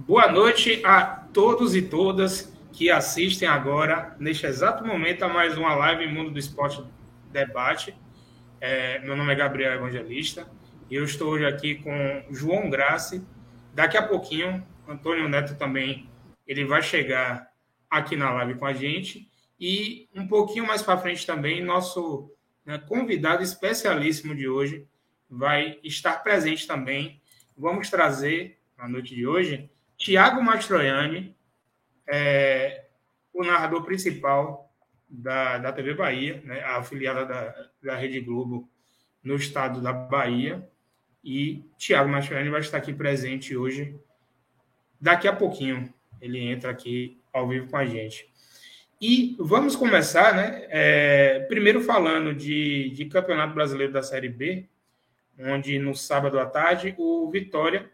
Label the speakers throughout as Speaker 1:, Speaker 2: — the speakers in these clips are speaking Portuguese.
Speaker 1: Boa noite a todos e todas que assistem agora, neste exato momento, a mais uma live Mundo do Esporte Debate. É, meu nome é Gabriel Evangelista e eu estou hoje aqui com João Grassi. Daqui a pouquinho, Antônio Neto também ele vai chegar aqui na live com a gente. E um pouquinho mais para frente também, nosso né, convidado especialíssimo de hoje vai estar presente também. Vamos trazer, na noite de hoje, Tiago Mastroianni, é, o narrador principal da, da TV Bahia, né, a afiliada da, da Rede Globo no estado da Bahia. E Tiago Mastroianni vai estar aqui presente hoje. Daqui a pouquinho ele entra aqui ao vivo com a gente. E vamos começar, né? É, primeiro falando de, de Campeonato Brasileiro da Série B, onde no sábado à tarde o Vitória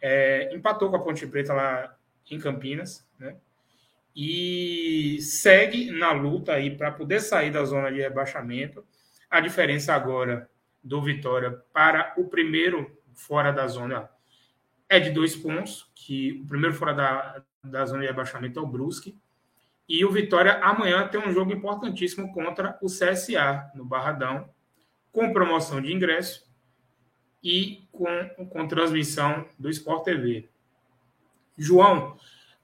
Speaker 1: é, empatou com a Ponte Preta lá em Campinas, né? E segue na luta aí para poder sair da zona de rebaixamento. A diferença agora do Vitória para o primeiro fora da zona é de dois pontos, que o primeiro fora da, da zona de rebaixamento é o Brusque. E o Vitória amanhã tem um jogo importantíssimo contra o CSA, no Barradão, com promoção de ingresso e com, com transmissão do Sport TV. João,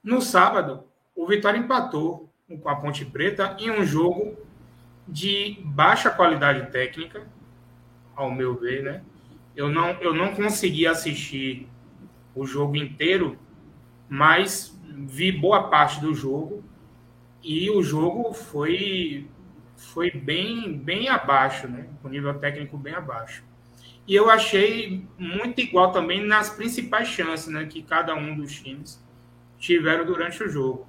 Speaker 1: no sábado, o Vitória empatou com a Ponte Preta em um jogo de baixa qualidade técnica, ao meu ver, né? Eu não, eu não consegui assistir o jogo inteiro, mas vi boa parte do jogo e o jogo foi foi bem bem abaixo, né? O nível técnico bem abaixo. E eu achei muito igual também nas principais chances né, que cada um dos times tiveram durante o jogo.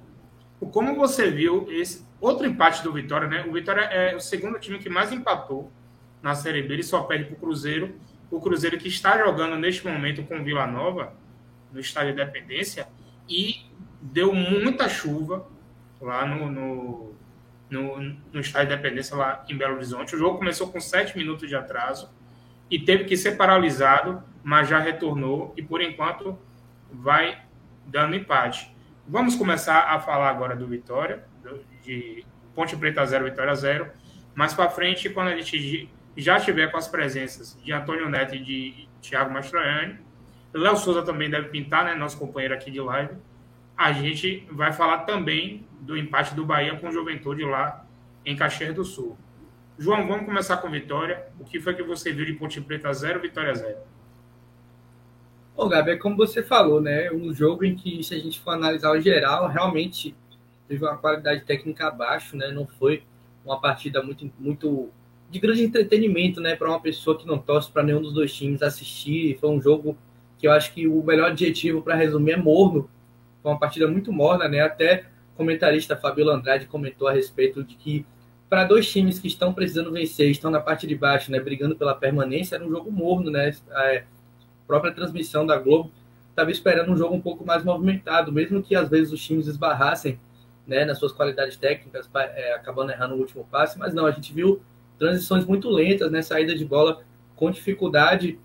Speaker 1: Como você viu esse outro empate do Vitória, né? O Vitória é o segundo time que mais empatou na Série B, ele só perde para o Cruzeiro. O Cruzeiro que está jogando neste momento com Vila Nova, no estádio de Independência, e deu muita chuva lá no, no, no, no estádio de Independência, lá em Belo Horizonte. O jogo começou com sete minutos de atraso e teve que ser paralisado, mas já retornou e por enquanto vai dando empate. Vamos começar a falar agora do Vitória, de Ponte Preta 0, Vitória 0. Mais para frente, quando a gente já tiver com as presenças de Antônio Neto e de Thiago Mastroianni, Léo Souza também deve pintar, né, nosso companheiro aqui de live. A gente vai falar também do empate do Bahia com o Juventude lá em Caxias do Sul. João, vamos começar com Vitória. O que foi que você viu de Ponte Preta 0, Vitória 0?
Speaker 2: Bom, Gabi, é como você falou, né? Um jogo em que, se a gente for analisar o geral, realmente teve uma qualidade técnica abaixo, né? Não foi uma partida muito, muito de grande entretenimento, né? Para uma pessoa que não torce para nenhum dos dois times assistir. Foi um jogo que eu acho que o melhor adjetivo para resumir é morno. Foi uma partida muito morna, né? Até o comentarista Fabio Andrade comentou a respeito de que para dois times que estão precisando vencer, estão na parte de baixo, né, brigando pela permanência, era um jogo morno, né? A própria transmissão da Globo estava esperando um jogo um pouco mais movimentado, mesmo que às vezes os times esbarrassem, né, nas suas qualidades técnicas, é, acabando errando o último passe, mas não, a gente viu transições muito lentas, né, saída de bola com dificuldade.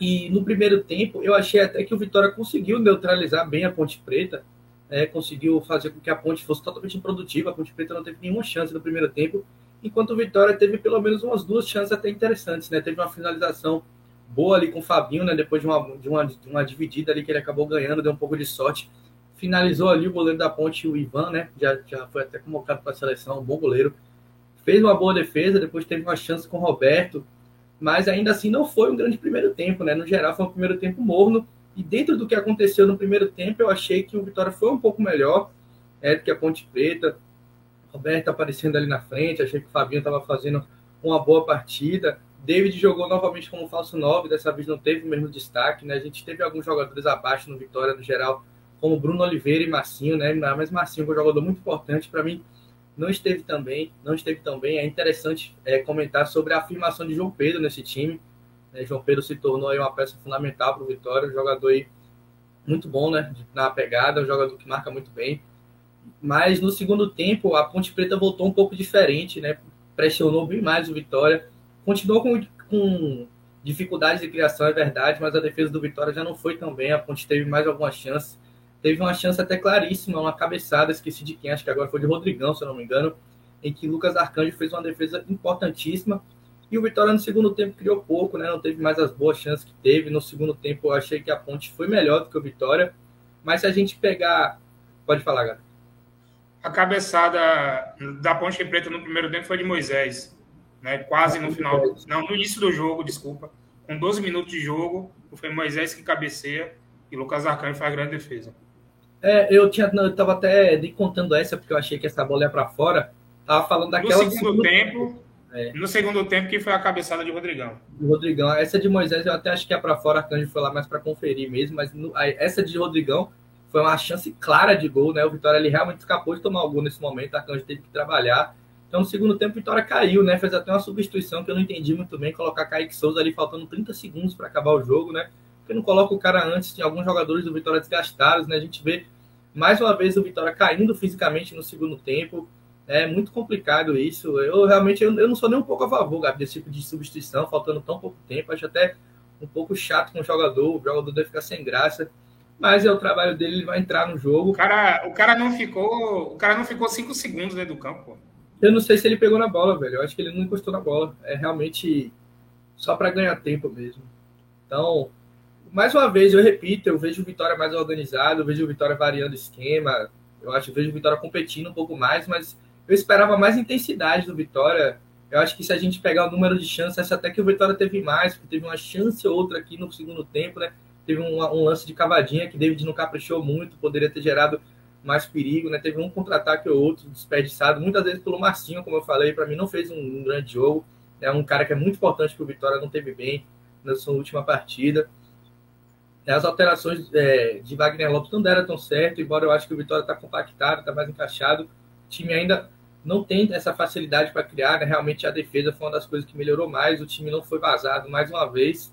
Speaker 2: E no primeiro tempo, eu achei até que o Vitória conseguiu neutralizar bem a Ponte Preta, é, conseguiu fazer com que a Ponte fosse totalmente improdutiva. A Ponte Preta não teve nenhuma chance no primeiro tempo, enquanto o Vitória teve pelo menos umas duas chances até interessantes. Né? Teve uma finalização boa ali com o Fabinho, né? depois de uma, de, uma, de uma dividida ali que ele acabou ganhando, deu um pouco de sorte. Finalizou ali o goleiro da Ponte, o Ivan, né? já, já foi até convocado para a seleção, um bom goleiro. Fez uma boa defesa, depois teve uma chance com o Roberto, mas ainda assim não foi um grande primeiro tempo, né? No geral, foi um primeiro tempo morno e dentro do que aconteceu no primeiro tempo, eu achei que o Vitória foi um pouco melhor é, do que a Ponte Preta. Roberto aparecendo ali na frente, achei que o Fabinho estava fazendo uma boa partida. David jogou novamente como falso 9, dessa vez não teve o mesmo destaque, né? A gente teve alguns jogadores abaixo no Vitória, no geral, como Bruno Oliveira e Marcinho, né? Mas Marcinho foi um jogador muito importante para mim. Não esteve também, não esteve tão bem. É interessante é, comentar sobre a afirmação de João Pedro nesse time. Né? João Pedro se tornou uma peça fundamental para o Vitória, um jogador muito bom né? na pegada, um jogador que marca muito bem. Mas no segundo tempo, a Ponte Preta voltou um pouco diferente, né? pressionou bem mais o Vitória. Continuou com, com dificuldades de criação, é verdade, mas a defesa do Vitória já não foi tão bem. A Ponte teve mais algumas chances. teve uma chance até claríssima, uma cabeçada, esqueci de quem, acho que agora foi de Rodrigão, se eu não me engano, em que Lucas Arcanjo fez uma defesa importantíssima. E o Vitória no segundo tempo criou pouco, né? Não teve mais as boas chances que teve. No segundo tempo eu achei que a Ponte foi melhor do que o Vitória. Mas se a gente pegar. Pode falar, galera.
Speaker 1: A cabeçada da Ponte Preta no primeiro tempo foi de Moisés. Né? Quase no final. Não, no início do jogo, desculpa. Com 12 minutos de jogo, foi Moisés que cabeceia e Lucas Arcanjo faz a grande defesa.
Speaker 2: É, eu tinha, eu tava até contando essa porque eu achei que essa bola ia para fora. Tava falando daquela.
Speaker 1: No segundo tempo, é. no segundo tempo que foi a cabeçada de Rodrigão.
Speaker 2: Rodrigão, essa de Moisés eu até acho que ia para fora, Arcanjo foi lá mais para conferir mesmo, mas no, essa de Rodrigão foi uma chance clara de gol, né? O Vitória ele realmente escapou de tomar o gol nesse momento, Arcanjo teve que trabalhar. Então, no segundo tempo, o Vitória caiu, né? Fez até uma substituição que eu não entendi muito bem, colocar Kaique Souza ali faltando 30 segundos para acabar o jogo, né? Porque não coloca o cara antes, tem alguns jogadores do Vitória desgastados, né? A gente vê mais uma vez o Vitória caindo fisicamente no segundo tempo. É muito complicado isso. Eu realmente eu, eu não sou nem um pouco a favor, Gabi, desse tipo de substituição, faltando tão pouco tempo. Acho até um pouco chato com o jogador, o jogador deve ficar sem graça. Mas é o trabalho dele, ele vai entrar no jogo.
Speaker 1: O cara, o cara não ficou. O cara não ficou cinco segundos dentro do campo.
Speaker 2: Eu não sei se ele pegou na bola, velho. Eu acho que ele não encostou na bola. É realmente só para ganhar tempo mesmo. Então, mais uma vez, eu repito, eu vejo o Vitória mais organizado, eu vejo o Vitória variando esquema, eu acho que vejo o Vitória competindo um pouco mais, mas eu esperava mais intensidade do Vitória. Eu acho que se a gente pegar o número de chances, até que o Vitória teve mais, porque teve uma chance ou outra aqui no segundo tempo, né? Teve um, um lance de cavadinha que David não caprichou muito, poderia ter gerado mais perigo, né? Teve um contra-ataque ou outro desperdiçado, muitas vezes pelo Marcinho, como eu falei, para mim não fez um, um, grande jogo. É um cara que é muito importante para o Vitória, não teve bem na sua última partida. As alterações é, de Wagner Lopes não deram tão certo, embora eu acho que o Vitória está compactado, está mais encaixado. O time ainda não tem essa facilidade para criar, né? realmente a defesa foi uma das coisas que melhorou mais, o time não foi vazado mais uma vez.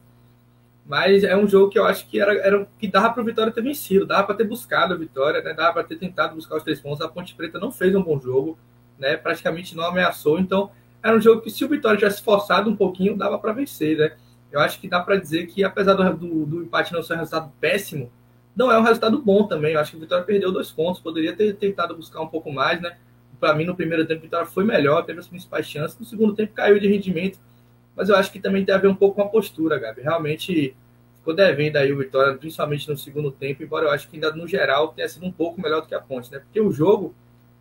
Speaker 2: Mas é um jogo que eu acho que era, era que dava para o Vitória ter vencido, dava para ter buscado a vitória, né? dava para ter tentado buscar os três pontos. A Ponte Preta não fez um bom jogo, né? praticamente não ameaçou. Então, era um jogo que, se o Vitória tivesse forçado um pouquinho, dava para vencer. Né? Eu acho que dá para dizer que, apesar do, do, do, empate não ser um resultado péssimo, não é um resultado bom também. Eu acho que o Vitória perdeu dois pontos, poderia ter tentado buscar um pouco mais. né? Para mim, no primeiro tempo, o Vitória foi melhor, teve as principais chances. No segundo tempo, caiu de rendimento mas eu acho que também tem a ver um pouco com a postura, Gabi. Realmente ficou devendo aí o Vitória, principalmente no segundo tempo, embora eu acho que ainda no geral tenha sido um pouco melhor do que a Ponte, né? Porque o jogo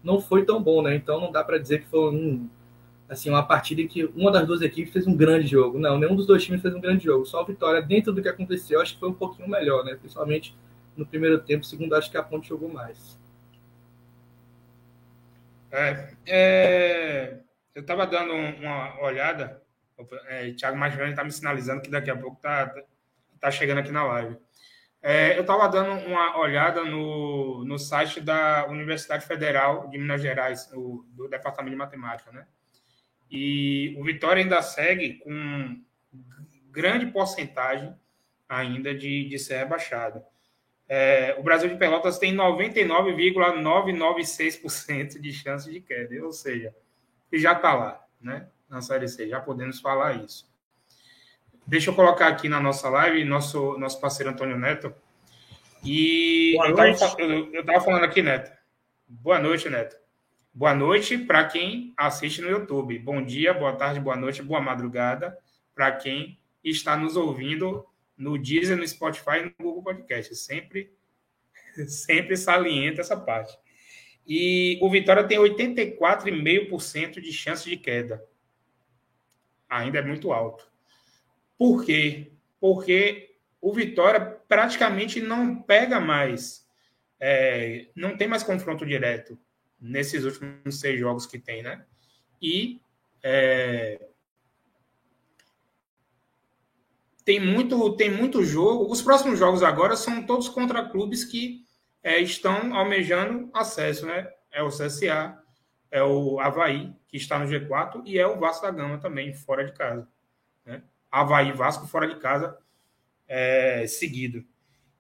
Speaker 2: não foi tão bom, né? Então não dá para dizer que foi um, assim, uma partida em que uma das duas equipes fez um grande jogo. Não, nenhum dos dois times fez um grande jogo. Só o Vitória, dentro do que aconteceu, acho que foi um pouquinho melhor, né? Principalmente no primeiro tempo, segundo acho que a Ponte jogou mais.
Speaker 1: É, é, eu estava dando uma olhada é, Thiago Mascherano está me sinalizando que daqui a pouco está tá chegando aqui na live. É, eu estava dando uma olhada no, no site da Universidade Federal de Minas Gerais, o, do Departamento de Matemática, né? E o Vitória ainda segue com grande porcentagem ainda de, de ser rebaixado. É, o Brasil de Pelotas tem 99,996% de chance de queda, ou seja, já está lá, né? na Série C, já podemos falar isso. Deixa eu colocar aqui na nossa live nosso, nosso parceiro Antônio Neto. E Boa eu estava falando aqui, Neto. Boa noite, Neto. Boa noite para quem assiste no YouTube. Bom dia, boa tarde, boa noite, boa madrugada para quem está nos ouvindo no Deezer, no Spotify e no Google Podcast. Sempre, sempre salienta essa parte. E o Vitória tem 84,5% de chance de queda ainda é muito alto. Por quê? Porque o Vitória praticamente não pega mais, é, não tem mais confronto direto nesses últimos seis jogos que tem, né? E é, tem muito tem muito jogo. Os próximos jogos agora são todos contra clubes que é, estão almejando acesso, né? É o CSA, é o Havaí, que está no G4, e é o Vasco da Gama também, fora de casa. Né? Havaí Vasco fora de casa é, seguido.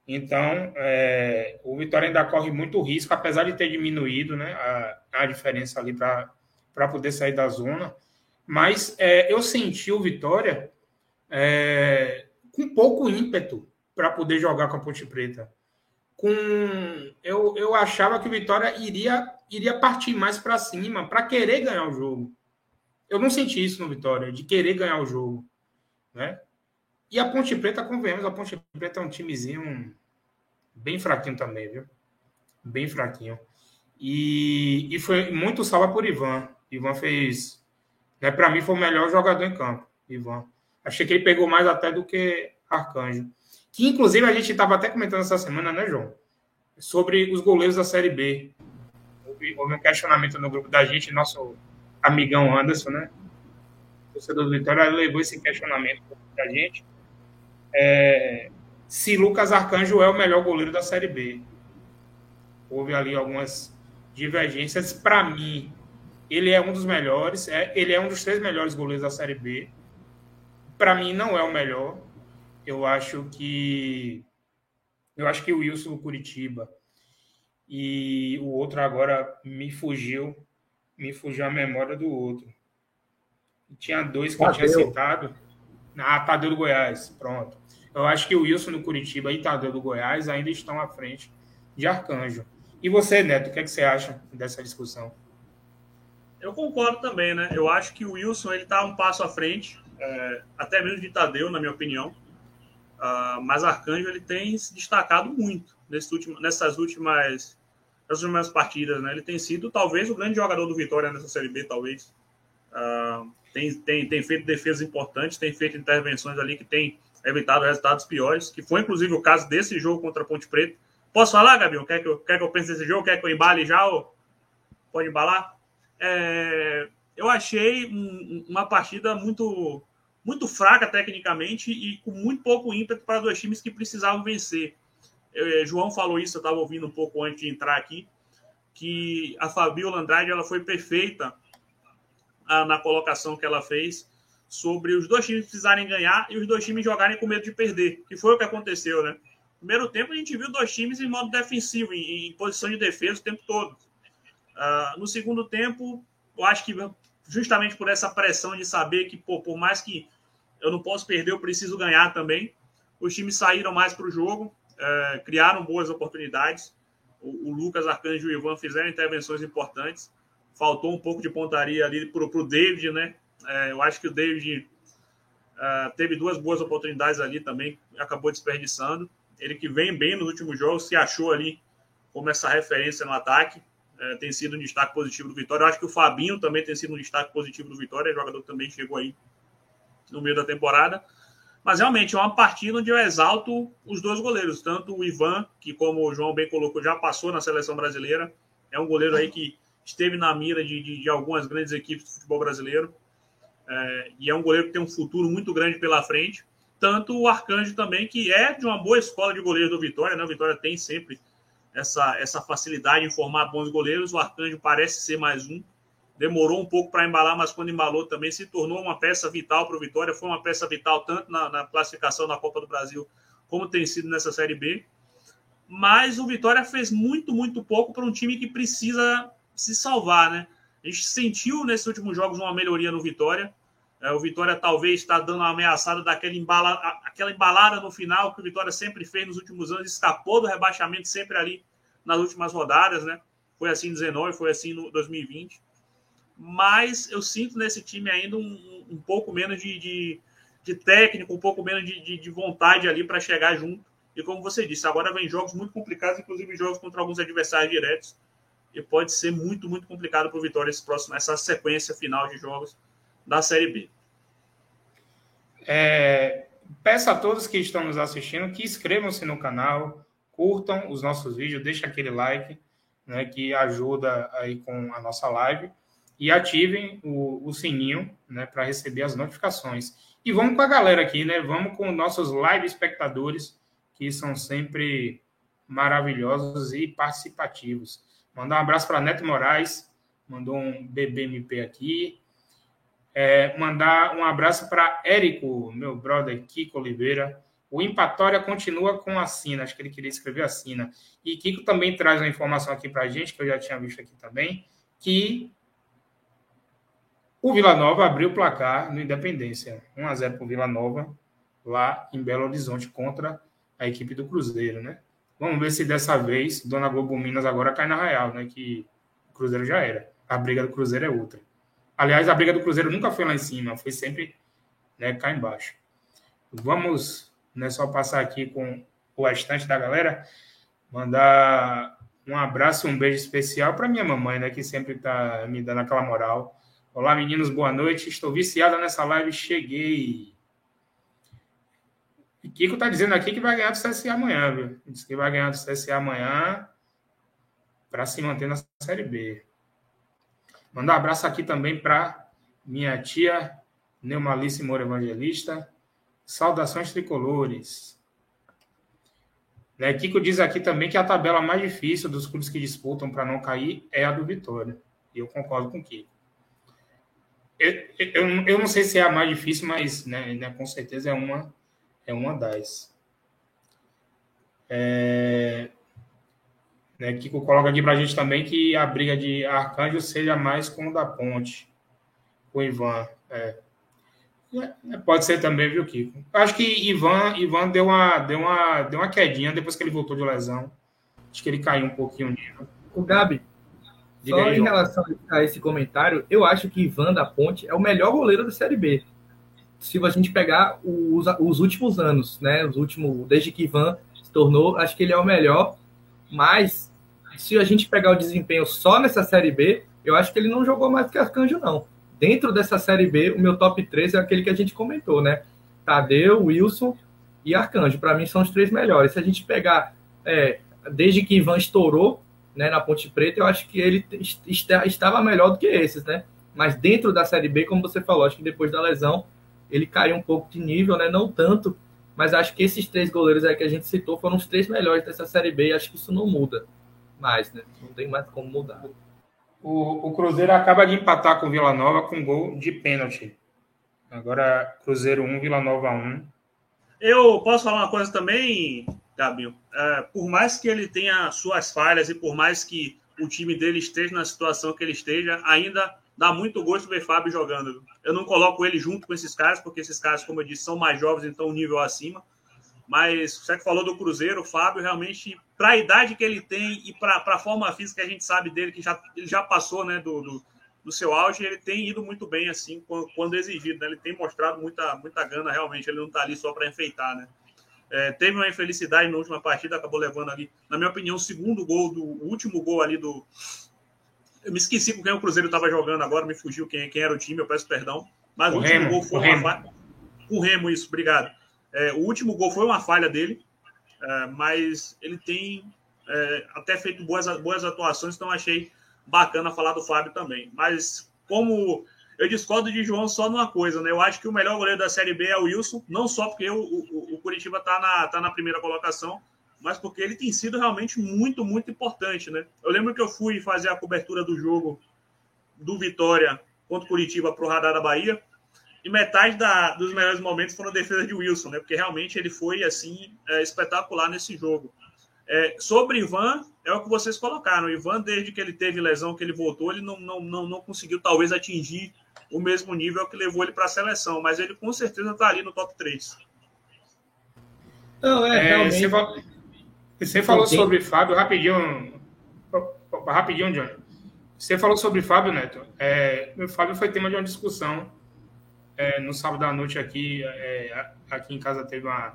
Speaker 1: Então, é, o Vitória ainda corre muito risco, apesar de ter diminuído né, a, a diferença ali para poder sair da zona. Mas é, eu senti o Vitória é, com pouco ímpeto para poder jogar com a Ponte Preta. com. Eu, eu achava que o Vitória iria, iria partir mais para cima, para querer ganhar o jogo. Eu não senti isso no Vitória, de querer ganhar o jogo. Né? E a Ponte Preta, convenhamos, a Ponte Preta é um timezinho bem fraquinho também, viu? Bem fraquinho. E, e foi muito salva por Ivan. Ivan fez. Né, para mim, foi o melhor jogador em campo, Ivan. Achei que ele pegou mais até do que Arcanjo. Que inclusive a gente estava até comentando essa semana, né, João? Sobre os goleiros da Série B. Houve, houve um questionamento no grupo da gente, nosso amigão Anderson, né? O torcedor do Vitória levou esse questionamento da gente. É, se Lucas Arcanjo é o melhor goleiro da Série B. Houve ali algumas divergências. Para mim, ele é um dos melhores. É, ele é um dos três melhores goleiros da Série B. Para mim, não é o melhor. Eu acho que. Eu acho que o Wilson do Curitiba e o outro agora me fugiu. Me fugiu a memória do outro. Tinha dois que Tadeu. eu tinha citado. Ah, Tadeu do Goiás. Pronto. Eu acho que o Wilson do Curitiba e Tadeu do Goiás ainda estão à frente de Arcanjo. E você, Neto, o que, é que você acha dessa discussão?
Speaker 3: Eu concordo também, né? Eu acho que o Wilson ele está um passo à frente, é, até mesmo de Tadeu, na minha opinião. Uh, mas Arcanjo ele tem se destacado muito último, nessas últimas, nessas últimas partidas, né? Ele tem sido talvez o grande jogador do Vitória nessa Série B, talvez. Uh, tem, tem, tem feito defesas importantes, tem feito intervenções ali que tem evitado resultados piores, que foi inclusive o caso desse jogo contra a Ponte Preta. Posso falar, Gabriel? Quer que eu, quer que eu pense nesse jogo? Quer que eu embale já? Ou... Pode embalar? É, eu achei um, uma partida muito, muito fraca tecnicamente e com muito pouco ímpeto para dois times que precisavam vencer. É, João falou isso, eu estava ouvindo um pouco antes de entrar aqui, que a Fabiola Andrade ela foi perfeita ah, na colocação que ela fez sobre os dois times precisarem ganhar e os dois times jogarem com medo de perder, que foi o que aconteceu, né? primeiro tempo, a gente viu dois times em modo defensivo, em, em posição de defesa o tempo todo. Uh, no segundo tempo, eu acho que justamente por essa pressão de saber que, pô, por mais que eu não posso perder, eu preciso ganhar também, os times saíram mais para o jogo, uh, criaram boas oportunidades. O, o, Lucas Arcanjo e o Ivan fizeram intervenções importantes. Faltou um pouco de pontaria ali para o David, né? Uh, eu acho que o David Uh, teve duas boas oportunidades ali também, acabou desperdiçando. Ele que vem bem nos últimos jogos, se achou ali como essa referência no ataque. É, tem sido um destaque positivo do Vitória. Eu acho que o Fabinho também tem sido um destaque positivo do Vitória, jogador que também chegou aí no meio da temporada. Mas realmente é uma partida onde eu exalto os dois goleiros, tanto o Ivan, que como o João bem colocou, já passou na seleção brasileira, é um goleiro aí que esteve na mira de, de, de algumas grandes equipes do futebol brasileiro, é, e é um goleiro que tem um futuro muito grande pela frente tanto o Arcanjo também, que é de uma boa escola de goleiros do Vitória, né? O Vitória tem sempre essa, essa facilidade em formar bons goleiros. O Arcanjo parece ser mais um. Demorou um pouco para embalar, mas quando embalou também se tornou uma peça vital para o Vitória. Foi uma peça vital tanto na, na classificação da Copa do Brasil, como tem sido nessa Série B. Mas o Vitória fez muito, muito pouco para um time que precisa se salvar, né? A gente sentiu nesses últimos jogos uma melhoria no Vitória. É, o Vitória talvez está dando uma ameaçada daquela embala, aquela embalada no final que o Vitória sempre fez nos últimos anos, escapou do rebaixamento sempre ali nas últimas rodadas, né? Foi assim em 19, foi assim no 2020. Mas eu sinto nesse time ainda um, um pouco menos de, de, de, técnico, um pouco menos de, de, de vontade ali para chegar junto. E como você disse, agora vem jogos muito complicados, inclusive jogos contra alguns adversários diretos. E pode ser muito, muito complicado para o Vitória esse próximo, essa sequência final de jogos da Série B.
Speaker 1: É, peço a todos que estão nos assistindo que inscrevam-se no canal, curtam os nossos vídeos, deixem aquele like, né, que ajuda aí com a nossa live, e ativem o, o sininho né, para receber as notificações. E vamos com a galera aqui, né? Vamos com nossos live espectadores, que são sempre maravilhosos e participativos. Mandar um abraço para Neto Moraes, mandou um BBMP aqui. É, mandar um abraço para Érico, meu brother Kiko Oliveira. O Empatória continua com a Sina, acho que ele queria escrever a Sina. E Kiko também traz uma informação aqui para a gente, que eu já tinha visto aqui também, que o Vila Nova abriu o placar no Independência. 1 a 0 para o Vila Nova, lá em Belo Horizonte, contra a equipe do Cruzeiro, né? Vamos ver se dessa vez Dona Globo Minas agora cai na real, né? Que o Cruzeiro já era. A briga do Cruzeiro é outra. Aliás, a briga do Cruzeiro nunca foi lá em cima, foi sempre né, cá embaixo. Vamos né, só passar aqui com o restante da galera. Mandar um abraço, um beijo especial para minha mamãe, né? Que sempre está me dando aquela moral. Olá, meninos, boa noite. Estou viciada nessa live, cheguei. E Kiko tá dizendo aqui que vai ganhar do CSA amanhã, viu? Diz que vai ganhar do CSA amanhã para se manter na Série B. Mandar um abraço aqui também para minha tia Neumalice Moura Evangelista. Saudações tricolores. Né, Kiko diz aqui também que a tabela mais difícil dos clubes que disputam para não cair é a do Vitória. E eu concordo com o Kiko. Eu, eu, não sei se é a mais difícil, mas né, né, com certeza é uma é uma das. É, né, Kiko coloca aqui para a gente também que a briga de Arcanjo seja mais como da Ponte, o Ivan. É. É, pode ser também, viu, Kiko? Acho que Ivan, Ivan deu, uma, deu, uma, deu uma quedinha depois que ele voltou de lesão. Acho que ele caiu um pouquinho. O
Speaker 2: Gabi, Diga só aí, em relação a esse comentário, eu acho que Ivan da Ponte é o melhor goleiro da Série B se a gente pegar os, os últimos anos, né? Os últimos, desde que Ivan se tornou, acho que ele é o melhor. Mas se a gente pegar o desempenho só nessa série B, eu acho que ele não jogou mais que Arcanjo, não. Dentro dessa série B, o meu top 3 é aquele que a gente comentou, né? Tadeu, Wilson e Arcanjo. Para mim, são os três melhores. Se a gente pegar, é, desde que Ivan estourou né, na Ponte Preta, eu acho que ele estava melhor do que esses, né? Mas dentro da série B, como você falou, acho que depois da lesão, ele caiu um pouco de nível, né? Não tanto, mas acho que esses três goleiros aí que a gente citou foram os três melhores dessa Série B e acho que isso não muda mais, né? Não tem mais como mudar.
Speaker 1: O, o Cruzeiro acaba de empatar com o Vila Nova com gol de pênalti. Agora, Cruzeiro 1, Vila Nova 1.
Speaker 3: Eu posso falar uma coisa também, Gabriel? É, por mais que ele tenha suas falhas e por mais que o time dele esteja na situação que ele esteja, ainda dá muito gosto ver Fábio jogando. Eu não coloco ele junto com esses caras, porque esses caras, como eu disse, são mais jovens, então um nível acima. Mas você que falou do Cruzeiro, o Fábio realmente, para a idade que ele tem e para a forma física que a gente sabe dele, que já, ele já passou né, do, do, do, seu auge, ele tem ido muito bem assim quando, exigido. Né? Ele tem mostrado muita, muita gana realmente, ele não está ali só para enfeitar. Né? É, teve uma infelicidade na última partida, acabou levando ali, na minha opinião, o segundo gol, do o último gol ali do, eu me esqueci com quem o Cruzeiro estava jogando agora, me fugiu quem, quem era o time, eu peço perdão. Mas o, o último Remo, gol foi uma falha. O Remo, isso, obrigado. É, o último gol foi uma falha dele, é, mas ele tem é, até feito boas, boas atuações, então achei bacana falar do Fábio também. Mas como eu discordo de João só numa coisa, né? Eu acho que o melhor goleiro da Série B é o Wilson, não só porque o, o, o Curitiba está na, tá na primeira colocação, mas porque ele tem sido realmente muito, muito importante, né? Eu lembro que eu fui fazer a cobertura do jogo do Vitória contra o Curitiba para o Radar da Bahia, e metade da, dos melhores momentos foram a defesa de Wilson, né? Porque realmente ele foi, assim, é, espetacular nesse jogo. É, sobre Ivan, é o que vocês colocaram. O Ivan, desde que ele teve lesão, que ele voltou, ele não, não, não, não conseguiu, talvez, atingir o mesmo nível que levou ele para a seleção, mas ele com certeza está ali no top 3.
Speaker 1: Não, é, é realmente. Você falou sobre Fábio, rapidinho, rapidinho, Johnny. Você falou sobre Fábio, Neto. É, o Fábio foi tema de uma discussão é, no sábado à noite aqui. É, aqui em casa teve uma,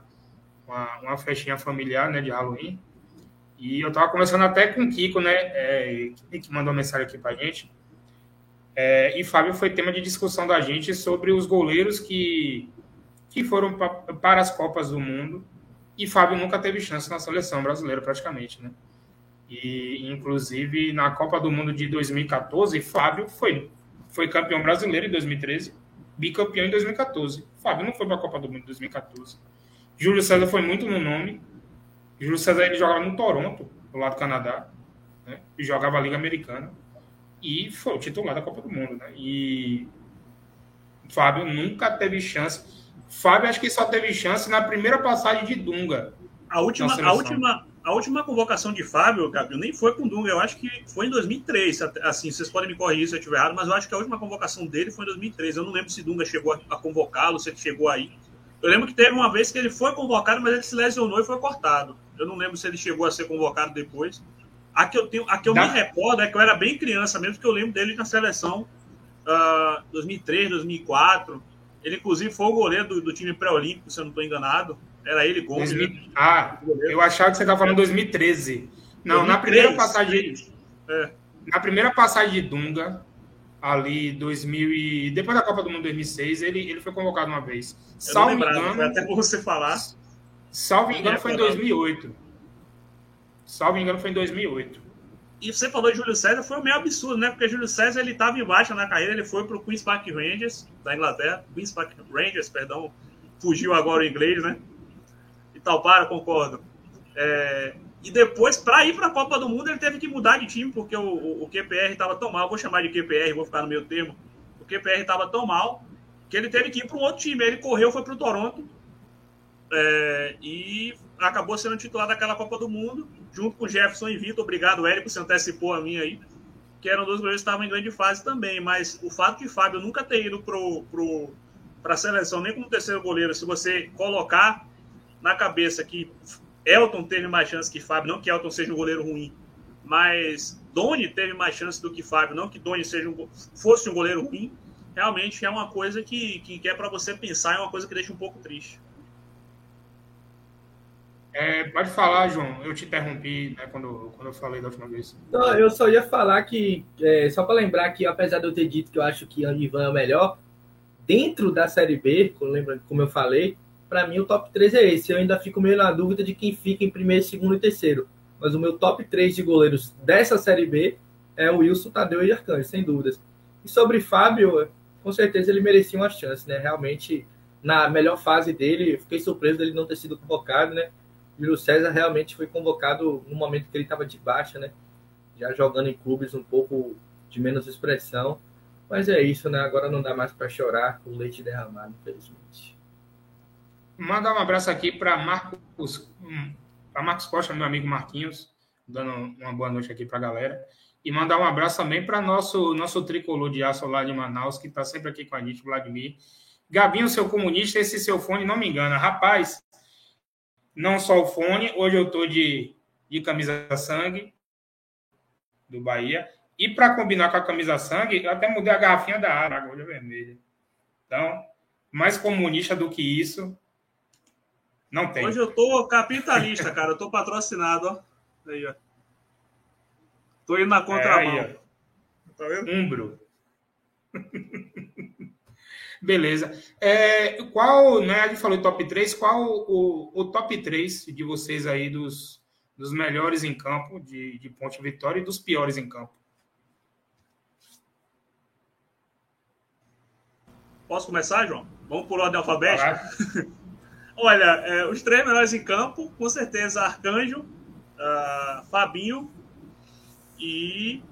Speaker 1: uma, uma, festinha familiar né, de Halloween. E eu estava conversando até com o Kiko, né? É, que mandou mensagem aqui para a gente. É, e Fábio foi tema de discussão da gente sobre os goleiros que, que foram pra, para as Copas do Mundo e Fábio nunca teve chance na seleção brasileira, praticamente, né? E, inclusive, na Copa do Mundo de 2014, Fábio foi, foi campeão brasileiro em 2013, bicampeão em 2014. Fábio não foi para a Copa do Mundo em 2014. Júlio César foi muito no nome. Júlio César ele jogava no Toronto, do lado do Canadá, né? e jogava a Liga Americana. E foi o titular da Copa do Mundo. Né? E Fábio nunca teve chance Fábio acho que só teve chance na primeira passagem de Dunga.
Speaker 3: A última, a última, a última convocação de Fábio, Gabriel, nem foi com Dunga, eu acho que foi em 2003. Assim, vocês podem me corrigir se eu estiver errado, mas eu acho que a última convocação dele foi em 2003. Eu não lembro se Dunga chegou a, convocá-lo, se ele chegou aí. Eu lembro que teve uma vez que ele foi convocado, mas ele se lesionou e foi cortado. Eu não lembro se ele chegou a ser convocado depois. A que eu, tenho, a que eu me recordo é que eu era bem criança mesmo, que eu lembro dele na seleção uh, 2003, 2004. Ele, inclusive, foi o goleiro do, do time pré-olímpico, se eu não estou enganado. Era ele, Gomes. 2000...
Speaker 1: Né? Ah, eu achava que você estava falando 2013. Não, 2003, na primeira passagem. É. Na primeira passagem de Dunga, ali 2000 e depois da Copa do Mundo 2006, ele, ele foi convocado uma vez.
Speaker 3: Salvo engano, até por você falar.
Speaker 1: Salvo engano foi em 2008. Salvo engano foi em 2008.
Speaker 3: E você falou de Júlio César, foi meio absurdo, né? Porque Júlio César ele estava em baixa na carreira, ele foi para o Queens Park Rangers da Inglaterra, Queens Park Rangers, perdão, fugiu agora o inglês, né? E tal, para, concordo. É, e depois, para ir para a Copa do Mundo, ele teve que mudar de time, porque o, o, o QPR estava tão mal. Vou chamar de QPR, vou ficar no meio termo. O QPR estava tão mal que ele teve que ir para um outro time. Ele correu, foi para o Toronto é, e acabou sendo titular daquela Copa do Mundo, junto com Jefferson e Vitor. Obrigado, Érico, você antecipou a minha aí. Que eram dois goleiros que estavam em grande fase também. Mas o fato de Fábio nunca ter ido para pro, a seleção, nem como terceiro goleiro, se você colocar na cabeça que Elton teve mais chance que Fábio, não que Elton seja um goleiro ruim, mas Doni teve mais chance do que Fábio, não que Doni seja um, fosse um goleiro ruim, realmente é uma coisa que, que é para você pensar, é uma coisa que deixa um pouco triste.
Speaker 1: É, pode falar, João. Eu te interrompi né, quando, quando eu falei da última vez.
Speaker 2: Não, eu só ia falar que, é, só para lembrar que, apesar de eu ter dito que eu acho que o Ivan é o melhor, dentro da Série B, como eu falei, para mim o top 3 é esse. Eu ainda fico meio na dúvida de quem fica em primeiro, segundo e terceiro. Mas o meu top 3 de goleiros dessa Série B é o Wilson, Tadeu e Arcanjo, sem dúvidas. E sobre Fábio, com certeza ele merecia uma chance, né? Realmente, na melhor fase dele, fiquei surpreso dele não ter sido convocado, né? Júlio César realmente foi convocado no momento que ele estava de baixa, né? Já jogando em clubes um pouco de menos expressão. Mas é isso, né? Agora não dá mais para chorar com leite derramado, infelizmente.
Speaker 1: Mandar um abraço aqui para Marcos, para Marcos Costa, meu amigo Marquinhos, dando uma boa noite aqui para a galera. E mandar um abraço também para nosso nosso tricolor de aço lá de Manaus, que está sempre aqui com a gente, Vladimir. Gabinho, seu comunista, esse seu fone não me engana. Rapaz, não só o fone, hoje eu estou de, de camisa sangue do Bahia. E para combinar com a camisa sangue, eu até mudei a garrafinha da água, agora vermelha. Então, mais comunista do que isso, não tem.
Speaker 3: Hoje eu tô capitalista, cara. Eu tô patrocinado, ó. Aí, ó. Tô indo na contramão. É aí,
Speaker 1: tá vendo? Umbro. Beleza. É, qual, né? A gente falou top 3, qual o, o top 3 de vocês aí dos, dos melhores em campo de, de Ponte Vitória e dos piores em campo?
Speaker 3: Posso começar, João? Vamos por ordem alfabética? Olha, é, os três melhores em campo, com certeza, Arcanjo, uh, Fabinho e.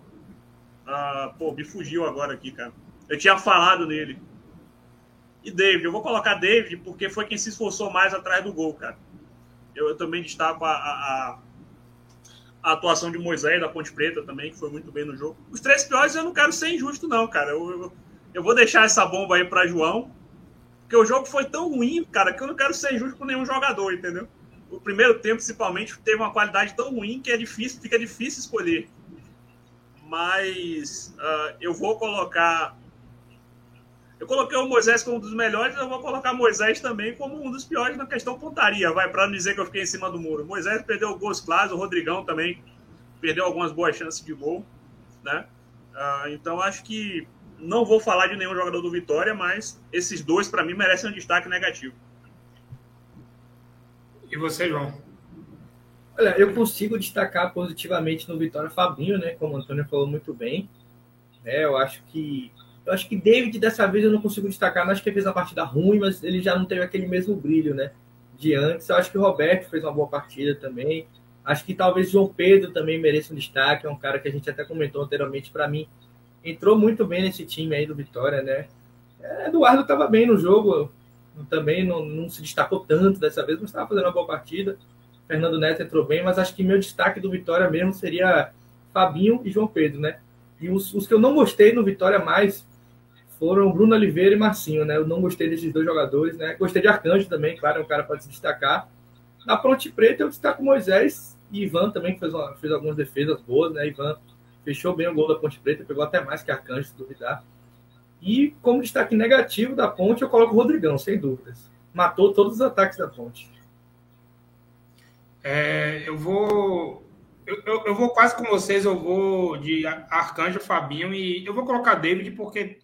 Speaker 3: Uh, pô, me fugiu agora aqui, cara. Eu tinha falado nele. E David, eu vou colocar David porque foi quem se esforçou mais atrás do gol, cara. Eu, eu também destaco a, a, a, atuação de Moisés da Ponte Preta também, que foi muito bem no jogo. Os três piores eu não quero ser injusto, não, cara. Eu, eu, eu vou deixar essa bomba aí para João porque o jogo foi tão ruim, cara, que eu não quero ser injusto com nenhum jogador, entendeu? O primeiro tempo, principalmente, teve uma qualidade tão ruim que é difícil, fica difícil escolher. Mas uh, eu vou colocar. Eu coloquei o Moisés como um dos melhores, eu vou colocar Moisés também como um dos piores na questão pontaria, vai, para não dizer que eu fiquei em cima do muro. Moisés perdeu gols claros, o Rodrigão também perdeu algumas boas chances de gol, né? Uh, então acho que não vou falar de nenhum jogador do Vitória, mas esses dois, para mim, merecem um destaque negativo.
Speaker 1: E você, João?
Speaker 2: Olha, eu consigo destacar positivamente no Vitória Fabinho, né? Como o Antônio falou muito bem. É, eu acho que. Eu acho que David, dessa vez, eu não consigo destacar. Não acho que ele fez uma partida ruim, mas ele já não teve aquele mesmo brilho, né? De antes. Eu acho que o Roberto fez uma boa partida também. Acho que talvez João Pedro também mereça um destaque. É um cara que a gente até comentou anteriormente. Para mim, entrou muito bem nesse time aí do Vitória, né? É, Eduardo estava bem no jogo, também não, não se destacou tanto dessa vez, mas estava fazendo uma boa partida. Fernando Neto entrou bem, mas acho que meu destaque do Vitória mesmo seria Fabinho e João Pedro, né? E os, os que eu não gostei no Vitória mais foram Bruno Oliveira e Marcinho, né? Eu não gostei desses dois jogadores, né? Gostei de Arcanjo também, claro, é um cara pode se destacar. Na Ponte Preta, eu destaco Moisés e Ivan também, que fez, uma, fez algumas defesas boas, né? Ivan fechou bem o gol da Ponte Preta, pegou até mais que Arcanjo, se duvidar. E como destaque negativo da Ponte, eu coloco o Rodrigão, sem dúvidas. Matou todos os ataques da Ponte.
Speaker 1: É, eu vou. Eu, eu, eu, vou quase com vocês, eu vou de Arcanjo, Fabinho e eu vou colocar David porque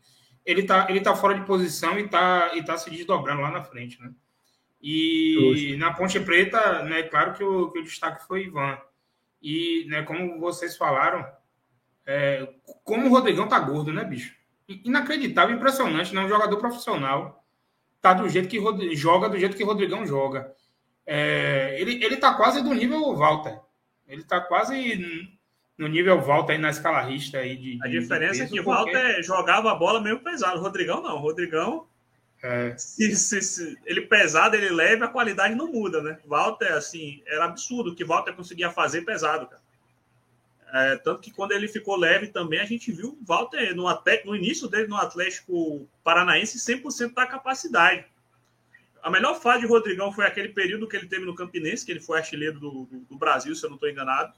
Speaker 1: ele tá, ele tá fora de posição e tá, e tá se desdobrando lá na frente, né? E Justo. na Ponte Preta, né, claro que o, que o destaque foi Ivan. E, né, como vocês falaram, é, como o Rodrigão tá gordo, né, bicho? Inacreditável, impressionante, né? Um jogador profissional tá do jeito que joga, do jeito que o Rodrigão joga. É, ele, ele tá quase do nível Walter. Ele tá quase no nível Walter aí na escala rista aí de.
Speaker 3: A diferença é que porque... Walter jogava a bola meio pesado. O Rodrigão não. O Rodrigão. É. Se, se, se, ele pesado, ele leve, a qualidade não muda, né? Walter, assim, era absurdo o que Walter conseguia fazer pesado, cara. É, tanto que quando ele ficou leve também, a gente viu o Walter no, no início dele no Atlético Paranaense 100% da capacidade. A melhor fase de Rodrigão foi aquele período que ele teve no Campinense, que ele foi artilheiro do, do, do Brasil, se eu não estou enganado.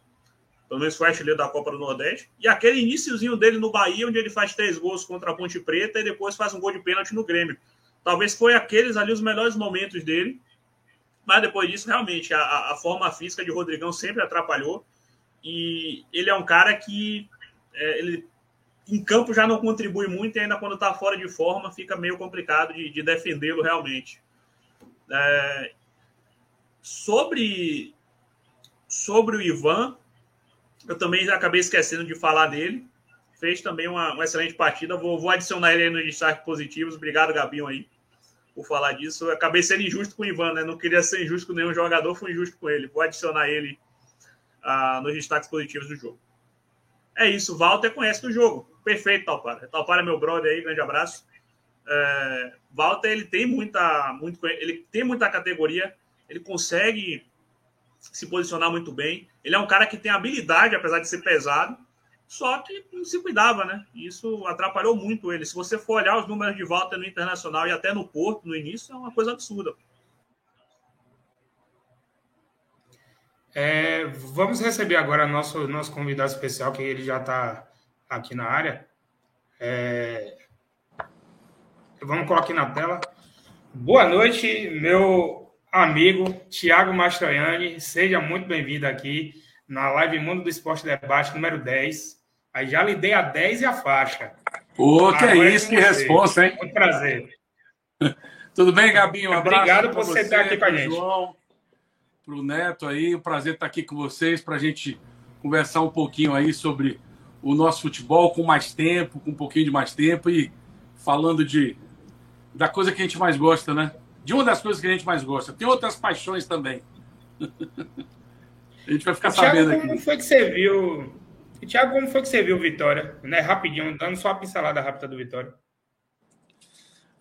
Speaker 3: Pelo menos foi artilheiro da Copa do Nordeste. E aquele iníciozinho dele no Bahia, onde ele faz três gols contra a Ponte Preta e depois faz um gol de pênalti no Grêmio. Talvez foi aqueles ali os melhores momentos dele. Mas depois disso, realmente, a, a forma física de Rodrigão sempre atrapalhou. E ele é um cara que é, ele em campo já não contribui muito e ainda quando está fora de forma fica meio complicado de, de defendê-lo realmente. É, sobre, sobre o Ivan, eu também acabei esquecendo de falar dele. Fez também uma, uma excelente partida. Vou, vou adicionar ele nos destaques positivos. Obrigado, Gabinho, aí, por falar disso. Eu acabei sendo injusto com o Ivan, né? Não queria ser injusto com nenhum jogador, fui injusto com ele. Vou adicionar ele ah, nos destaques positivos do jogo. É isso, Walter conhece do jogo. Perfeito, Talpara. Talpara é meu brother aí, grande abraço. É, Walter, ele tem muita, muito, ele tem muita categoria, ele consegue se posicionar muito bem. Ele é um cara que tem habilidade, apesar de ser pesado, só que não se cuidava, né? Isso atrapalhou muito ele. Se você for olhar os números de Walter no Internacional e até no Porto, no início, é uma coisa absurda.
Speaker 1: É, vamos receber agora nosso, nosso convidado especial, que ele já está aqui na área. É, vamos colocar aqui na tela. Boa noite, meu amigo Tiago Mastroianni. Seja muito bem-vindo aqui na live Mundo do Esporte Debate número 10. Aí já lhe dei a 10 e a faixa.
Speaker 4: Ô, que é isso, que resposta, hein?
Speaker 1: Muito prazer.
Speaker 4: Tudo bem, Gabinho? Um
Speaker 1: abraço. Obrigado por você estar aqui com a gente. João
Speaker 4: para o Neto aí. Um prazer estar aqui com vocês para a gente conversar um pouquinho aí sobre o nosso futebol com mais tempo, com um pouquinho de mais tempo e falando de da coisa que a gente mais gosta, né? De uma das coisas que a gente mais gosta. Tem outras paixões também. a gente vai ficar Thiago, sabendo aqui.
Speaker 1: Como foi que você viu? Tiago, como foi que você viu Vitória? Né? Rapidinho, dando só uma pincelada rápida do Vitória.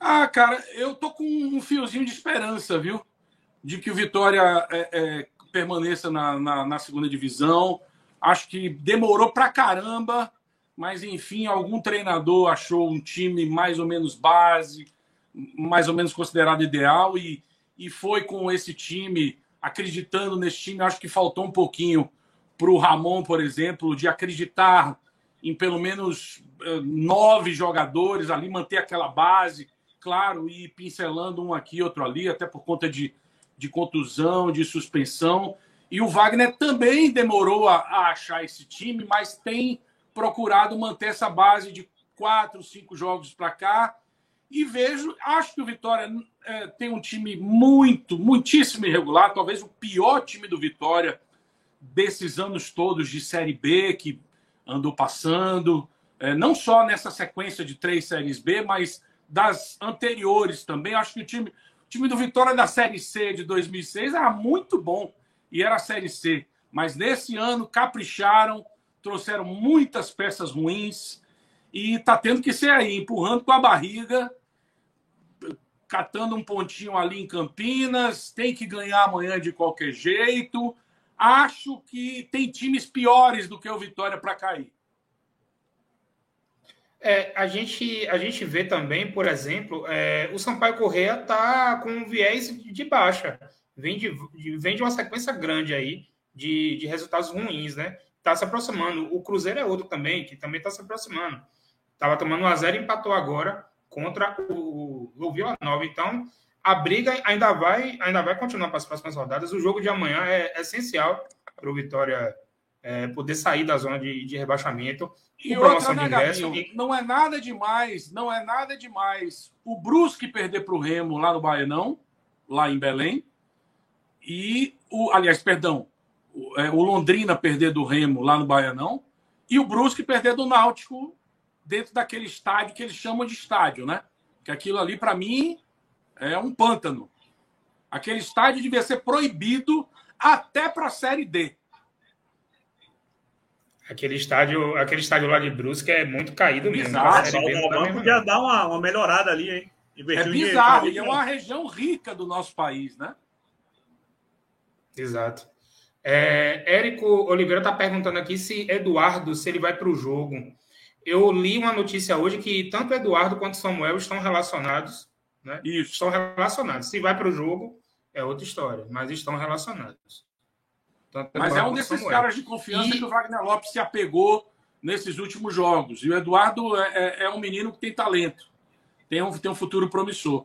Speaker 4: Ah, cara, eu tô com um fiozinho de esperança, viu? de que o Vitória é, é, permaneça na, na, na, segunda divisão. Acho que demorou pra caramba, mas enfim, algum treinador achou um time mais ou menos base, mais ou menos considerado ideal e, e foi com esse time, acreditando nesse time. Acho que faltou um pouquinho para o Ramon, por exemplo, de acreditar em pelo menos eh, nove jogadores ali, manter aquela base, claro, e pincelando um aqui, outro ali, até por conta de de contusão, de suspensão. E o Wagner também demorou a, a achar esse time, mas tem procurado manter essa base de quatro, cinco jogos para cá. E vejo, acho que o Vitória é, tem um time muito, muitíssimo irregular, talvez o pior time do Vitória desses anos todos de Série B que andou passando, é, não só nessa sequência de três Séries B, mas das anteriores também. Acho que o time, o time do Vitória da Série C de 2006 era muito bom e era a Série C. Mas nesse ano capricharam, trouxeram muitas peças ruins e está tendo que ser aí, empurrando com a barriga, catando um pontinho ali em Campinas, tem que ganhar amanhã de qualquer jeito. Acho que tem times piores do que o Vitória para cair.
Speaker 1: É, a, gente, a gente vê também, por exemplo, é, o Sampaio Correia está com um viés de baixa. vem de, vem de uma sequência grande aí de, de resultados ruins, né? Está se aproximando. O Cruzeiro é outro também, que também está se aproximando. Estava tomando 1 a 0 e empatou agora contra o, o Vila Nova. Então, a briga ainda vai, ainda vai continuar para as próximas rodadas. O jogo de amanhã é, é essencial para o Vitória é, poder sair da zona de, de rebaixamento.
Speaker 4: E outra, né, ingresso, e... não é nada demais, não é nada demais o Brusque perder para o Remo lá no Baianão, lá em Belém, e o, aliás, perdão, o, é, o Londrina perder do Remo lá no Baianão, e o Brusque perder do Náutico dentro daquele estádio que eles chamam de estádio, né? Que aquilo ali, para mim, é um pântano. Aquele estádio devia ser proibido até para a Série D.
Speaker 1: Aquele estádio, aquele estádio lá de Brusque é muito caído mesmo.
Speaker 3: Bizarro. O Galvão podia dar uma, uma melhorada ali, hein?
Speaker 4: É bizarro, e é uma região rica do nosso país, né?
Speaker 1: Exato. É, Érico Oliveira está perguntando aqui se Eduardo, se ele vai para o jogo. Eu li uma notícia hoje que tanto Eduardo quanto Samuel estão relacionados. Né? Isso. Estão relacionados. Se vai para o jogo, é outra história, mas estão relacionados.
Speaker 4: Tanto Mas é um desses caras de confiança e... que o Wagner Lopes se apegou nesses últimos jogos. E o Eduardo é, é, é um menino que tem talento, tem um, tem um futuro promissor.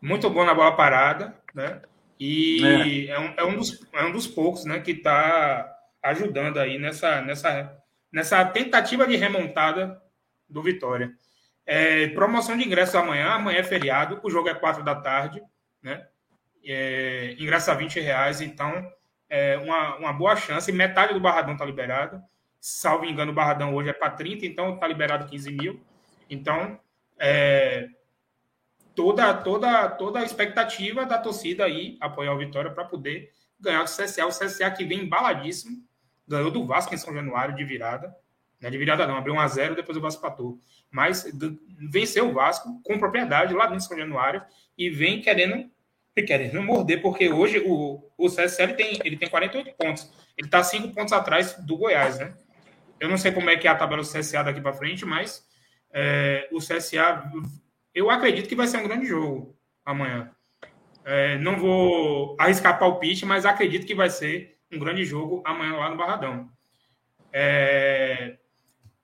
Speaker 1: Muito bom na bola parada, né? E é, é um, é um, dos, é um dos poucos né, que está ajudando aí nessa, nessa, nessa tentativa de remontada do Vitória. É, promoção de ingressos amanhã, amanhã é feriado, o jogo é quatro da tarde, né? é, ingresso a 20 reais, então é uma, uma boa chance. Metade do Barradão está liberado. Salvo engano, o Barradão hoje é para 30, então está liberado 15 mil. Então, é, toda, toda, toda a expectativa da torcida aí apoiar o Vitória para poder ganhar do CSA. O CSA que vem embaladíssimo, ganhou do Vasco em São Januário de virada. Não é de virada não, abriu 1x0, depois o Vasco patou. Mas venceu o Vasco com propriedade lá dentro de São Januário e vem querendo querendo morder, porque hoje o, o CSL tem, ele tem 48 pontos. Ele está 5 pontos atrás do Goiás, né? Eu não sei como é que é a tabela do CSA daqui para frente, mas é, o CSA, eu acredito que vai ser um grande jogo amanhã. É, não vou arriscar palpite, mas acredito que vai ser um grande jogo amanhã lá no Barradão. É,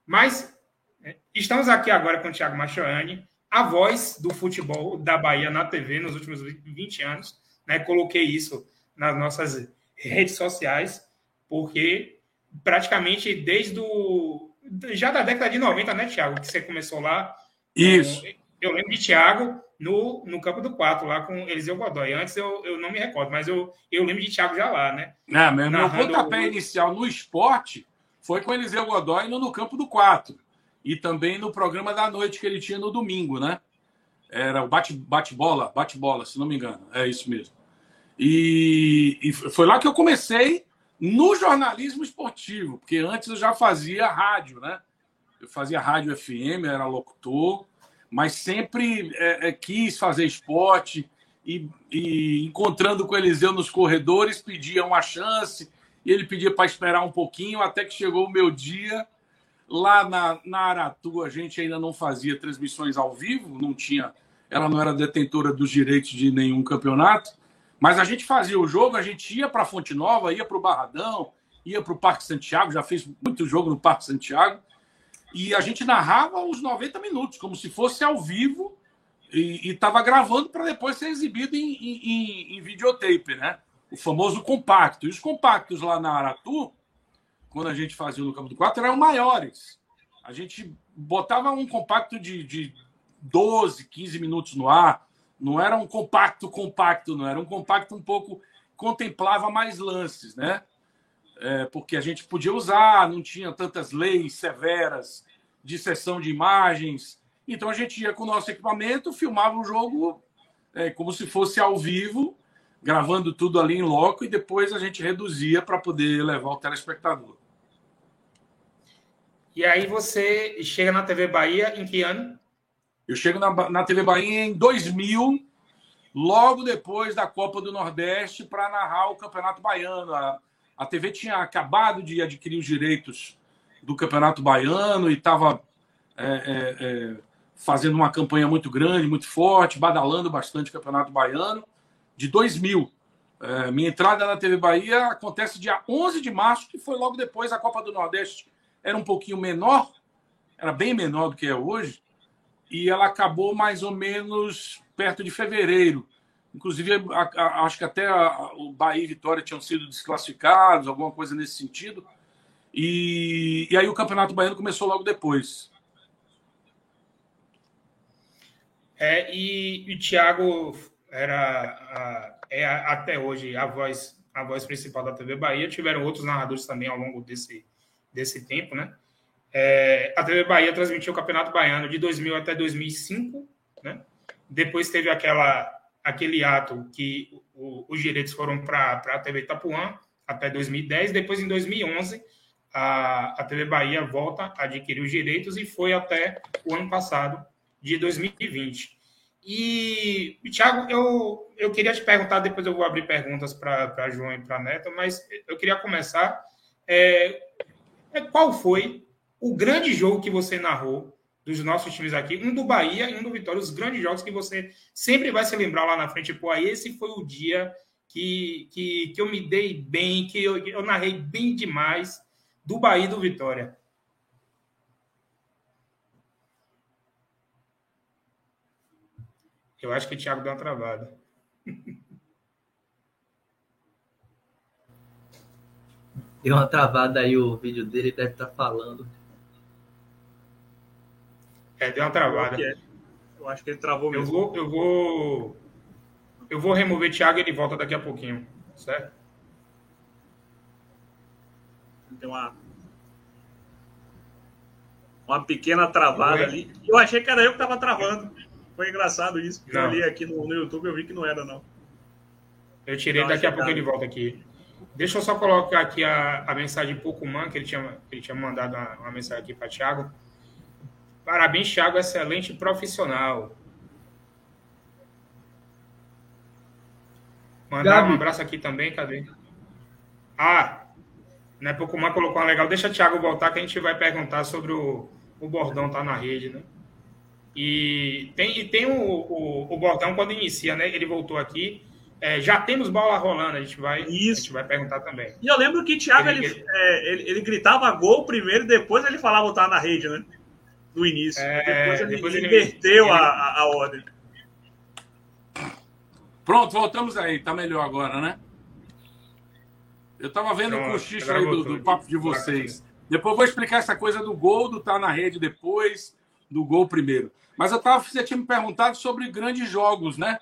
Speaker 1: mas é, estamos aqui agora com o Thiago Machoani a voz do futebol da Bahia na TV nos últimos 20 anos. Né? Coloquei isso nas nossas redes sociais, porque praticamente desde o. Já da década de 90, né, Thiago? Que você começou lá.
Speaker 4: Isso.
Speaker 1: Eu lembro de Thiago no, no campo do 4, lá com Eliseu Godoy. Antes eu, eu não me recordo, mas eu, eu lembro de Thiago já lá, né?
Speaker 4: É, meu, meu pontapé o... inicial no esporte foi com Eliseu Godoy no, no campo do 4 e também no programa da noite que ele tinha no domingo, né? Era o bate-bola, bate-bola, se não me engano. É isso mesmo. E, e, foi lá que eu comecei no jornalismo esportivo, porque antes eu já fazia rádio, né? Eu fazia rádio FM, era locutor, mas sempre é, é, quis fazer esporte e, e, encontrando com o Eliseu nos corredores, pedia uma chance e ele pedia para esperar um pouquinho até que chegou o meu dia. Lá na, na Aratu, a gente ainda não fazia transmissões ao vivo, não tinha, ela não era detentora dos direitos de nenhum campeonato, mas a gente fazia o jogo, a gente ia para Fonte Nova, ia para o Barradão, ia para o Parque Santiago, já fez muito jogo no Parque Santiago, e a gente narrava os 90 minutos, como se fosse ao vivo, e estava gravando para depois ser exibido em, em, em videotape, né? O famoso compacto. E os compactos lá na Aratu, quando a gente fazia no campo do 4, eram maiores. A gente botava um compacto de, de 12, 15 minutos no ar. Não era um compacto compacto, não. Era um compacto um pouco. contemplava mais lances, né? É, porque a gente podia usar, não tinha tantas leis severas de sessão de imagens. Então a gente ia com o nosso equipamento, filmava o jogo é, como se fosse ao vivo, gravando tudo ali em loco e depois a gente reduzia para poder levar o telespectador.
Speaker 1: E aí você chega na TV Bahia em que ano?
Speaker 4: Eu chego na, na TV Bahia em 2000, logo depois da Copa do Nordeste, para narrar o Campeonato Baiano. A, a TV tinha acabado de adquirir os direitos do Campeonato Baiano e estava é, é, é, fazendo uma campanha muito grande, muito forte, badalando bastante o Campeonato Baiano. de 2000. É, minha entrada na TV Bahia acontece dia 11 de março, que foi logo depois a Copa do Nordeste. Era um pouquinho menor, era bem menor do que é hoje, e ela acabou mais ou menos perto de fevereiro. Inclusive, acho que até o Bahia e Vitória tinham sido desclassificados, alguma coisa nesse sentido. E, e aí o Campeonato Baiano começou logo depois.
Speaker 1: É, e o Thiago era é até hoje a voz a voz principal da TV Bahia. Tiveram outros narradores também ao longo desse, desse tempo, né? É, a TV Bahia transmitiu o Campeonato Baiano de 2000 até 2005, né? Depois teve aquela aquele ato que o, os direitos foram para a TV Itapuã até 2010. Depois, em 2011, a, a TV Bahia volta a adquirir os direitos e foi até o ano passado, de 2020. E, Thiago, eu, eu queria te perguntar, depois eu vou abrir perguntas para João e para Neto, mas eu queria começar. É, é, qual foi o grande jogo que você narrou dos nossos times aqui, um do Bahia e um do Vitória, os grandes jogos que você sempre vai se lembrar lá na frente. Pô, esse foi o dia que, que, que eu me dei bem, que eu, eu narrei bem demais do Bahia e do Vitória. Eu acho que o Thiago deu uma travada.
Speaker 2: Deu uma travada aí o vídeo dele, deve estar falando.
Speaker 1: É, deu uma travada.
Speaker 3: Eu acho que ele travou
Speaker 1: mesmo. Eu vou, eu vou, eu vou remover Thiago e ele volta daqui a pouquinho, certo?
Speaker 3: Tem uma uma pequena travada ali. Eu achei que era eu que estava travando. Foi engraçado isso. Não. Eu li aqui no, no YouTube, eu vi que não era, não.
Speaker 1: Eu tirei, então, daqui a pouco ele volta aqui. Deixa eu só colocar aqui a, a mensagem Pokémon, que ele tinha, que ele tinha mandado uma, uma mensagem aqui para Thiago. Parabéns, Thiago, excelente profissional. Mandar Gabi. um abraço aqui também, cadê? Ah, né, Pocumã colocou uma legal. Deixa o Thiago voltar que a gente vai perguntar sobre o, o bordão tá na rede, né? E tem, e tem o, o, o bordão quando inicia, né? Ele voltou aqui. É, já temos bola rolando, a gente vai, Isso. A gente vai perguntar também.
Speaker 3: E eu lembro que o Thiago ele, ele, é, ele, ele gritava gol primeiro, depois ele falava tá na rede, né? no início. É, depois ele, depois ele inverteu ele... a, a ordem.
Speaker 4: Pronto, voltamos aí. Tá melhor agora, né? Eu tava vendo o cochicho aí do, do, papo de vocês. Depois vou explicar essa coisa do gol, do tá na rede depois, do gol primeiro. Mas eu tava, você tinha me perguntado sobre grandes jogos, né?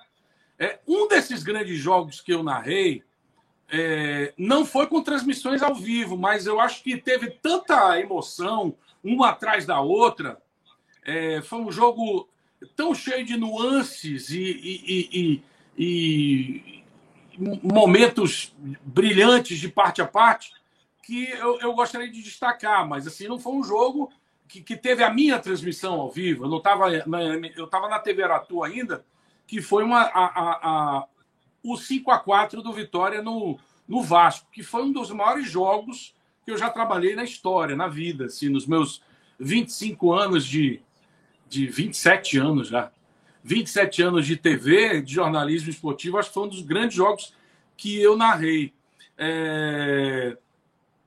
Speaker 4: É, um desses grandes jogos que eu narrei é, não foi com transmissões ao vivo, mas eu acho que teve tanta emoção, uma atrás da outra, é, foi um jogo tão cheio de nuances e, e, e, e, momentos brilhantes de parte a parte que eu, eu, gostaria de destacar, mas assim não foi um jogo que, que teve a minha transmissão ao vivo. Eu não estava eu estava na TV Aratu ainda, que foi uma a, a, a, o 5 a 4 do Vitória no, no Vasco, que foi um dos maiores jogos que eu já trabalhei na história, na vida, assim, nos meus 25 anos de, de 27 anos já. 27 anos de TV, de jornalismo esportivo, acho que foi um dos grandes jogos que eu narrei. É...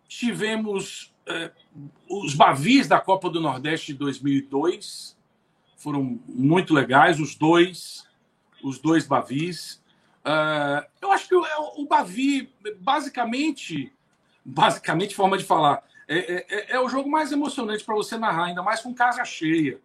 Speaker 4: Tivemos é... os Bavis da Copa do Nordeste de 2002, foram muito legais, os dois, os dois Bavis. É... Eu acho que o, o Bavi, basicamente, basicamente, forma de falar, é, é, é o jogo mais emocionante para você narrar, ainda mais com casa cheia.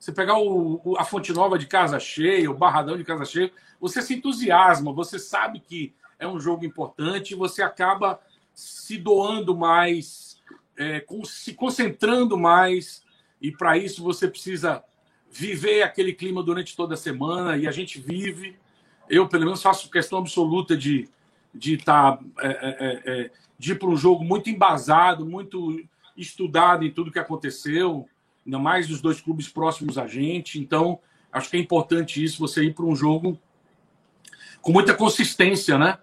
Speaker 4: Você pegar o, o, a Fonte Nova de casa cheia, o Barradão de casa cheia, você se entusiasma, você sabe que é um jogo importante, você acaba se doando mais, é, com, se concentrando mais, e para isso você precisa viver aquele clima durante toda a semana, e a gente vive. Eu, pelo menos, faço questão absoluta de de estar tá, é, é, é, de ir para um jogo muito embasado, muito estudado em tudo que aconteceu ainda mais dos dois clubes próximos a gente. Então, acho que é importante isso, você ir para um jogo com muita consistência, né?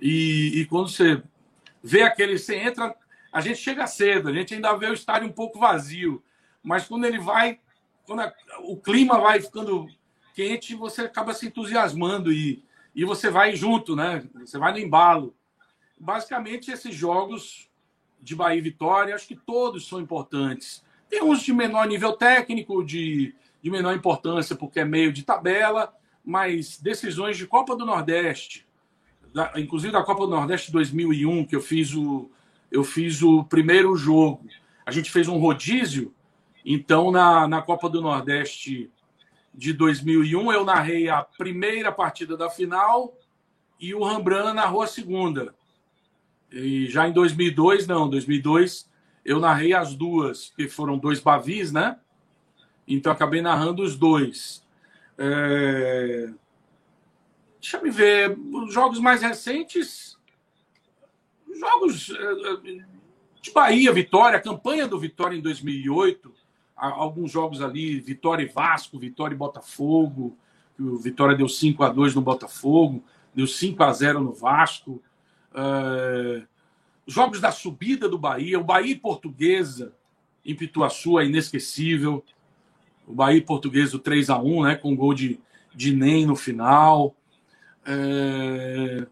Speaker 4: E, e, quando você vê aquele, você entra, a gente chega cedo, a gente ainda vê o estádio um pouco vazio, mas quando ele vai, quando a, o clima vai ficando quente, você acaba se entusiasmando e, e você vai junto, né? Você vai no embalo. Basicamente, esses jogos de Bahia e Vitória, acho que todos são importantes. Tem uns de menor nível técnico, de, de menor importância, porque é meio de tabela, mas decisões de Copa do Nordeste, da, inclusive da Copa do Nordeste 2001, que eu fiz o, eu fiz o primeiro jogo. A gente fez um rodízio, então na, na Copa do Nordeste de 2001, eu narrei a primeira partida da final e o Rembrandt narrou a segunda. E já em 2002, não, 2002 eu narrei as duas, que foram dois Bavis, né? Então acabei narrando os dois. É... Deixa eu ver, os jogos mais recentes, jogos é, é, de Bahia, Vitória, campanha do Vitória em 2008, alguns jogos ali, Vitória e Vasco, Vitória e Botafogo, o Vitória deu 5 a 2 no Botafogo, deu 5 a 0 no Vasco. É, jogos da subida do Bahia, o Bahia Portuguesa em Pituaçu é inesquecível. O Bahia Portuguesa, o 3 a 1 né, com gol de, de Nem no final. É...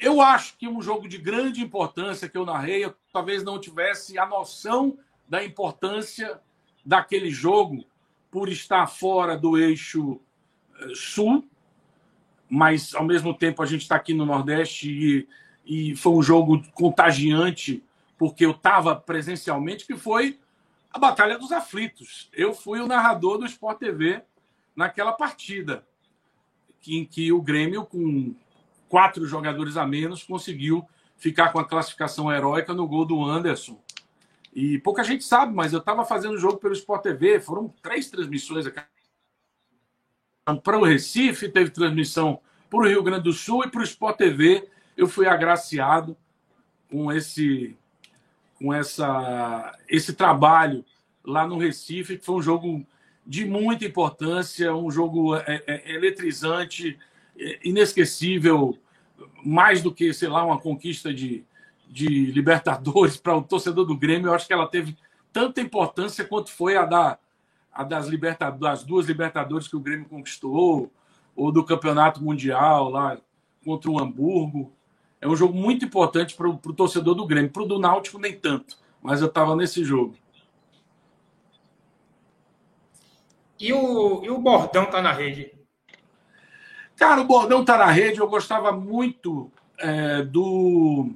Speaker 4: Eu acho que um jogo de grande importância que eu narrei, eu talvez não tivesse a noção da importância daquele jogo por estar fora do eixo eh, sul, mas ao mesmo tempo a gente está aqui no Nordeste e, e foi um jogo contagiante porque eu estava presencialmente, que foi a Batalha dos Aflitos. Eu fui o narrador do Sport TV naquela partida, em que o Grêmio, com quatro jogadores a menos, conseguiu ficar com a classificação heróica no gol do Anderson. E pouca gente sabe, mas eu estava fazendo o jogo pelo Sport TV, foram três transmissões. Para o Recife, teve transmissão para o Rio Grande do Sul e para o Sport TV. Eu fui agraciado com esse com essa esse trabalho lá no Recife, que foi um jogo de muita importância, um jogo é, é, eletrizante, é, inesquecível, mais do que, sei lá, uma conquista de, de Libertadores para o torcedor do Grêmio, eu acho que ela teve tanta importância quanto foi a, da, a das, das duas Libertadores que o Grêmio conquistou, ou do Campeonato Mundial lá contra o Hamburgo. É um jogo muito importante para o torcedor do Grêmio. Para o do Náutico, nem tanto, mas eu estava nesse jogo.
Speaker 1: E o, e o Bordão tá na rede?
Speaker 4: Cara, o Bordão tá na rede. Eu gostava muito é, do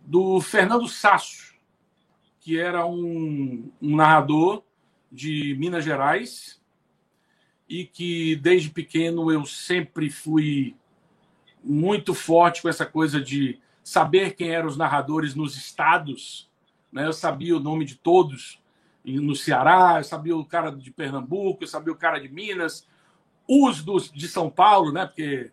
Speaker 4: do Fernando Sasso, que era um, um narrador de Minas Gerais e que desde pequeno eu sempre fui muito forte com essa coisa de saber quem eram os narradores nos estados. Né? Eu sabia o nome de todos no Ceará, eu sabia o cara de Pernambuco, eu sabia o cara de Minas, os dos, de São Paulo, né? porque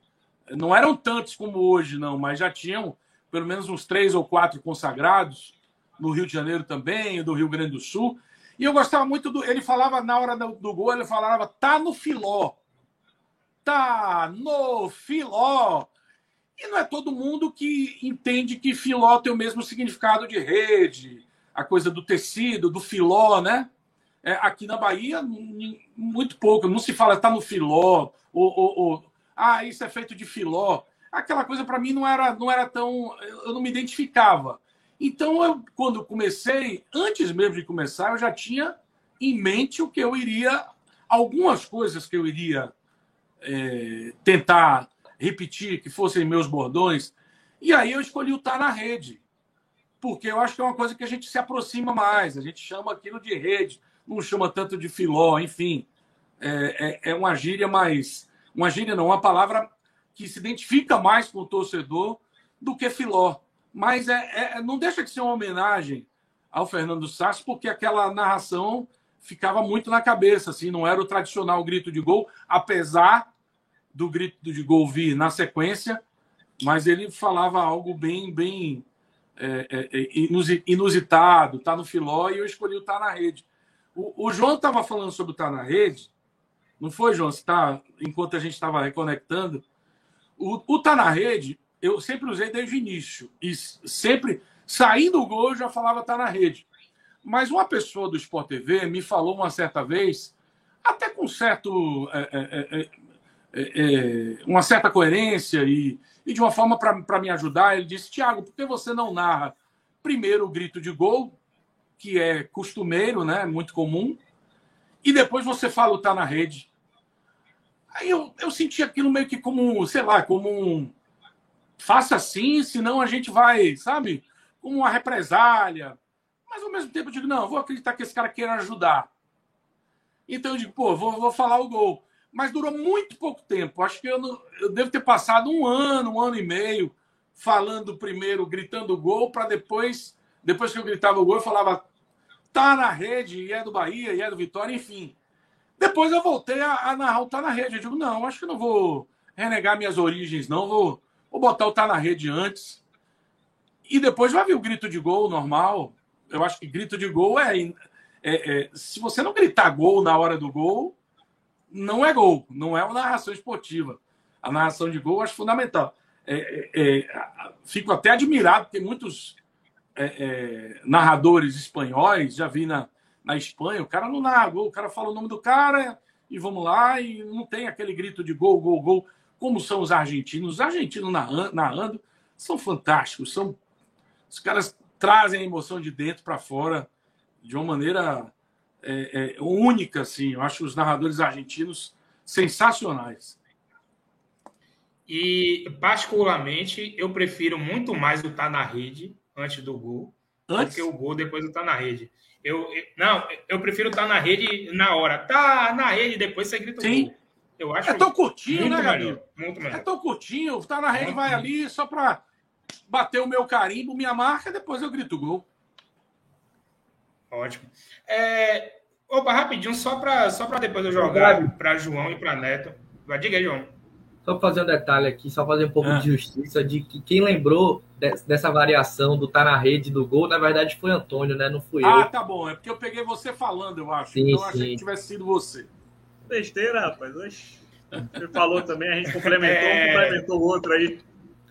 Speaker 4: não eram tantos como hoje, não, mas já tinham pelo menos uns três ou quatro consagrados, no Rio de Janeiro também, do Rio Grande do Sul. E eu gostava muito do. Ele falava na hora do, do gol, ele falava, tá no filó. Tá no filó. E não é todo mundo que entende que filó tem o mesmo significado de rede, a coisa do tecido, do filó, né? É, aqui na Bahia, muito pouco. Não se fala tá no filó, ou, ou, ou ah, isso é feito de filó aquela coisa para mim não era, não era tão. Eu não me identificava. Então, eu, quando eu comecei, antes mesmo de começar, eu já tinha em mente o que eu iria, algumas coisas que eu iria é, tentar repetir, que fossem meus bordões. E aí eu escolhi o Tá na Rede, porque eu acho que é uma coisa que a gente se aproxima mais, a gente chama aquilo de rede, não chama tanto de filó, enfim. É, é, é uma gíria mais. Uma gíria não, uma palavra que se identifica mais com o torcedor do que Filó. Mas é, é, não deixa de ser uma homenagem ao Fernando Sassi, porque aquela narração ficava muito na cabeça, assim, não era o tradicional grito de gol, apesar do grito de gol vir na sequência, mas ele falava algo bem, bem é, é, é inusitado, tá no filó, e eu escolhi o tá na rede. O, o João estava falando sobre o tá na rede, não foi, João? Você tá, enquanto a gente estava reconectando, o, o tá na rede, eu sempre usei desde o início. E sempre, saindo o gol, eu já falava tá na rede. Mas uma pessoa do Sport TV me falou uma certa vez, até com certo é, é, é, uma certa coerência e, e de uma forma para me ajudar, ele disse: Tiago, por que você não narra primeiro o grito de gol, que é costumeiro, né, muito comum, e depois você fala o tá na rede? Aí eu, eu senti aquilo meio que como, sei lá, como um. Faça assim, senão a gente vai, sabe? Como uma represália. Mas ao mesmo tempo eu digo, não, vou acreditar que esse cara queira ajudar. Então eu digo, pô, vou, vou falar o gol. Mas durou muito pouco tempo. Acho que eu, não, eu devo ter passado um ano, um ano e meio, falando primeiro, gritando gol, para depois, depois que eu gritava o gol, eu falava, tá na rede, e é do Bahia, e é do Vitória, enfim. Depois eu voltei a, a narrar o tá na rede. Eu digo, não, acho que não vou renegar minhas origens, não. Vou, vou botar o tá na rede antes. E depois vai vir o grito de gol normal. Eu acho que grito de gol é, é, é, Se você não gritar gol na hora do gol, não é gol, não é uma narração esportiva. A narração de gol eu acho fundamental. É, é, é fico até admirado, porque muitos é, narradores espanhóis, já vi na, na Espanha, o cara não narra gol, o cara fala o nome do cara e vamos lá, e não tem aquele grito de gol, gol, gol, como são os argentinos. Os argentinos narrando, narrando são fantásticos, são os caras trazem a emoção de dentro para fora de uma maneira é, é, única, assim. Eu acho os narradores argentinos sensacionais.
Speaker 1: E, particularmente, eu prefiro muito mais o tá na rede antes do gol antes? do que o gol depois do tá na rede. Eu, não, eu prefiro estar tá na rede na hora. Tá na rede, depois você grita
Speaker 4: Sim.
Speaker 1: o gol. Eu acho
Speaker 4: é tão curtinho, né, Gabriel?
Speaker 1: Muito melhor.
Speaker 4: É tão curtinho. Tá na rede, muito vai ali só para bater o meu carimbo, minha marca, depois eu grito gol.
Speaker 1: Ótimo. É, opa, rapidinho, só para só depois eu jogar para João e para Neto. Vai, diga aí, João.
Speaker 2: Só fazer um detalhe aqui, só fazer um pouco ah. de justiça de que quem lembrou dessa variação do tá na rede do gol, na verdade foi Antônio, né? Não fui
Speaker 4: ah,
Speaker 2: eu.
Speaker 4: Ah, tá bom. É porque eu peguei você falando, eu acho. Sim, então eu achei que tivesse sido você.
Speaker 3: Besteira, rapaz. Oxi. Você falou também, a gente complementou, é... complementou o outro aí.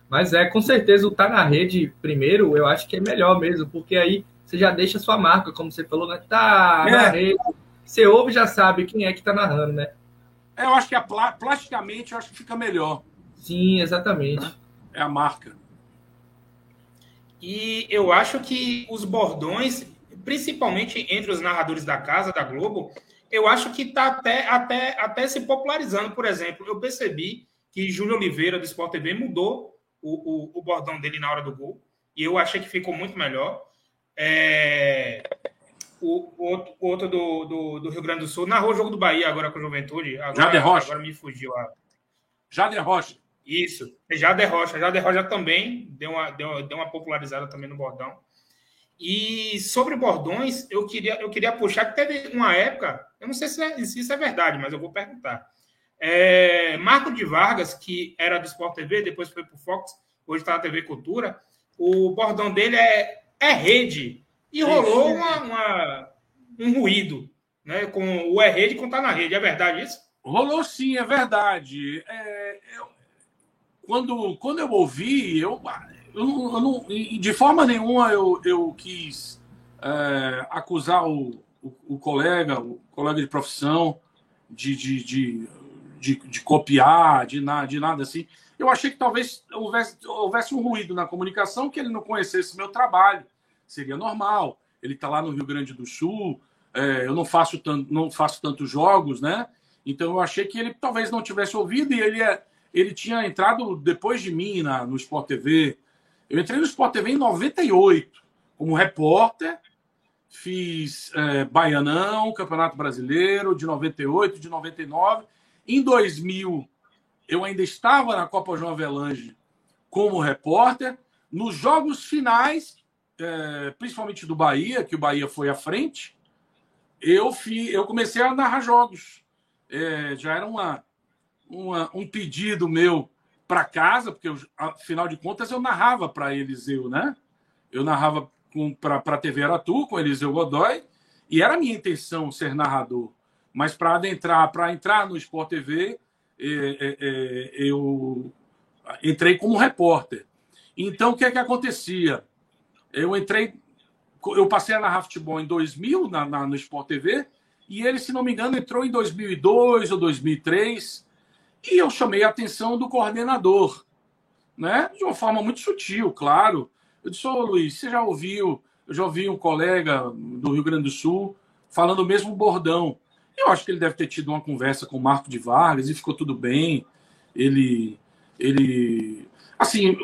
Speaker 2: Mas é, com certeza, o tá na rede primeiro, eu acho que é melhor mesmo, porque aí você já deixa a sua marca, como você falou, né? Tá é. na rede. Você ouve já sabe quem é que tá narrando, né?
Speaker 4: É, eu acho que a, plasticamente eu acho que fica melhor.
Speaker 2: Sim, exatamente.
Speaker 4: É a marca.
Speaker 1: E eu acho que os bordões, principalmente entre os narradores da casa, da Globo, eu acho que está até, até, até se popularizando. Por exemplo, eu percebi que Júlio Oliveira, do Sport TV, mudou o, o, o bordão dele na hora do gol. E eu achei que ficou muito melhor. É... O, outro, outro do, do, do, Rio Grande do Sul narrou o jogo do Bahia agora com a Juventude. Agora,
Speaker 4: Jader Rocha.
Speaker 1: Agora me fugiu a.
Speaker 4: Jader Rocha.
Speaker 1: Isso. Jader Rocha. Jader Rocha também deu uma, deu, deu uma popularizada também no bordão. E sobre bordões, eu queria, eu queria puxar que teve uma época, eu não sei se, é, se isso é verdade, mas eu vou perguntar. É, Marco de Vargas, que era do Sport TV, depois foi para o Fox, hoje está na TV Cultura, o bordão dele é, é rede. E rolou uma, uma, um ruído, né? Com o é rede com tá na rede. É verdade isso?
Speaker 4: Rolou sim, é verdade. É, eu, quando, quando eu ouvi, eu, eu, não, eu não, de forma nenhuma eu, eu quis é, acusar o, o, o, colega, o colega de profissão, de, de, de, de, de copiar, de, na, de nada assim. Eu achei que talvez houvesse, houvesse um ruído na comunicação que ele não conhecesse meu trabalho. Seria normal. Ele está lá no Rio Grande do Sul. É, eu não faço, tanto, não faço tantos jogos, né? Então eu achei que ele talvez não tivesse ouvido e ele é ele tinha entrado depois de mim na, no Sport TV. Eu entrei no Sport TV em 98 como repórter, fiz é, Baianão, Campeonato Brasileiro de 98, de 99. Em 2000, eu ainda estava na Copa João Avelange como repórter. Nos jogos finais, é, principalmente do Bahia, que o Bahia foi à frente, eu, fi, eu comecei a narrar jogos. É, já era uma, uma, um pedido meu para casa, porque eu, afinal de contas eu narrava para Eliseu, né? Eu narrava para a TV Aratu com Eliseu Godoy e era minha intenção ser narrador. Mas para adentrar, para entrar no Sport TV, eu entrei como repórter. Então o que é que acontecia? Eu entrei, eu passei a narrar futebol em 2000 na, na, no Sport TV e ele, se não me engano, entrou em 2002 ou 2003 E eu chamei a atenção do coordenador, né? De uma forma muito sutil, claro. Eu disse, ô Luiz, você já ouviu? Eu já ouvi um colega do Rio Grande do Sul falando o mesmo bordão. Eu acho que ele deve ter tido uma conversa com o Marco de Vargas e ficou tudo bem. Ele, ele, assim,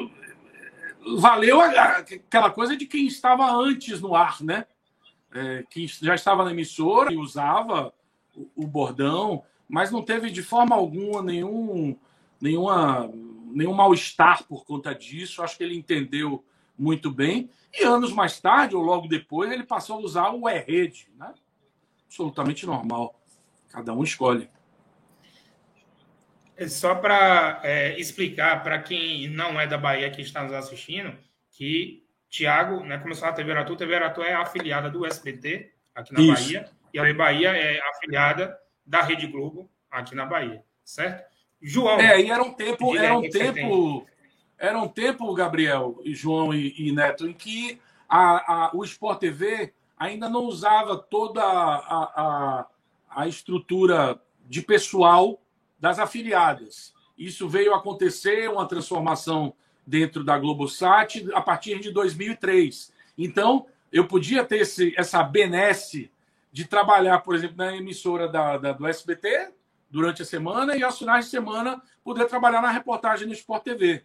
Speaker 4: valeu aquela coisa de quem estava antes no ar, né? É, que já estava na emissora e usava o, o bordão, mas não teve de forma alguma nenhum, nenhuma, nenhum mal-estar por conta disso. Acho que ele entendeu muito bem. E anos mais tarde, ou logo depois, ele passou a usar o E-Rede, né? Absolutamente normal. Cada um escolhe.
Speaker 1: É só para é, explicar para quem não é da Bahia que está nos assistindo, que Tiago, né, começou a TV Aratu, TV Aratu é afiliada do SBT aqui na Isso. Bahia, e a Bahia é afiliada da Rede Globo aqui na Bahia, certo?
Speaker 4: João. É, e era um tempo, era um tempo, era um tempo, Gabriel, e João e, e Neto, em que a, a, o Sport TV ainda não usava toda a, a, a estrutura de pessoal das afiliadas. Isso veio acontecer, uma transformação dentro da Globosat a partir de 2003. Então, eu podia ter esse, essa benesse de trabalhar, por exemplo, na emissora da, da, do SBT durante a semana e aos finais de semana poder trabalhar na reportagem no Sport TV.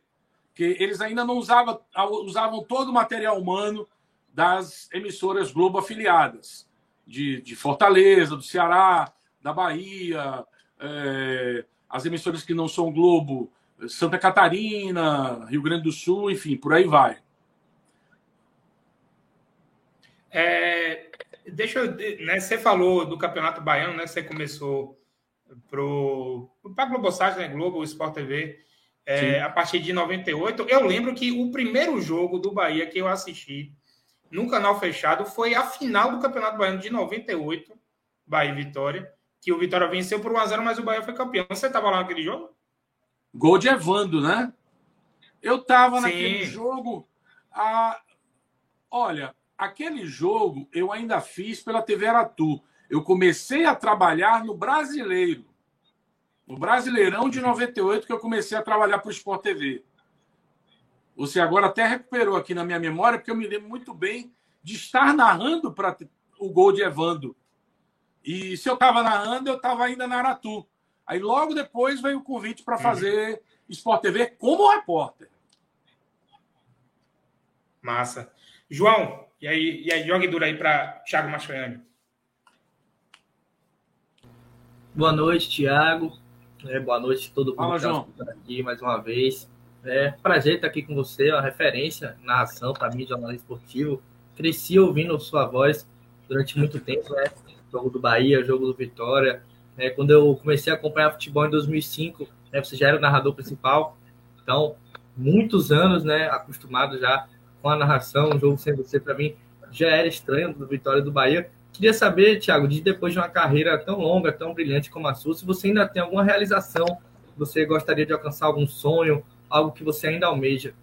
Speaker 4: Que eles ainda não usavam, usavam todo o material humano das emissoras Globo afiliadas, de, de Fortaleza, do Ceará, da Bahia, é, as emissoras que não são Globo, Santa Catarina, Rio Grande do Sul, enfim, por aí vai.
Speaker 1: É, deixa eu. Né, você falou do Campeonato Baiano, né? Você começou para a Globosat, né? Globo, Sport TV, é, a partir de 98. Eu lembro que o primeiro jogo do Bahia que eu assisti num canal fechado foi a final do Campeonato Baiano de 98, Bahia e Vitória que o Vitória venceu por 1x0, mas o Bahia foi campeão. Você estava lá naquele jogo?
Speaker 4: Gol de Evando, né? Eu estava naquele jogo. A... Olha, aquele jogo eu ainda fiz pela TV Aratu. Eu comecei a trabalhar no Brasileiro. No Brasileirão de 98 que eu comecei a trabalhar para o Sport TV. Você agora até recuperou aqui na minha memória, porque eu me lembro muito bem de estar narrando para o gol de Evando e se eu estava narrando, eu estava ainda na Aratu. Aí logo depois veio o convite para fazer uhum. Sport TV como repórter.
Speaker 1: Massa. João, e aí, e aí jogue duro aí para Thiago Mastroianni.
Speaker 2: Boa noite, Thiago. É, boa noite a todo mundo
Speaker 4: Fala, João.
Speaker 2: aqui mais uma vez. É prazer estar aqui com você, uma referência, narração para mim, jornalista esportivo. Cresci ouvindo sua voz durante muito tempo, né? jogo do Bahia, jogo do Vitória. É, quando eu comecei a acompanhar futebol em 2005, né, você já era o narrador principal, então muitos anos, né, acostumado já com a narração, o jogo sem você para mim já era estranho do Vitória do Bahia. Queria saber, Thiago, de depois de uma carreira tão longa, tão brilhante como a sua, se você ainda tem alguma realização, você gostaria de alcançar algum sonho, algo que você ainda almeja?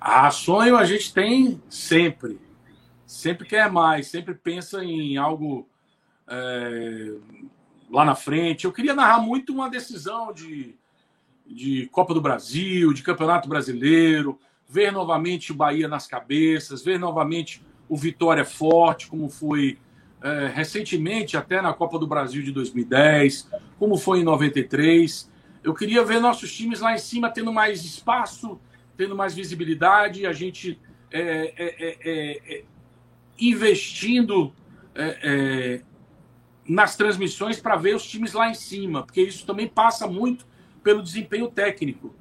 Speaker 4: Ah, sonho a gente tem sempre. Sempre quer mais, sempre pensa em algo é, lá na frente. Eu queria narrar muito uma decisão de, de Copa do Brasil, de Campeonato Brasileiro, ver novamente o Bahia nas cabeças, ver novamente o Vitória forte, como foi é, recentemente, até na Copa do Brasil de 2010, como foi em 93. Eu queria ver nossos times lá em cima tendo mais espaço, tendo mais visibilidade, a gente é, é, é, é investindo nas transmissões para ver os times lá em cima, porque isso também passa muito pelo desempenho técnico.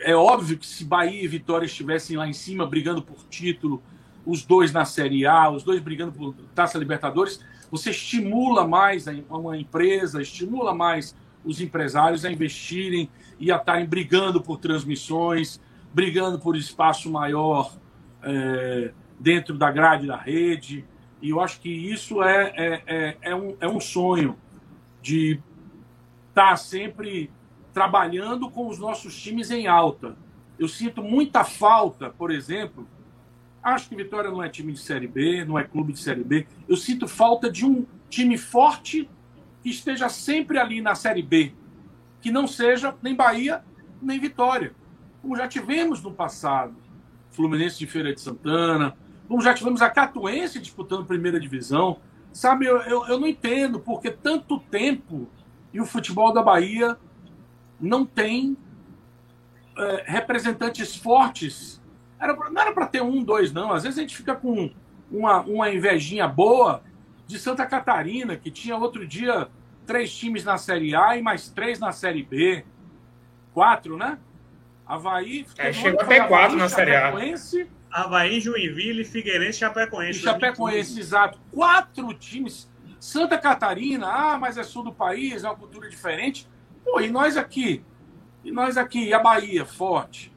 Speaker 4: É óbvio que se Bahia e Vitória estivessem lá em cima brigando por título, os dois na Série A, os dois brigando por Taça Libertadores, você estimula mais uma empresa, estimula mais os empresários a investirem e a estarem brigando por transmissões, brigando por espaço maior é, dentro da grade da rede. E eu acho que isso é, é, é, é, um, é um sonho de estar tá sempre trabalhando com os nossos times em alta. Eu sinto muita falta, por exemplo, acho que Vitória não é time de Série B, não é clube de Série B. Eu sinto falta de um time forte esteja sempre ali na Série B. que não seja nem Bahia, nem Vitória. Como já tivemos no passado. Fluminense de Feira de Santana, como já tivemos a Catuense disputando primeira divisão. Sabe, eu, eu, eu não entendo porque tanto tempo e o futebol da Bahia não tem é, representantes fortes. Era, não era para ter um, dois, não. Às vezes a gente fica com uma, uma invejinha boa de Santa Catarina, que tinha outro dia três times na Série A e mais três na Série B. Quatro, né? Havaí.
Speaker 1: É, chegou até quatro na Série A.
Speaker 3: Havaí, Joinville, Figueirense Chapecoense.
Speaker 4: E Chapecoense, exato. Quatro times. Santa Catarina, ah, mas é sul do país, é uma cultura diferente. Pô, e nós aqui? E nós aqui? E a Bahia, forte?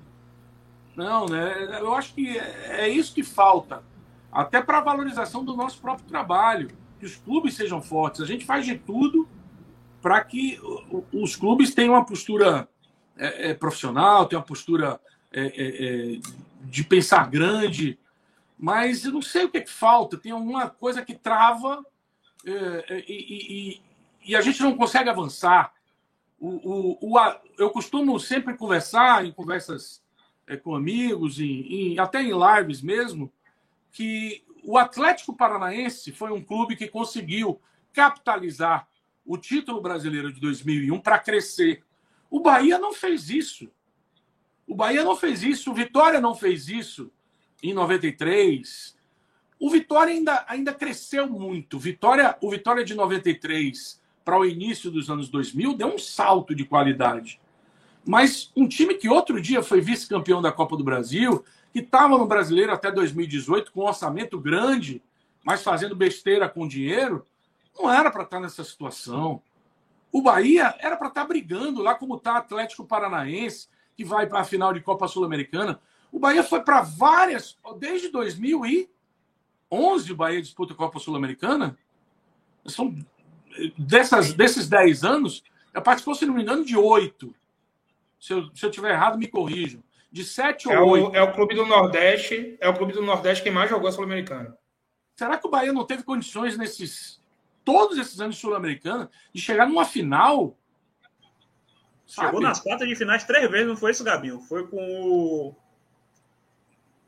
Speaker 4: Não, né? Eu acho que é isso que falta. Até para a valorização do nosso próprio trabalho. Que os clubes sejam fortes. A gente faz de tudo para que os clubes tenham uma postura é, é, profissional, tenham uma postura é, é, é, de pensar grande. Mas eu não sei o que, é que falta. Tem alguma coisa que trava e, e, e, a gente não consegue avançar. O, o, o, eu costumo sempre conversar em conversas com amigos, em, em, até em lives mesmo, que o Atlético Paranaense foi um clube que conseguiu capitalizar o título brasileiro de 2001 para crescer. O Bahia não fez isso. O Bahia não fez isso, o Vitória não fez isso em 93. O Vitória ainda, ainda cresceu muito. Vitória, o Vitória de 93 para o início dos anos 2000 deu um salto de qualidade. Mas um time que outro dia foi vice-campeão da Copa do Brasil, que estava no brasileiro até 2018 com um orçamento grande, mas fazendo besteira com dinheiro, não era para estar tá nessa situação. O Bahia era para estar tá brigando lá como está Atlético Paranaense, que vai para a final de Copa Sul-Americana. O Bahia foi para várias, desde 2011 o Bahia disputa a Copa Sul-Americana. São dessas, desses 10 anos, participou, se não me engano, de oito. Se eu, se eu tiver errado, me corrijam. De sete
Speaker 1: é
Speaker 4: ou oito.
Speaker 1: É o clube do Nordeste, é o clube do Nordeste que mais jogou a Sul-Americana.
Speaker 4: Será que o Bahia não teve condições nesses todos esses anos sul-americana de chegar numa final?
Speaker 3: Sabe? Chegou nas quartas de finais três vezes, não foi isso, Gabinho? Foi com o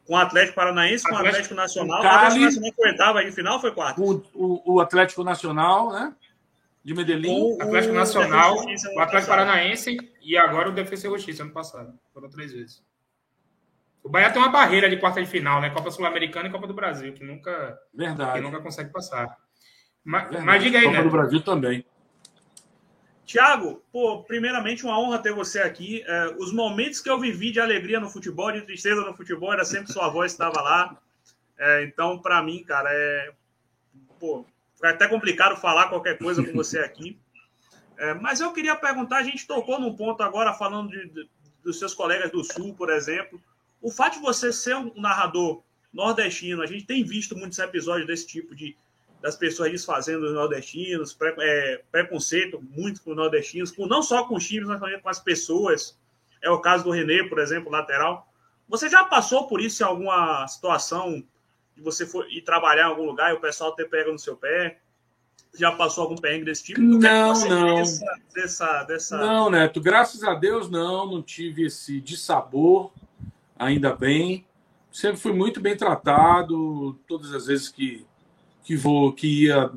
Speaker 3: com o Atlético Paranaense, com o Atlético Nacional. O Atlético Nacional foi oitava de final foi quarto?
Speaker 4: O, o, o Atlético Nacional, né? De Medellín.
Speaker 1: O Atlético Nacional, o Atlético Paranaense e agora o Defesa e Justiça ano passado. Foram três vezes. O Bahia tem uma barreira de quarta de final, né? Copa Sul-Americana e Copa do Brasil, que nunca,
Speaker 4: Verdade.
Speaker 1: Que nunca consegue passar. Mas, mas diga aí,
Speaker 4: Copa do Brasil também.
Speaker 3: Tiago, pô, primeiramente uma honra ter você aqui. É, os momentos que eu vivi de alegria no futebol, de tristeza no futebol, era sempre sua voz estava lá. É, então, para mim, cara, é pô, foi até complicado falar qualquer coisa com você aqui. É, mas eu queria perguntar, a gente tocou num ponto agora falando de, de, dos seus colegas do Sul, por exemplo. O fato de você ser um narrador nordestino, a gente tem visto muitos episódios desse tipo de das pessoas desfazendo os nordestinos, é, preconceito muito com os nordestinos, com, não só com os times, mas também com as pessoas. É o caso do René, por exemplo, lateral. Você já passou por isso em alguma situação de você for ir trabalhar em algum lugar e o pessoal ter pega no seu pé? Já passou algum perrengue desse tipo?
Speaker 4: Não, não.
Speaker 3: Dessa, dessa, dessa...
Speaker 4: Não, Neto, graças a Deus não, não tive esse dissabor, ainda bem. Sempre fui muito bem tratado, todas as vezes que, que vou, que ia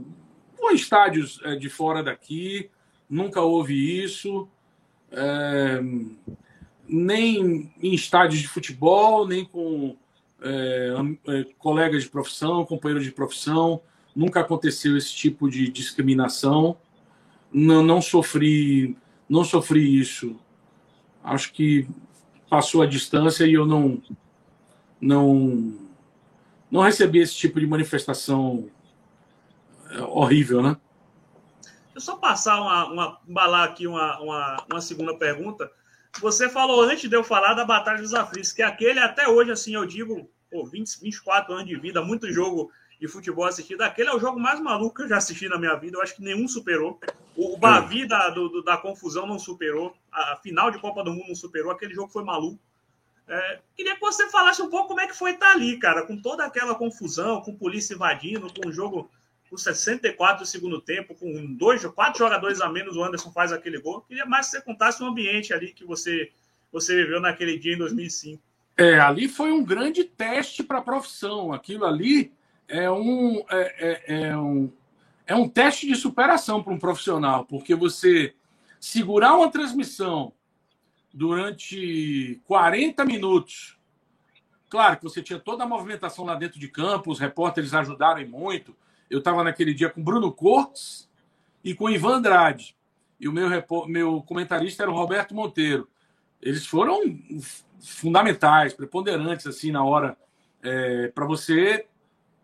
Speaker 4: vou em estádios é, de fora daqui, nunca houve isso. É, nem em estádios de futebol, nem com é, é, de profissão, companheiros de profissão, nunca aconteceu esse tipo de discriminação. Não, não sofri, não sofri isso. Acho que passou a distância e eu não, não, não recebi esse tipo de manifestação é, horrível, né?
Speaker 3: Deixa eu só passar uma, uma embalar aqui uma, uma, uma segunda pergunta. Você falou antes de eu falar da Batalha dos Aflitos, que aquele até hoje, assim, eu digo, pô, 20, 24 anos de vida, muito jogo de futebol assistido. Aquele é o jogo mais maluco que eu já assisti na minha vida. Eu acho que nenhum superou. O, o Bavi da, do, da confusão não superou. A, a, final de Copa do Mundo não superou. Aquele jogo foi maluco. É, queria que você falasse um pouco como é que foi estar ali, cara, com toda aquela confusão, com polícia invadindo, com o jogo por 64 do segundo tempo, com dois, quatro jogadores a menos, o Anderson faz aquele gol. Queria mais que você contasse o ambiente ali que você, você viveu naquele dia em 2005.
Speaker 4: É, ali foi um grande teste para a profissão. Aquilo ali é um, é, é, é, um, é um teste de superação para um profissional, porque você segurar uma transmissão durante 40 minutos. Claro que você tinha toda a movimentação lá dentro de campo, os repórteres ajudaram muito. Eu estava naquele dia com Bruno Cortes e com Ivan Andrade. E o meu, meu comentarista era o Roberto Monteiro. Eles foram fundamentais, preponderantes assim na hora é, para você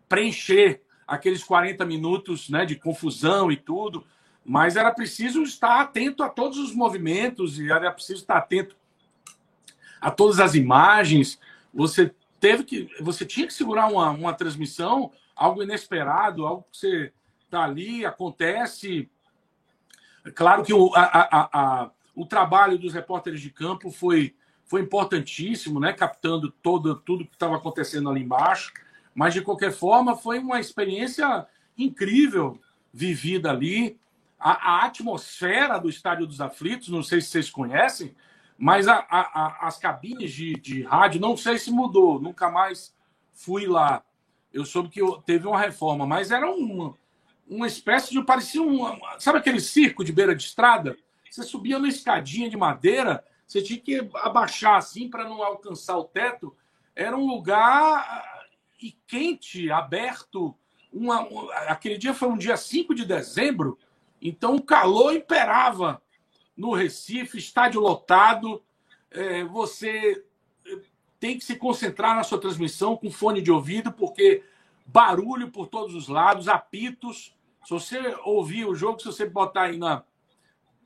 Speaker 4: preencher aqueles 40 minutos né, de confusão e tudo, mas era preciso estar atento a todos os movimentos e era preciso estar atento a todas as imagens. Você teve que, você tinha que segurar uma, uma transmissão, algo inesperado, algo que você está ali, acontece. Claro que o, a, a, a, o trabalho dos repórteres de campo foi foi importantíssimo, né? Captando todo, tudo que estava acontecendo ali embaixo. Mas, de qualquer forma, foi uma experiência incrível vivida ali. A, a atmosfera do Estádio dos Aflitos, não sei se vocês conhecem, mas a, a, as cabines de, de rádio, não sei se mudou, nunca mais fui lá. Eu soube que teve uma reforma, mas era uma, uma espécie de. parecia um. Sabe aquele circo de beira de estrada? Você subia numa escadinha de madeira você tinha que abaixar assim para não alcançar o teto. Era um lugar ah, e quente, aberto. Uma, aquele dia foi um dia 5 de dezembro, então o calor imperava no Recife, estádio lotado. É, você eh, tem que se concentrar na sua transmissão com fone de ouvido, porque barulho por todos os lados, apitos. Se você ouvir o jogo, se você botar aí na,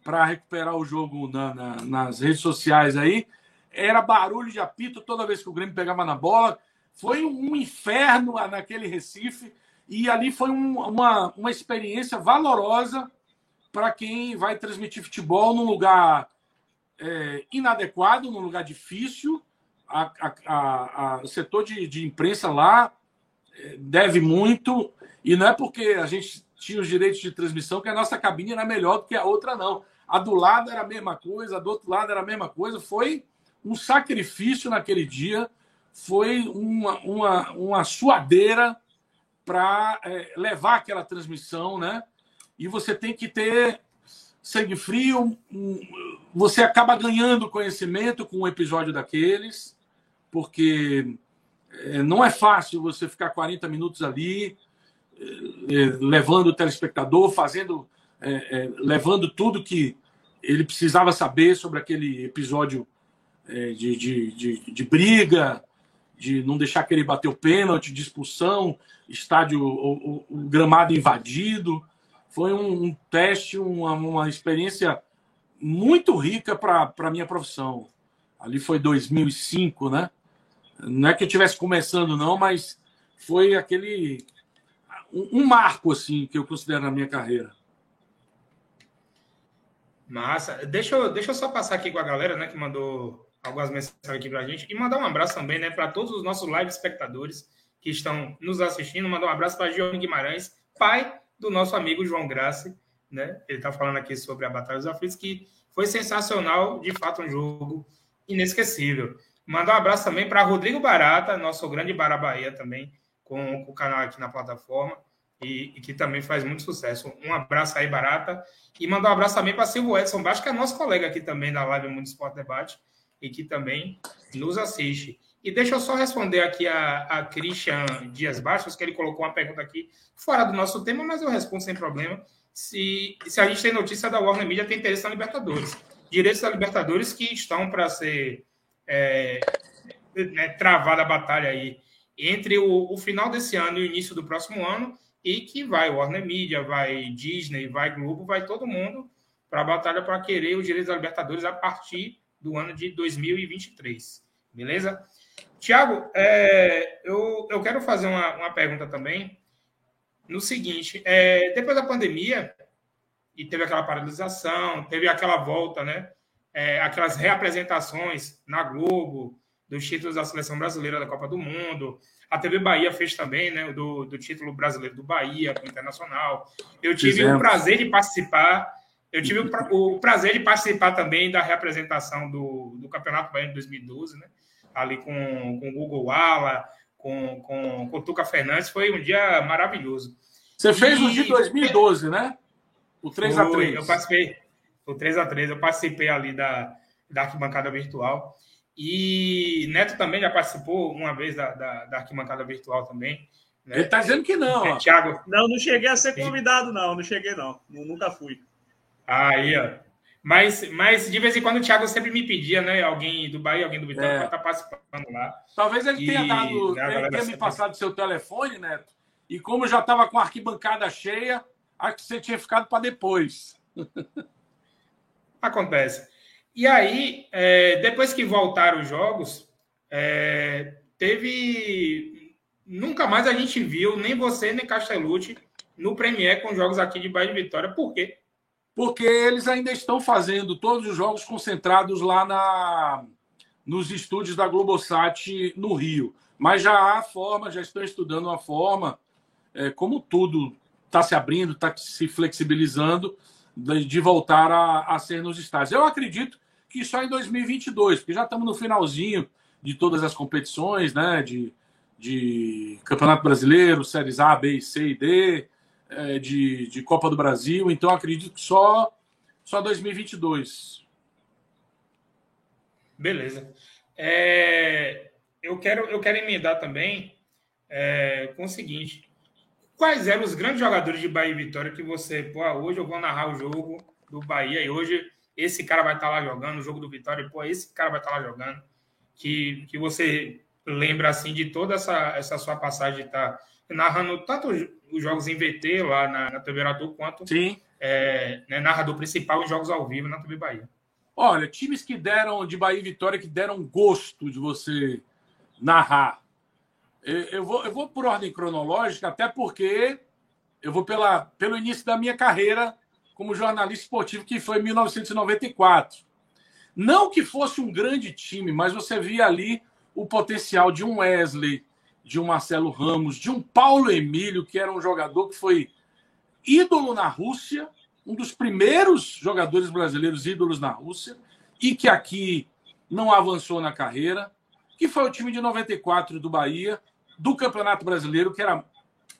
Speaker 4: para recuperar o jogo na, na, nas redes sociais aí. Era barulho de apito toda vez que o Grêmio pegava na bola. Foi um inferno naquele Recife. E ali foi um, uma, uma experiência valorosa para quem vai transmitir futebol num lugar é, inadequado, num lugar difícil. A, a, a, o setor de, de imprensa lá é, deve muito. E não é porque a gente tinha os direitos de transmissão que a nossa cabine era melhor do que a outra, não. A do lado era a mesma coisa, a do outro lado era a mesma coisa. Foi um sacrifício naquele dia, foi uma, uma, uma suadeira para é, levar aquela transmissão, né? E você tem que ter sangue frio, um, você acaba ganhando conhecimento com um episódio daqueles, porque é, não é fácil você ficar 40 minutos ali, é, levando o telespectador, fazendo é, é, levando tudo que ele precisava saber sobre aquele episódio é, de, de, de, de, briga, de não deixar que ele bater o pênalti, de expulsão, estádio, o, o, o gramado invadido. Foi um, um teste, uma, uma experiência muito rica para a minha profissão. Ali foi 2005, né? Não é que eu estivesse começando, não, mas foi aquele. Um, um marco, assim, que eu considero na minha carreira.
Speaker 1: Massa. Deixa eu, deixa eu só passar aqui com a galera, né, que mandou algumas mensagens aqui pra gente. E mandar um abraço também, né, para todos os nossos live espectadores que estão nos assistindo. Mandar um abraço para Giovanni Guimarães, pai do nosso amigo João Graça, né? Ele está falando aqui sobre a Batalha dos Aflitos, que foi sensacional, de fato, um jogo inesquecível. Mandar um abraço também para Rodrigo Barata, nosso grande Barabaia também, com, com o canal aqui na plataforma e, e, que também faz muito sucesso. Um abraço aí, Barata. E mandar um abraço também para Silvio Edson Baixo, que é nosso colega aqui também da Live Mundo Esporte Debate e que também nos assiste. E deixa eu só responder aqui a, a Christian Dias Baixos, que ele colocou uma pergunta aqui fora do nosso tema, mas eu respondo sem problema. Se, se a gente tem notícia da Warner Media, tem interesse na Libertadores. Direitos da Libertadores que estão para ser é, né, travada a batalha aí entre o, o final desse ano e o início do próximo ano e que vai Warner Media, vai Disney, vai Globo, vai todo mundo para a batalha para querer os direitos da Libertadores a partir do ano de 2023. Beleza? Tiago, é, eu, eu quero fazer uma, uma pergunta também no seguinte: é, depois da pandemia, e teve aquela paralisação, teve aquela volta, né? É, aquelas reapresentações na Globo, dos títulos da seleção brasileira da Copa do Mundo. A TV Bahia fez também, né? Do, do título brasileiro do Bahia, com o Internacional. Eu tive Fizemos. o prazer de participar. Eu tive o, o, prazer de participar também da representação do, do Campeonato Baiano de 2012, né? Ali com, com o Google Wala, com, com, com o Tuca Fernandes. Foi um dia maravilhoso.
Speaker 4: Você fez e... o de 2012, né? O 3x3.
Speaker 1: Eu participei. O 3x3. Eu participei ali da, da arquibancada virtual. E Neto também já participou uma vez da, da, da arquibancada virtual também.
Speaker 4: Né? Ele está dizendo que não. É,
Speaker 3: Thiago. Não, não cheguei a ser convidado, não. Não cheguei, não. Nunca fui.
Speaker 1: Aí, ó. Mas, mas de vez em quando o Thiago sempre me pedia, né? Alguém do Bahia, alguém do Vitória, é. para estar tá participando lá.
Speaker 4: Talvez ele e, tenha dado. Né, ele tenha me passado seu telefone, Neto. E como já estava com a arquibancada cheia, acho que você tinha ficado para depois.
Speaker 1: Acontece. E aí, é, depois que voltaram os jogos, é, teve. Nunca mais a gente viu nem você, nem Castellucci no Premier com jogos aqui de Bahia de Vitória. Por quê?
Speaker 4: Porque eles ainda estão fazendo todos os jogos concentrados lá na, nos estúdios da Globosat no Rio. Mas já há forma, já estão estudando uma forma, é, como tudo está se abrindo, está se flexibilizando, de, de voltar a, a ser nos estádios. Eu acredito que só em 2022, porque já estamos no finalzinho de todas as competições, né? De, de Campeonato Brasileiro, Séries A, B, C e D, é, de, de Copa do Brasil. Então, acredito que só, só 2022.
Speaker 1: Beleza. É, eu, quero, eu quero emendar também é, com o seguinte: quais eram os grandes jogadores de Bahia e Vitória que você, pô, hoje eu vou narrar o jogo do Bahia e hoje esse cara vai estar lá jogando, o jogo do Vitória, pô, esse cara vai estar lá jogando, que, que você lembra, assim, de toda essa, essa sua passagem de estar narrando tanto os jogos em VT lá na, na TV Aratu, quanto
Speaker 4: Sim.
Speaker 1: É, né, narrador principal em jogos ao vivo na TV Bahia.
Speaker 4: Olha, times que deram, de Bahia e Vitória, que deram gosto de você narrar. Eu, eu, vou, eu vou por ordem cronológica, até porque eu vou pela, pelo início da minha carreira como jornalista esportivo, que foi em 1994. Não que fosse um grande time, mas você via ali o potencial de um Wesley, de um Marcelo Ramos, de um Paulo Emílio, que era um jogador que foi ídolo na Rússia, um dos primeiros jogadores brasileiros ídolos na Rússia, e que aqui não avançou na carreira, que foi o time de 94 do Bahia, do Campeonato Brasileiro, que era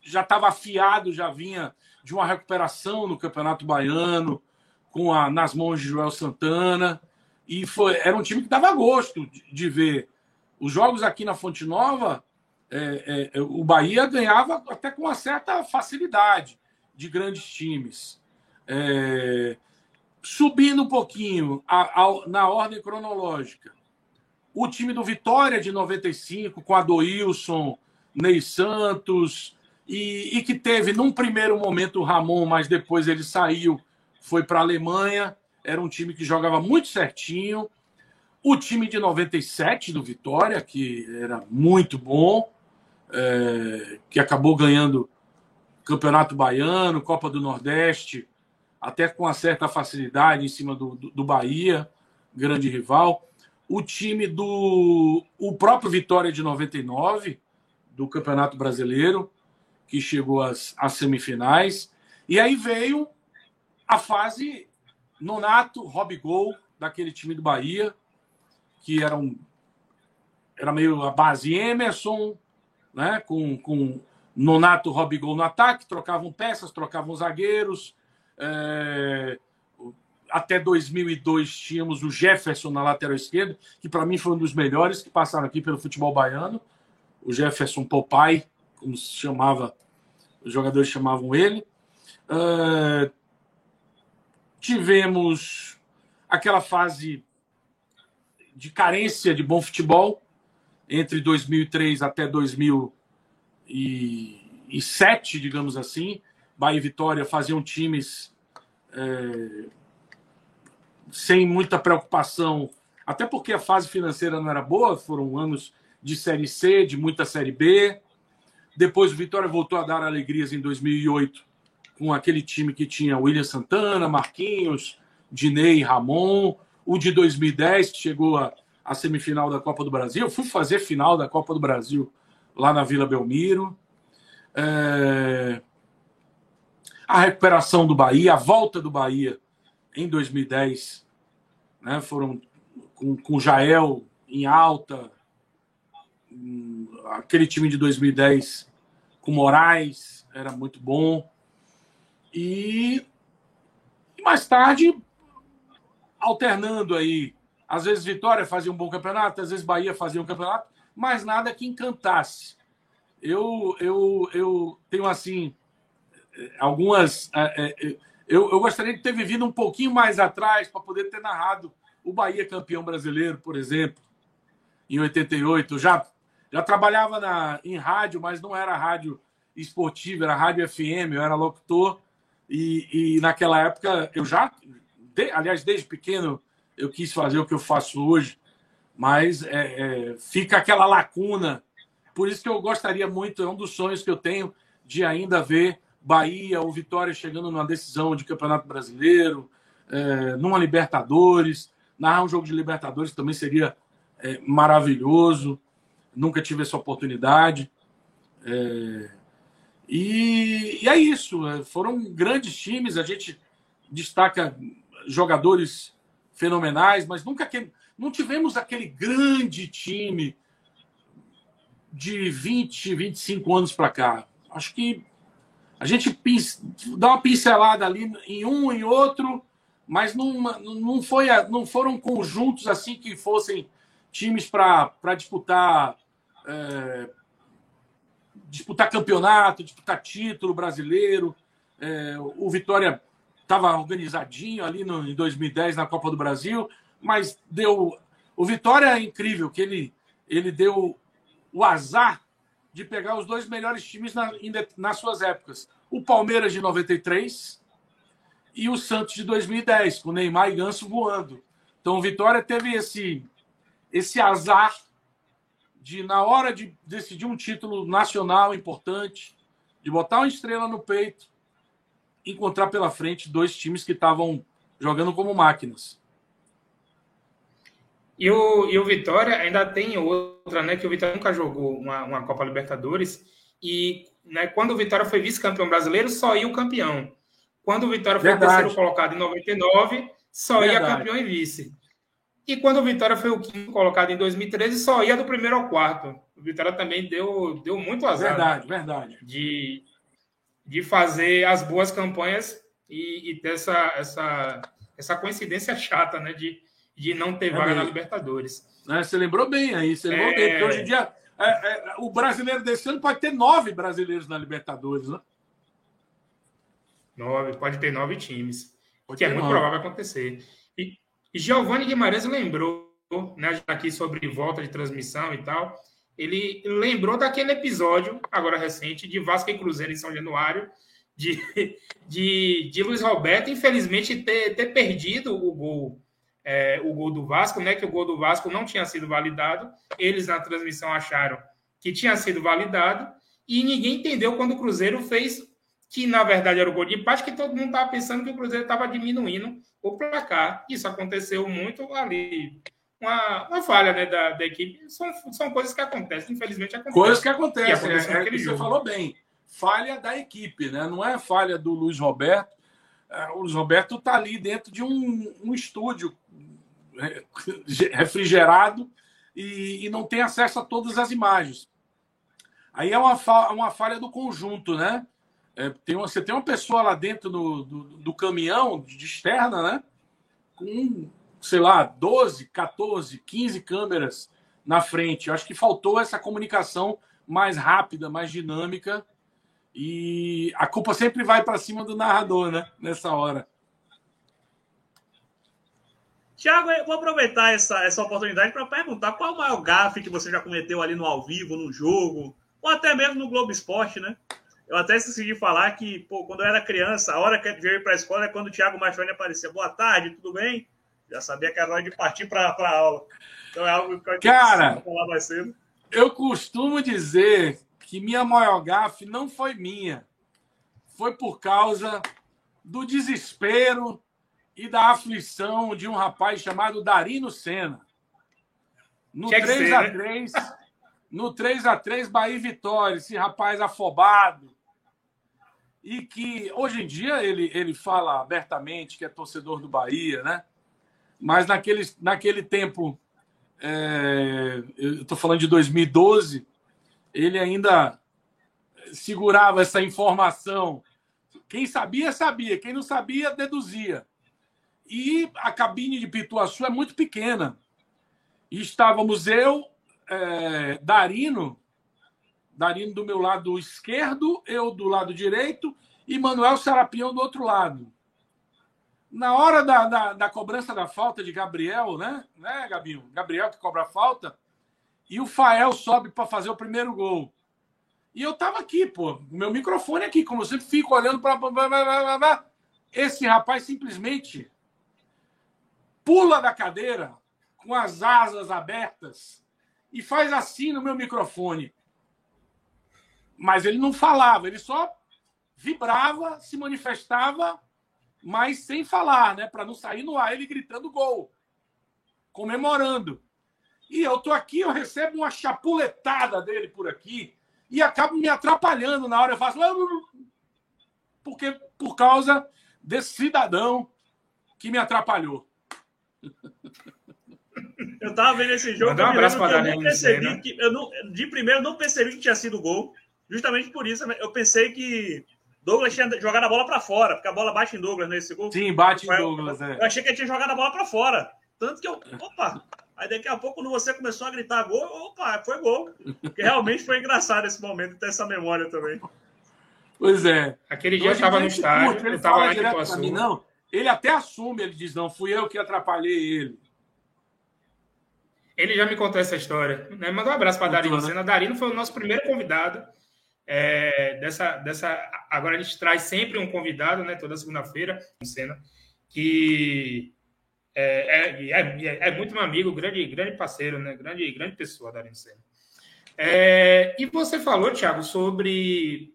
Speaker 4: já estava afiado, já vinha de uma recuperação no Campeonato Baiano, com a, nas mãos de Joel Santana. E foi, era um time que dava gosto de, de ver. Os jogos aqui na Fonte Nova, é, é, o Bahia ganhava até com uma certa facilidade de grandes times. É, subindo um pouquinho a, a, na ordem cronológica, o time do Vitória de 95, com Adoilson, Ney Santos, e, e que teve, num primeiro momento, o Ramon, mas depois ele saiu, foi para a Alemanha. Era um time que jogava muito certinho. O time de 97 do Vitória, que era muito bom, é, que acabou ganhando Campeonato Baiano, Copa do Nordeste, até com uma certa facilidade em cima do, do, do Bahia, grande rival. O time do. O próprio Vitória de 99, do Campeonato Brasileiro, que chegou às, às semifinais. E aí veio a fase Nonato, Rob Gol, daquele time do Bahia, que era um era meio a base Emerson, né, com, com Nonato, Rob Gol no ataque, trocavam peças, trocavam zagueiros. É... Até 2002 tínhamos o Jefferson na lateral esquerda, que para mim foi um dos melhores que passaram aqui pelo futebol baiano. O Jefferson Popai, como se chamava, os jogadores chamavam ele. Uh, tivemos aquela fase de carência de bom futebol entre 2003 até 2007, digamos assim. Bahia e Vitória faziam times é, sem muita preocupação, até porque a fase financeira não era boa, foram anos de Série C, de muita Série B. Depois o Vitória voltou a dar alegrias em 2008 com aquele time que tinha William Santana, Marquinhos, Dinei, Ramon. O de 2010 que chegou a, a semifinal da Copa do Brasil. Eu fui fazer final da Copa do Brasil lá na Vila Belmiro. É... A recuperação do Bahia, a volta do Bahia em 2010, né? Foram com, com Jael em alta, aquele time de 2010 com Moraes era muito bom. E, e mais tarde, alternando aí, às vezes Vitória fazia um bom campeonato, às vezes Bahia fazia um campeonato, mas nada que encantasse. Eu, eu, eu tenho assim algumas. É, é, eu, eu gostaria de ter vivido um pouquinho mais atrás para poder ter narrado o Bahia campeão brasileiro, por exemplo, em 88. Já, já trabalhava na, em rádio, mas não era rádio esportiva, era rádio FM, eu era locutor. E, e naquela época eu já, de, aliás, desde pequeno, eu quis fazer o que eu faço hoje, mas é, é, fica aquela lacuna. Por isso que eu gostaria muito, é um dos sonhos que eu tenho de ainda ver Bahia ou Vitória chegando numa decisão de Campeonato Brasileiro, é, numa Libertadores. Narrar um jogo de Libertadores também seria é, maravilhoso. Nunca tive essa oportunidade. É, e, e, é isso. É, foram grandes times. A gente destaca jogadores fenomenais, mas nunca que, não tivemos aquele grande time de 20, 25 anos para cá. Acho que a gente dá uma pincelada ali em um e outro, mas não, não, foi, não foram conjuntos assim que fossem times para disputar é, disputar campeonato, disputar título brasileiro. É, o Vitória estava organizadinho ali no, em 2010 na Copa do Brasil, mas deu. O Vitória é incrível, que ele, ele deu o azar de pegar os dois melhores times na, nas suas épocas. O Palmeiras de 93 e o Santos de 2010, com Neymar e Ganso voando. Então o Vitória teve esse, esse azar de, na hora de decidir um título nacional importante, de botar uma estrela no peito, encontrar pela frente dois times que estavam jogando como máquinas.
Speaker 1: E o, e o Vitória ainda tem outra, né? Que o Vitória nunca jogou uma, uma Copa Libertadores. E né, quando o Vitória foi vice-campeão brasileiro, só ia o campeão. Quando o Vitória foi Verdade. terceiro colocado em 99, só Verdade. ia campeão e vice. E quando o Vitória foi o quinto colocado em 2013, só ia do primeiro ao quarto. O Vitória também deu, deu muito azar.
Speaker 4: Verdade, né? verdade.
Speaker 1: De, de fazer as boas campanhas e, e ter essa, essa, essa coincidência chata, né? De, de não ter é vaga na Libertadores.
Speaker 4: É, você lembrou bem aí, você lembrou é... bem, porque hoje em dia é, é, o brasileiro desse ano pode ter nove brasileiros na Libertadores, né?
Speaker 1: Nove, pode ter nove times. Pode que é muito nove. provável acontecer. E, Giovanni Guimarães lembrou, né, aqui sobre volta de transmissão e tal, ele lembrou daquele episódio, agora recente, de Vasco e Cruzeiro em São Januário, de, de, de Luiz Roberto, infelizmente, ter, ter perdido o gol, é, o gol do Vasco, né? Que o gol do Vasco não tinha sido validado. Eles na transmissão acharam que tinha sido validado, e ninguém entendeu quando o Cruzeiro fez, que na verdade era o gol de empate, que todo mundo estava pensando que o Cruzeiro estava diminuindo o placar. Isso aconteceu muito ali uma, uma falha né, da, da equipe. São, são coisas que acontecem, infelizmente acontecem.
Speaker 4: Coisas que acontecem, é, é, que você falou bem. Falha da equipe, né? Não é falha do Luiz Roberto. É, o Luiz Roberto está ali dentro de um, um estúdio é, refrigerado e, e, não tem acesso a todas as imagens. Aí é uma, fa uma falha do conjunto, né? É, tem uma, você tem uma pessoa lá dentro do, do, do caminhão de externa, né? Com sei lá, 12, 14, 15 câmeras na frente. Eu acho que faltou essa comunicação mais rápida, mais dinâmica. E a culpa sempre vai para cima do narrador, né? Nessa hora.
Speaker 3: Tiago, eu vou aproveitar essa, essa oportunidade para perguntar qual o maior gafe que você já cometeu ali no ao vivo, no jogo, ou até mesmo no Globo Esporte, né? Eu até esqueci de falar que, pô, quando eu era criança, a hora que eu ia para a escola é quando o Thiago Machoni aparecia. Boa tarde, tudo bem? Já sabia que era hora de partir para a aula. Então é algo que eu
Speaker 4: Cara, falar mais cedo. Eu costumo dizer que minha maior gafe não foi minha. Foi por causa do desespero e da aflição de um rapaz chamado Darino Senna. No 3x3, né? No 3x3, Bahia e Vitória, esse rapaz afobado. E que hoje em dia ele, ele fala abertamente que é torcedor do Bahia, né? Mas naquele, naquele tempo, é, eu estou falando de 2012, ele ainda segurava essa informação. Quem sabia, sabia. Quem não sabia, deduzia. E a cabine de Pituaçu é muito pequena. E estávamos eu, é, Darino, Darino do meu lado esquerdo, eu do lado direito e Manuel Serapião do outro lado. Na hora da, da, da, cobrança da falta de Gabriel, né? né, Gabinho? Gabriel que cobra a falta, e o Fael sobe para fazer o primeiro gol. E eu tava aqui, pô, meu microfone aqui, como eu sempre fico olhando para. Esse rapaz simplesmente pula da cadeira com as asas abertas e faz assim no meu microfone. Mas ele não falava, ele só vibrava, se manifestava, mas sem falar, né? Para não sair no ar ele gritando gol, comemorando. E eu tô aqui, eu recebo uma chapuletada dele por aqui e acabo me atrapalhando na hora. Eu faço. Porque por causa desse cidadão que me atrapalhou.
Speaker 3: Eu tava vendo esse jogo.
Speaker 1: um abraço para
Speaker 3: eu não percebi né? que eu não, de primeiro não percebi que tinha sido gol. Justamente por isso eu pensei que Douglas tinha jogado a bola para fora, porque a bola bate em Douglas nesse gol.
Speaker 4: Sim, bate em Douglas. É.
Speaker 3: Eu achei que ele tinha jogado a bola para fora. Tanto que eu. Opa! Aí daqui a pouco, quando você começou a gritar gol, opa, foi gol. Porque realmente foi engraçado esse momento, ter essa memória também.
Speaker 4: Pois é.
Speaker 1: Aquele dia eu estava no estádio,
Speaker 4: ele estava lá pra mim, não. Ele até assume, ele diz, não, fui eu que atrapalhei ele.
Speaker 1: Ele já me contou essa história. Né? Manda um abraço para Darino né? Sena. Darino foi o nosso primeiro convidado é, dessa, dessa. Agora a gente traz sempre um convidado, né? Toda segunda-feira, Sena, que é, é, é, é, muito meu amigo, grande, grande parceiro, né? Grande, grande pessoa, Darino Senna. É, e você falou, Thiago, sobre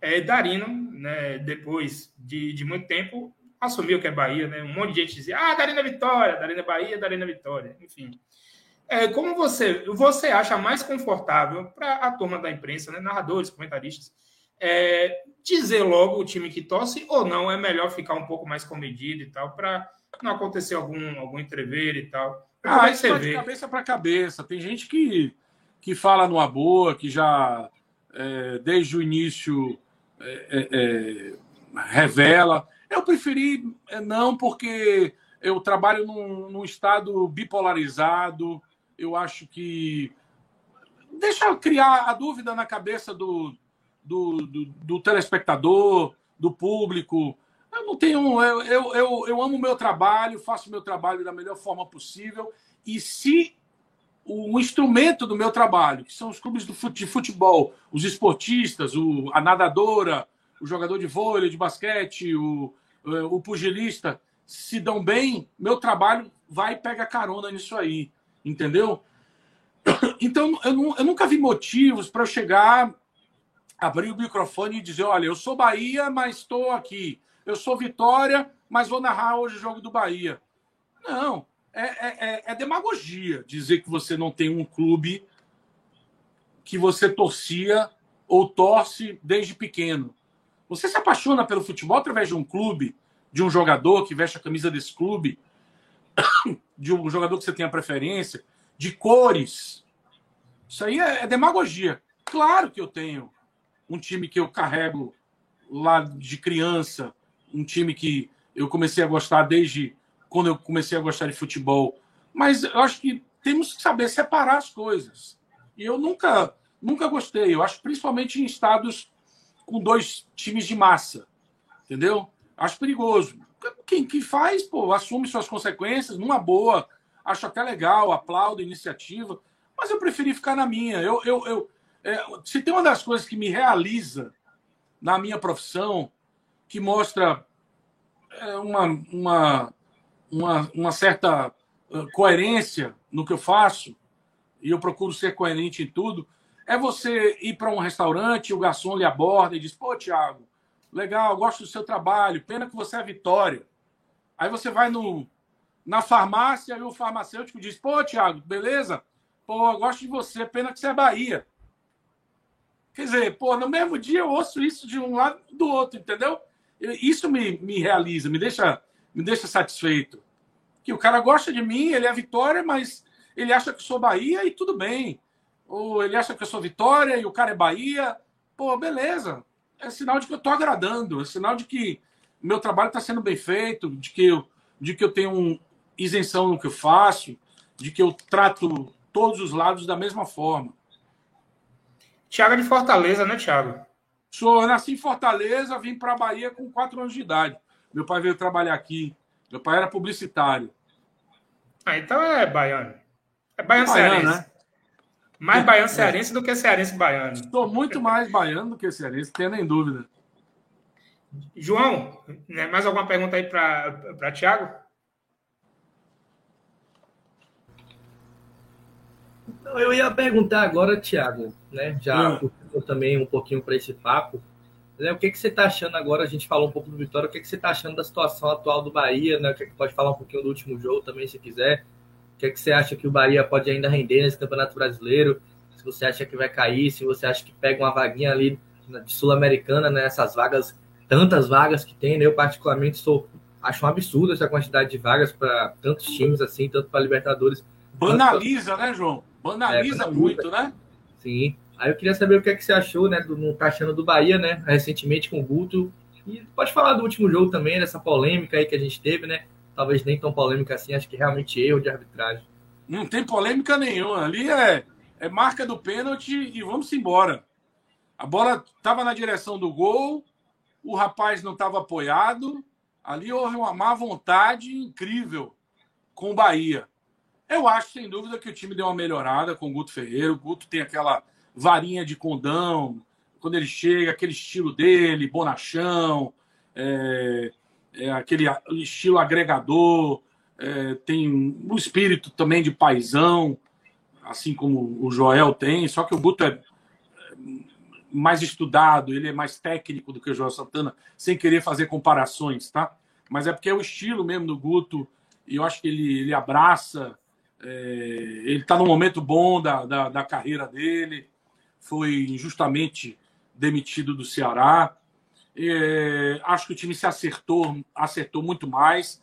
Speaker 1: é, Darino, né? Depois de, de muito tempo, assumiu que é Bahia, né? Um monte de gente dizia, ah, Darina Vitória, Darina Bahia, Darina Vitória, enfim. É, como você, você acha mais confortável para a turma da imprensa, né? narradores, comentaristas, é, dizer logo o time que torce ou não? É melhor ficar um pouco mais comedido e tal, para não acontecer algum, algum entrever e tal.
Speaker 4: Ah, é isso vai de cabeça para cabeça. Tem gente que, que fala numa boa, que já é, desde o início é, é, é revela. Eu preferi é, não, porque eu trabalho num, num estado bipolarizado. Eu acho que. Deixa eu criar a dúvida na cabeça do, do, do, do telespectador, do público. Eu não tenho. Eu, eu, eu, eu amo o meu trabalho, faço o meu trabalho da melhor forma possível. E se o instrumento do meu trabalho, que são os clubes de futebol, os esportistas, o, a nadadora, o jogador de vôlei, de basquete, o, o pugilista, se dão bem, meu trabalho vai e pega carona nisso aí, entendeu? Então, eu, eu nunca vi motivos para eu chegar, abrir o microfone e dizer: olha, eu sou Bahia, mas estou aqui. Eu sou Vitória, mas vou narrar hoje o jogo do Bahia. Não, é, é, é, é demagogia dizer que você não tem um clube que você torcia ou torce desde pequeno. Você se apaixona pelo futebol através de um clube, de um jogador que veste a camisa desse clube, de um jogador que você tem a preferência, de cores. Isso aí é, é demagogia. Claro que eu tenho um time que eu carrego lá de criança, um time que eu comecei a gostar desde quando eu comecei a gostar de futebol. Mas eu acho que temos que saber separar as coisas. E eu nunca, nunca gostei. Eu acho principalmente em estados com dois times de massa. Entendeu? Acho perigoso. Quem que faz, pô, assume suas consequências, numa boa. Acho até legal, aplaudo a iniciativa. Mas eu preferi ficar na minha. Eu, eu, eu é, se tem uma das coisas que me realiza na minha profissão, que mostra é, uma, uma, uma, uma certa coerência no que eu faço, e eu procuro ser coerente em tudo, é você ir para um restaurante, o garçom lhe aborda e diz: Pô, Tiago, legal, gosto do seu trabalho, pena que você é Vitória. Aí você vai no, na farmácia e o farmacêutico diz: pô, Thiago, beleza? Pô, gosto de você, pena que você é Bahia. Quer dizer, pô, no mesmo dia eu ouço isso de um lado do outro, entendeu? Isso me, me realiza, me deixa, me deixa satisfeito. Que o cara gosta de mim, ele é Vitória, mas ele acha que sou Bahia e tudo bem. Ou ele acha que eu sou Vitória e o cara é Bahia. Pô, beleza. É sinal de que eu estou agradando, é sinal de que meu trabalho está sendo bem feito, de que eu, de que eu tenho isenção no que eu faço, de que eu trato todos os lados da mesma forma.
Speaker 1: Tiago é de Fortaleza, né, Tiago?
Speaker 4: Sou, eu nasci em Fortaleza, vim para a Bahia com quatro anos de idade. Meu pai veio trabalhar aqui. Meu pai era publicitário.
Speaker 1: Ah, então é baiano. É baiano, cearense. Né? Mais baiano cearense é. do que cearense baiano.
Speaker 4: Sou muito mais baiano do que cearense, tenho nem dúvida.
Speaker 1: João, né, mais alguma pergunta aí para Tiago?
Speaker 2: Eu ia perguntar agora, Tiago, né? Já hum. também um pouquinho para esse papo. Né, o que, que você está achando agora? A gente falou um pouco do Vitória. O que, que você está achando da situação atual do Bahia? Né? O que, que pode falar um pouquinho do último jogo também, se quiser. O que, que você acha que o Bahia pode ainda render nesse Campeonato Brasileiro? Se você acha que vai cair, se você acha que pega uma vaguinha ali de Sul-Americana, né? Essas vagas, tantas vagas que tem, né? Eu particularmente sou, acho um absurdo essa quantidade de vagas para tantos times assim, tanto para Libertadores.
Speaker 4: Banaliza, pra... né, João? Banaliza, é, muito, né?
Speaker 2: Sim. Aí eu queria saber o que, é que você achou, né, do não tá achando do Bahia, né, recentemente com o Guto. E pode falar do último jogo também, dessa polêmica aí que a gente teve, né? Talvez nem tão polêmica assim, acho que realmente erro de arbitragem.
Speaker 4: Não tem polêmica nenhuma. Ali é, é marca do pênalti e vamos embora. A bola estava na direção do gol, o rapaz não estava apoiado. Ali houve uma má vontade incrível com o Bahia. Eu acho, sem dúvida, que o time deu uma melhorada com o Guto Ferreira. O Guto tem aquela varinha de condão, quando ele chega, aquele estilo dele, bonachão, é, é aquele estilo agregador, é, tem um espírito também de paisão, assim como o Joel tem, só que o Guto é mais estudado, ele é mais técnico do que o Joel Santana, sem querer fazer comparações, tá? Mas é porque é o estilo mesmo do Guto, e eu acho que ele, ele abraça, é, ele está num momento bom da, da, da carreira dele, foi injustamente demitido do Ceará. É, acho que o time se acertou, acertou muito mais.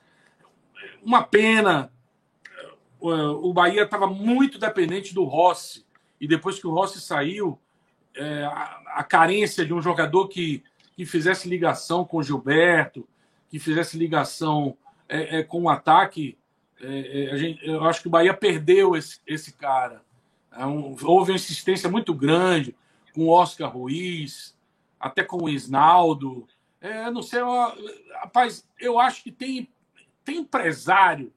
Speaker 4: Uma pena, o Bahia estava muito dependente do Rossi. E depois que o Rossi saiu, é, a, a, carência de um jogador que, que fizesse ligação com o Gilberto, que fizesse ligação é, é com o ataque, é, é, gente, eu acho que o Bahia perdeu esse, esse cara. É um, houve uma insistência muito grande com o Oscar Ruiz, até com o Isnaldo. É, não sei, eu, rapaz, eu acho que tem, tem empresário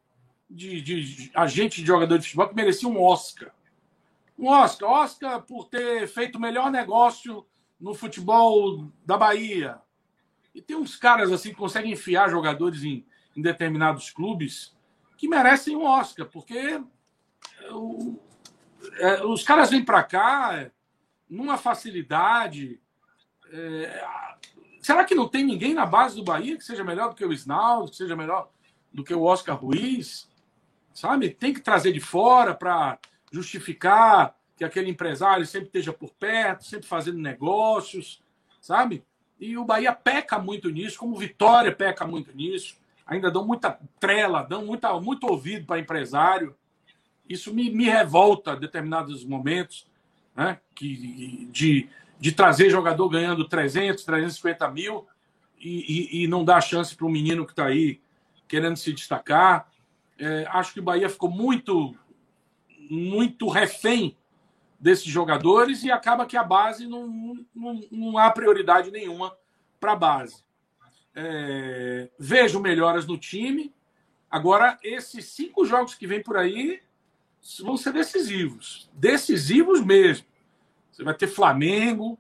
Speaker 4: de, de, de, agente de jogador de futebol que merecia um Oscar. Um Oscar. Oscar por ter feito o melhor negócio no futebol da Bahia. E tem uns caras assim que conseguem enfiar jogadores em, em determinados clubes que merecem um Oscar, porque o, é, os caras vêm para cá numa facilidade. É, será que não tem ninguém na base do Bahia que seja melhor do que o Isnaldo, que seja melhor do que o Oscar Ruiz? Sabe? Tem que trazer de fora para justificar que aquele empresário sempre esteja por perto, sempre fazendo negócios, sabe? E o Bahia peca muito nisso, como Vitória peca muito nisso. Ainda dão muita trela, dão muita, muito ouvido para empresário. Isso me, me revolta em determinados momentos, né? que, de, de trazer jogador ganhando 300, 350 mil e, e, e não dar chance para o menino que está aí querendo se destacar. É, acho que o Bahia ficou muito, muito refém desses jogadores e acaba que a base não, não, não há prioridade nenhuma para a base. É, vejo melhoras no time. Agora, esses cinco jogos que vem por aí, vão ser decisivos. Decisivos mesmo. Você vai ter Flamengo,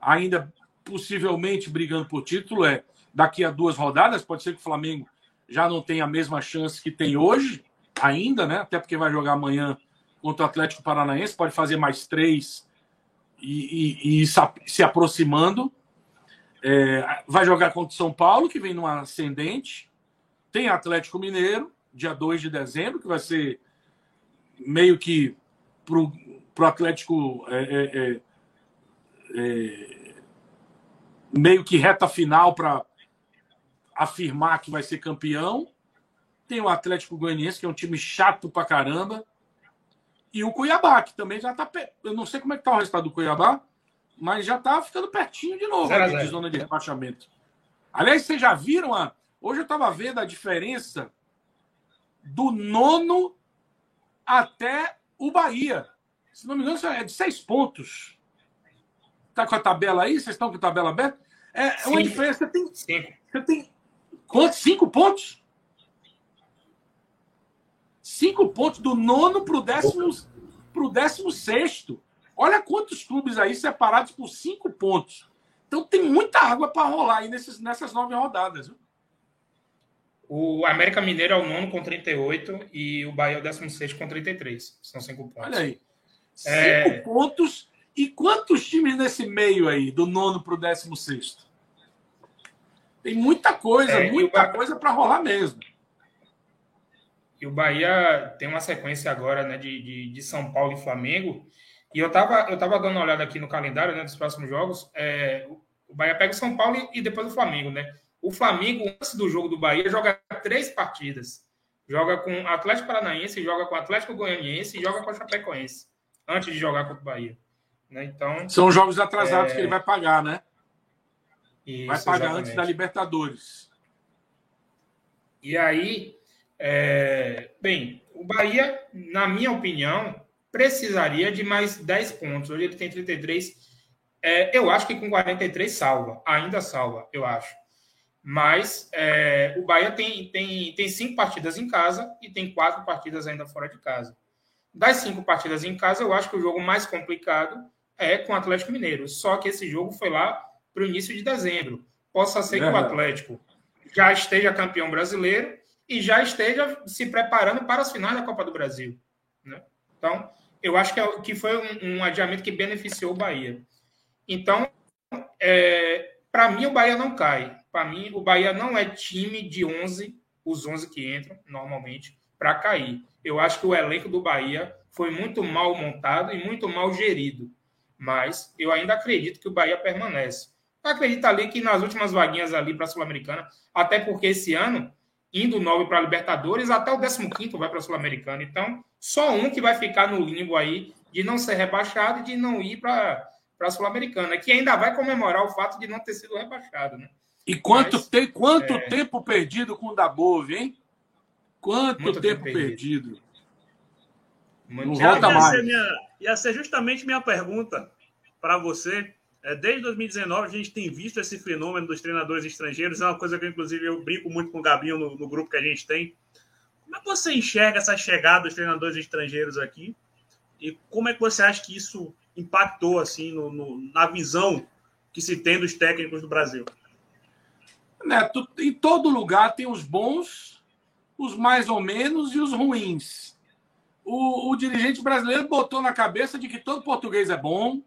Speaker 4: ainda possivelmente brigando por título. É daqui a duas rodadas. Pode ser que o Flamengo já não tenha a mesma chance que tem hoje, ainda, né? Até porque vai jogar amanhã contra o Atlético Paranaense. Pode fazer mais três e, e, e se aproximando. É, vai jogar contra o São Paulo, que vem numa ascendente. Tem Atlético Mineiro dia 2 de dezembro, que vai ser meio que para o Atlético é, é, é, é, meio que reta final para afirmar que vai ser campeão. Tem o Atlético Goianiense, que é um time chato pra caramba. E o Cuiabá, que também já tá. Eu não sei como é que tá o resultado do Cuiabá, mas já tá ficando pertinho de novo zero, de zona de rebaixamento. Aliás, vocês já viram a. Hoje eu estava vendo a diferença do nono até o Bahia. Se não me engano, é de seis pontos. Tá com a tabela aí? Vocês estão com a tabela aberta? É Cinco. uma diferença. Você tem, você tem quantos? Cinco pontos? Cinco pontos do nono para o décimo, pro décimo sexto. Olha quantos clubes aí separados por cinco pontos. Então tem muita água para rolar aí nesses, nessas nove rodadas. Viu?
Speaker 1: O América Mineiro é o nono com 38 e o Bahia é o 16 com 33. São cinco pontos.
Speaker 4: Olha aí. É... Cinco pontos. E quantos times nesse meio aí, do nono para o décimo sexto? Tem muita coisa, é, muita coisa para rolar mesmo.
Speaker 1: E o Bahia tem uma sequência agora né, de, de, de, São Paulo e Flamengo. E eu estava eu tava dando uma olhada aqui no calendário né, dos próximos jogos. É, o Bahia pega o São Paulo e, depois o Flamengo, né? O Flamengo, antes do jogo do Bahia, joga três partidas. Joga com Atlético Paranaense, joga com Atlético Goianiense e joga com o Chapecoense. Antes de jogar contra o Bahia. Né? Então,
Speaker 4: São jogos atrasados é... que ele vai pagar, né? Isso, vai pagar exatamente. antes da Libertadores.
Speaker 1: E aí, é... bem, o Bahia, na minha opinião, precisaria de mais 10 pontos. Hoje ele tem 33. É, eu acho que com 43 salva, ainda salva, eu acho. Mas é, o Bahia tem, tem, tem cinco partidas em casa e tem quatro partidas ainda fora de casa. Das cinco partidas em casa, eu acho que o jogo mais complicado é com o Atlético Mineiro. Só que esse jogo foi lá para o início de dezembro. Possa ser que o Atlético já esteja campeão brasileiro e já esteja se preparando para as finais da Copa do Brasil. Né? Então, eu acho que, é, que foi um, um adiamento que beneficiou o Bahia. Então, é, para mim, o Bahia não cai. Para mim, o Bahia não é time de 11, os 11 que entram normalmente, para cair. Eu acho que o elenco do Bahia foi muito mal montado e muito mal gerido. Mas eu ainda acredito que o Bahia permanece. Eu acredito ali que nas últimas vaguinhas ali para a Sul-Americana, até porque esse ano, indo 9 para a Libertadores, até o 15 vai para a Sul-Americana. Então, só um que vai ficar no limbo aí de não ser rebaixado e de não ir para a Sul-Americana, que ainda vai comemorar o fato de não ter sido rebaixado, né?
Speaker 4: E quanto, Mas, tem, quanto é... tempo perdido com o Dabove, hein? Quanto Muito tempo, tempo perdido. perdido.
Speaker 3: Não volta ia mais. Ser minha, ia ser justamente minha pergunta para você. É, desde 2019 a gente tem visto esse fenômeno dos treinadores estrangeiros. É uma coisa que, inclusive, eu brinco muito com o Gabinho no, no grupo que a gente tem. Como é que você enxerga essa chegada dos treinadores estrangeiros aqui? E como é que você acha que isso impactou assim no, no, na visão que se tem dos técnicos do Brasil?
Speaker 4: Neto, em todo lugar tem os bons, os mais ou menos e os ruins. O, o, dirigente brasileiro botou na cabeça de que todo português é bom,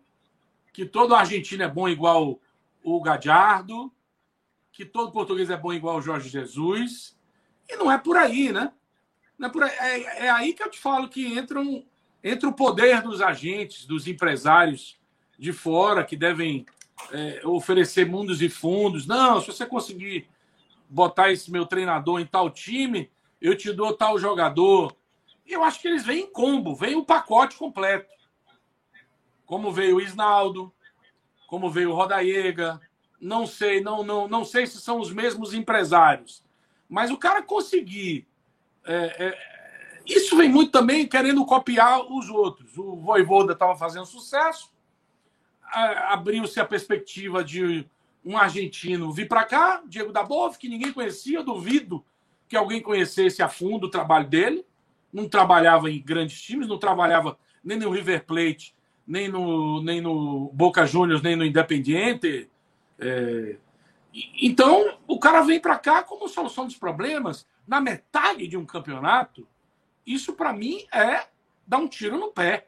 Speaker 4: que todo argentino é bom igual o Gadiardo, que todo português é bom igual o Jorge Jesus. E não é por aí, né? Não é, por aí. É, é aí que eu te falo que entra, um, entra o poder dos agentes, dos empresários de fora que devem é, oferecer mundos e fundos. Não, se você conseguir botar esse meu treinador em tal time, eu te dou tal jogador. Eu acho que eles vêm em combo, vem o pacote completo. Como veio o Isnaldo, como veio o Rodaiega, não sei, não, não, não sei se são os mesmos empresários. Mas o cara conseguir. É, é, isso vem muito também querendo copiar os outros. O Voivoda estava fazendo sucesso, abriu-se a perspectiva de um argentino vir para cá, Diego Dabov, que ninguém conhecia, duvido que alguém conhecesse a fundo o trabalho dele. Não trabalhava em grandes times, não trabalhava nem no River Plate, nem no, nem no Boca Juniors, nem no Independiente. É... Então, o cara vem para cá como solução dos problemas na metade de um campeonato. Isso, para mim, é dar um tiro no pé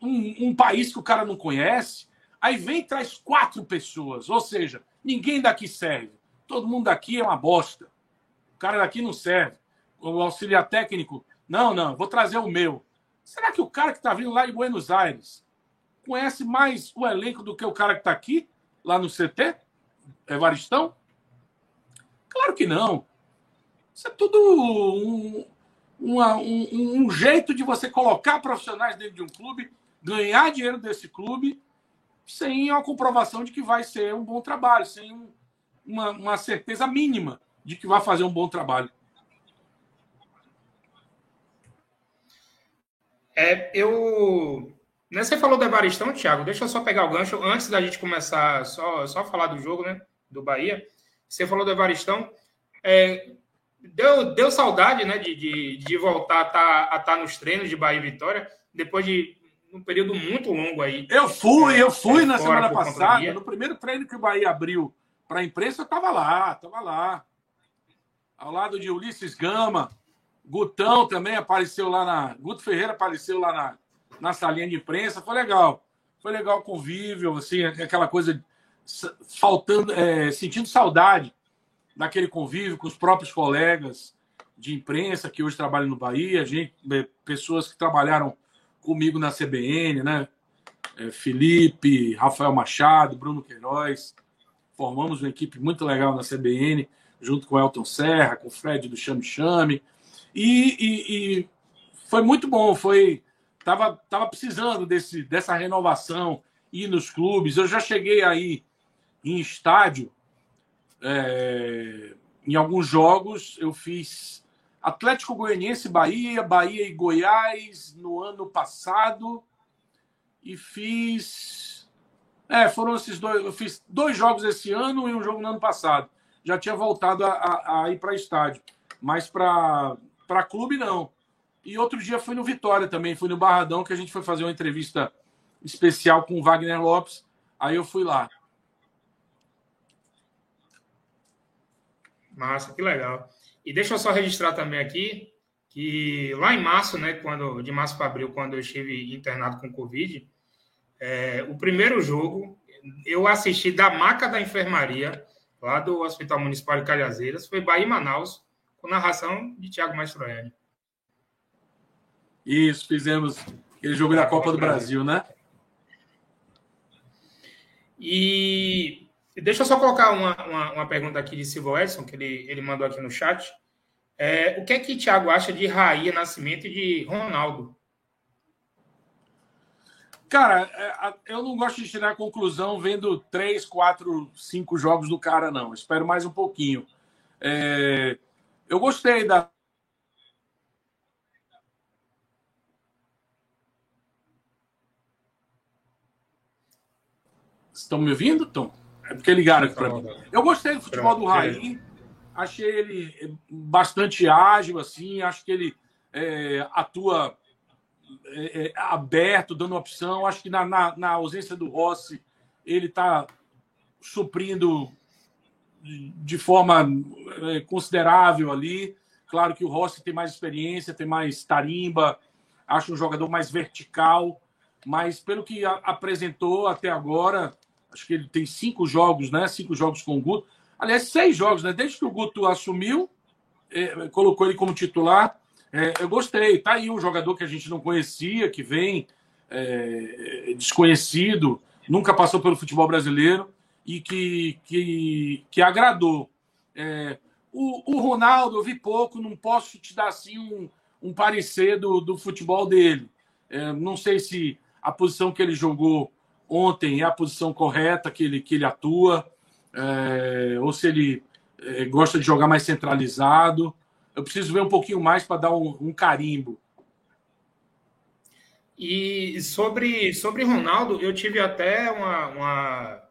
Speaker 4: um, um país que o cara não conhece, aí vem e traz quatro pessoas, ou seja, ninguém daqui serve. Todo mundo daqui é uma bosta. Cara daqui não serve. o auxiliar técnico. Não, não, vou trazer o meu. Será que o cara que está vindo lá de Buenos Aires conhece mais o elenco do que o cara que está aqui, lá no CT? Evaristão? Claro que não. Isso é tudo um, uma, um, um, jeito de você colocar profissionais dentro de um clube, ganhar dinheiro desse clube, sem uma comprovação de que vai ser um bom trabalho, sem um, uma, uma certeza mínima de que vai fazer um bom trabalho.
Speaker 1: É, eu. Né, você falou do Evaristão, Thiago. Deixa eu só pegar o gancho antes da gente começar só, só falar do jogo, né? Do Bahia. Você falou do Evaristão. É, deu, deu saudade, né? De, de, de voltar a estar tá, tá nos treinos de Bahia e Vitória, depois de um período muito longo aí.
Speaker 4: Eu fui, eu fui é, na semana passada. No primeiro treino que o Bahia abriu para a imprensa, eu estava lá, estava lá. Ao lado de Ulisses Gama, Gutão também apareceu lá na. Guto Ferreira apareceu lá na, na salinha de imprensa. Foi legal. Foi legal o convívio, assim, aquela coisa faltando, é, sentindo saudade daquele convívio com os próprios colegas de imprensa que hoje trabalham no Bahia, gente, é, pessoas que trabalharam comigo na CBN, né? É, Felipe, Rafael Machado, Bruno Queiroz. Formamos uma equipe muito legal na CBN, junto com Elton Serra, com o Fred do Chame Chame. E, e, e foi muito bom, foi tava, tava precisando desse, dessa renovação, ir nos clubes. Eu já cheguei aí em estádio, é, em alguns jogos, eu fiz Atlético Goianiense, Bahia, Bahia e Goiás no ano passado. E fiz. É, foram esses dois. Eu fiz dois jogos esse ano e um jogo no ano passado. Já tinha voltado a, a, a ir para estádio. Mas para clube, não. E outro dia fui no Vitória também, fui no Barradão, que a gente foi fazer uma entrevista especial com o Wagner Lopes. Aí eu fui lá.
Speaker 1: Massa, que legal. E deixa eu só registrar também aqui que lá em março, né, quando de março para abril, quando eu estive internado com Covid, é, o primeiro jogo eu assisti da maca da enfermaria lá do Hospital Municipal de Calhazeiras, foi Bahia e Manaus, com narração de Thiago Mastroianni.
Speaker 4: Isso, fizemos aquele jogo da Copa do Brasil, né?
Speaker 1: E deixa eu só colocar uma, uma, uma pergunta aqui de Silvio Edson, que ele, ele mandou aqui no chat. É, o que é que Thiago acha de Raí Nascimento e de Ronaldo?
Speaker 4: Cara, é, eu não gosto de tirar conclusão vendo três, quatro, cinco jogos do cara, não. Espero mais um pouquinho. É, eu gostei da. Estão me ouvindo, Tom? É porque ligaram aqui para mim. Eu gostei do futebol do Raí. Achei ele bastante ágil, assim. Acho que ele é, atua é, é, aberto, dando opção. Acho que na, na, na ausência do Rossi, ele está suprindo de forma é, considerável ali. Claro que o Rossi tem mais experiência, tem mais tarimba, acho um jogador mais vertical, mas pelo que apresentou até agora, acho que ele tem cinco jogos, né? Cinco jogos com o Guto. Aliás, seis jogos, né? Desde que o Guto assumiu, é, colocou ele como titular. É, eu gostei. Tá aí um jogador que a gente não conhecia, que vem é, desconhecido, nunca passou pelo futebol brasileiro e que, que, que agradou. É, o, o, Ronaldo, eu vi pouco, não posso te dar assim um, um parecer do, do futebol dele. É, não sei se a posição que ele jogou ontem é a posição correta que ele, que ele atua, é, ou se ele é, gosta de jogar mais centralizado. Eu preciso ver um pouquinho mais para dar um, um carimbo.
Speaker 1: E sobre, sobre Ronaldo, eu tive até uma, uma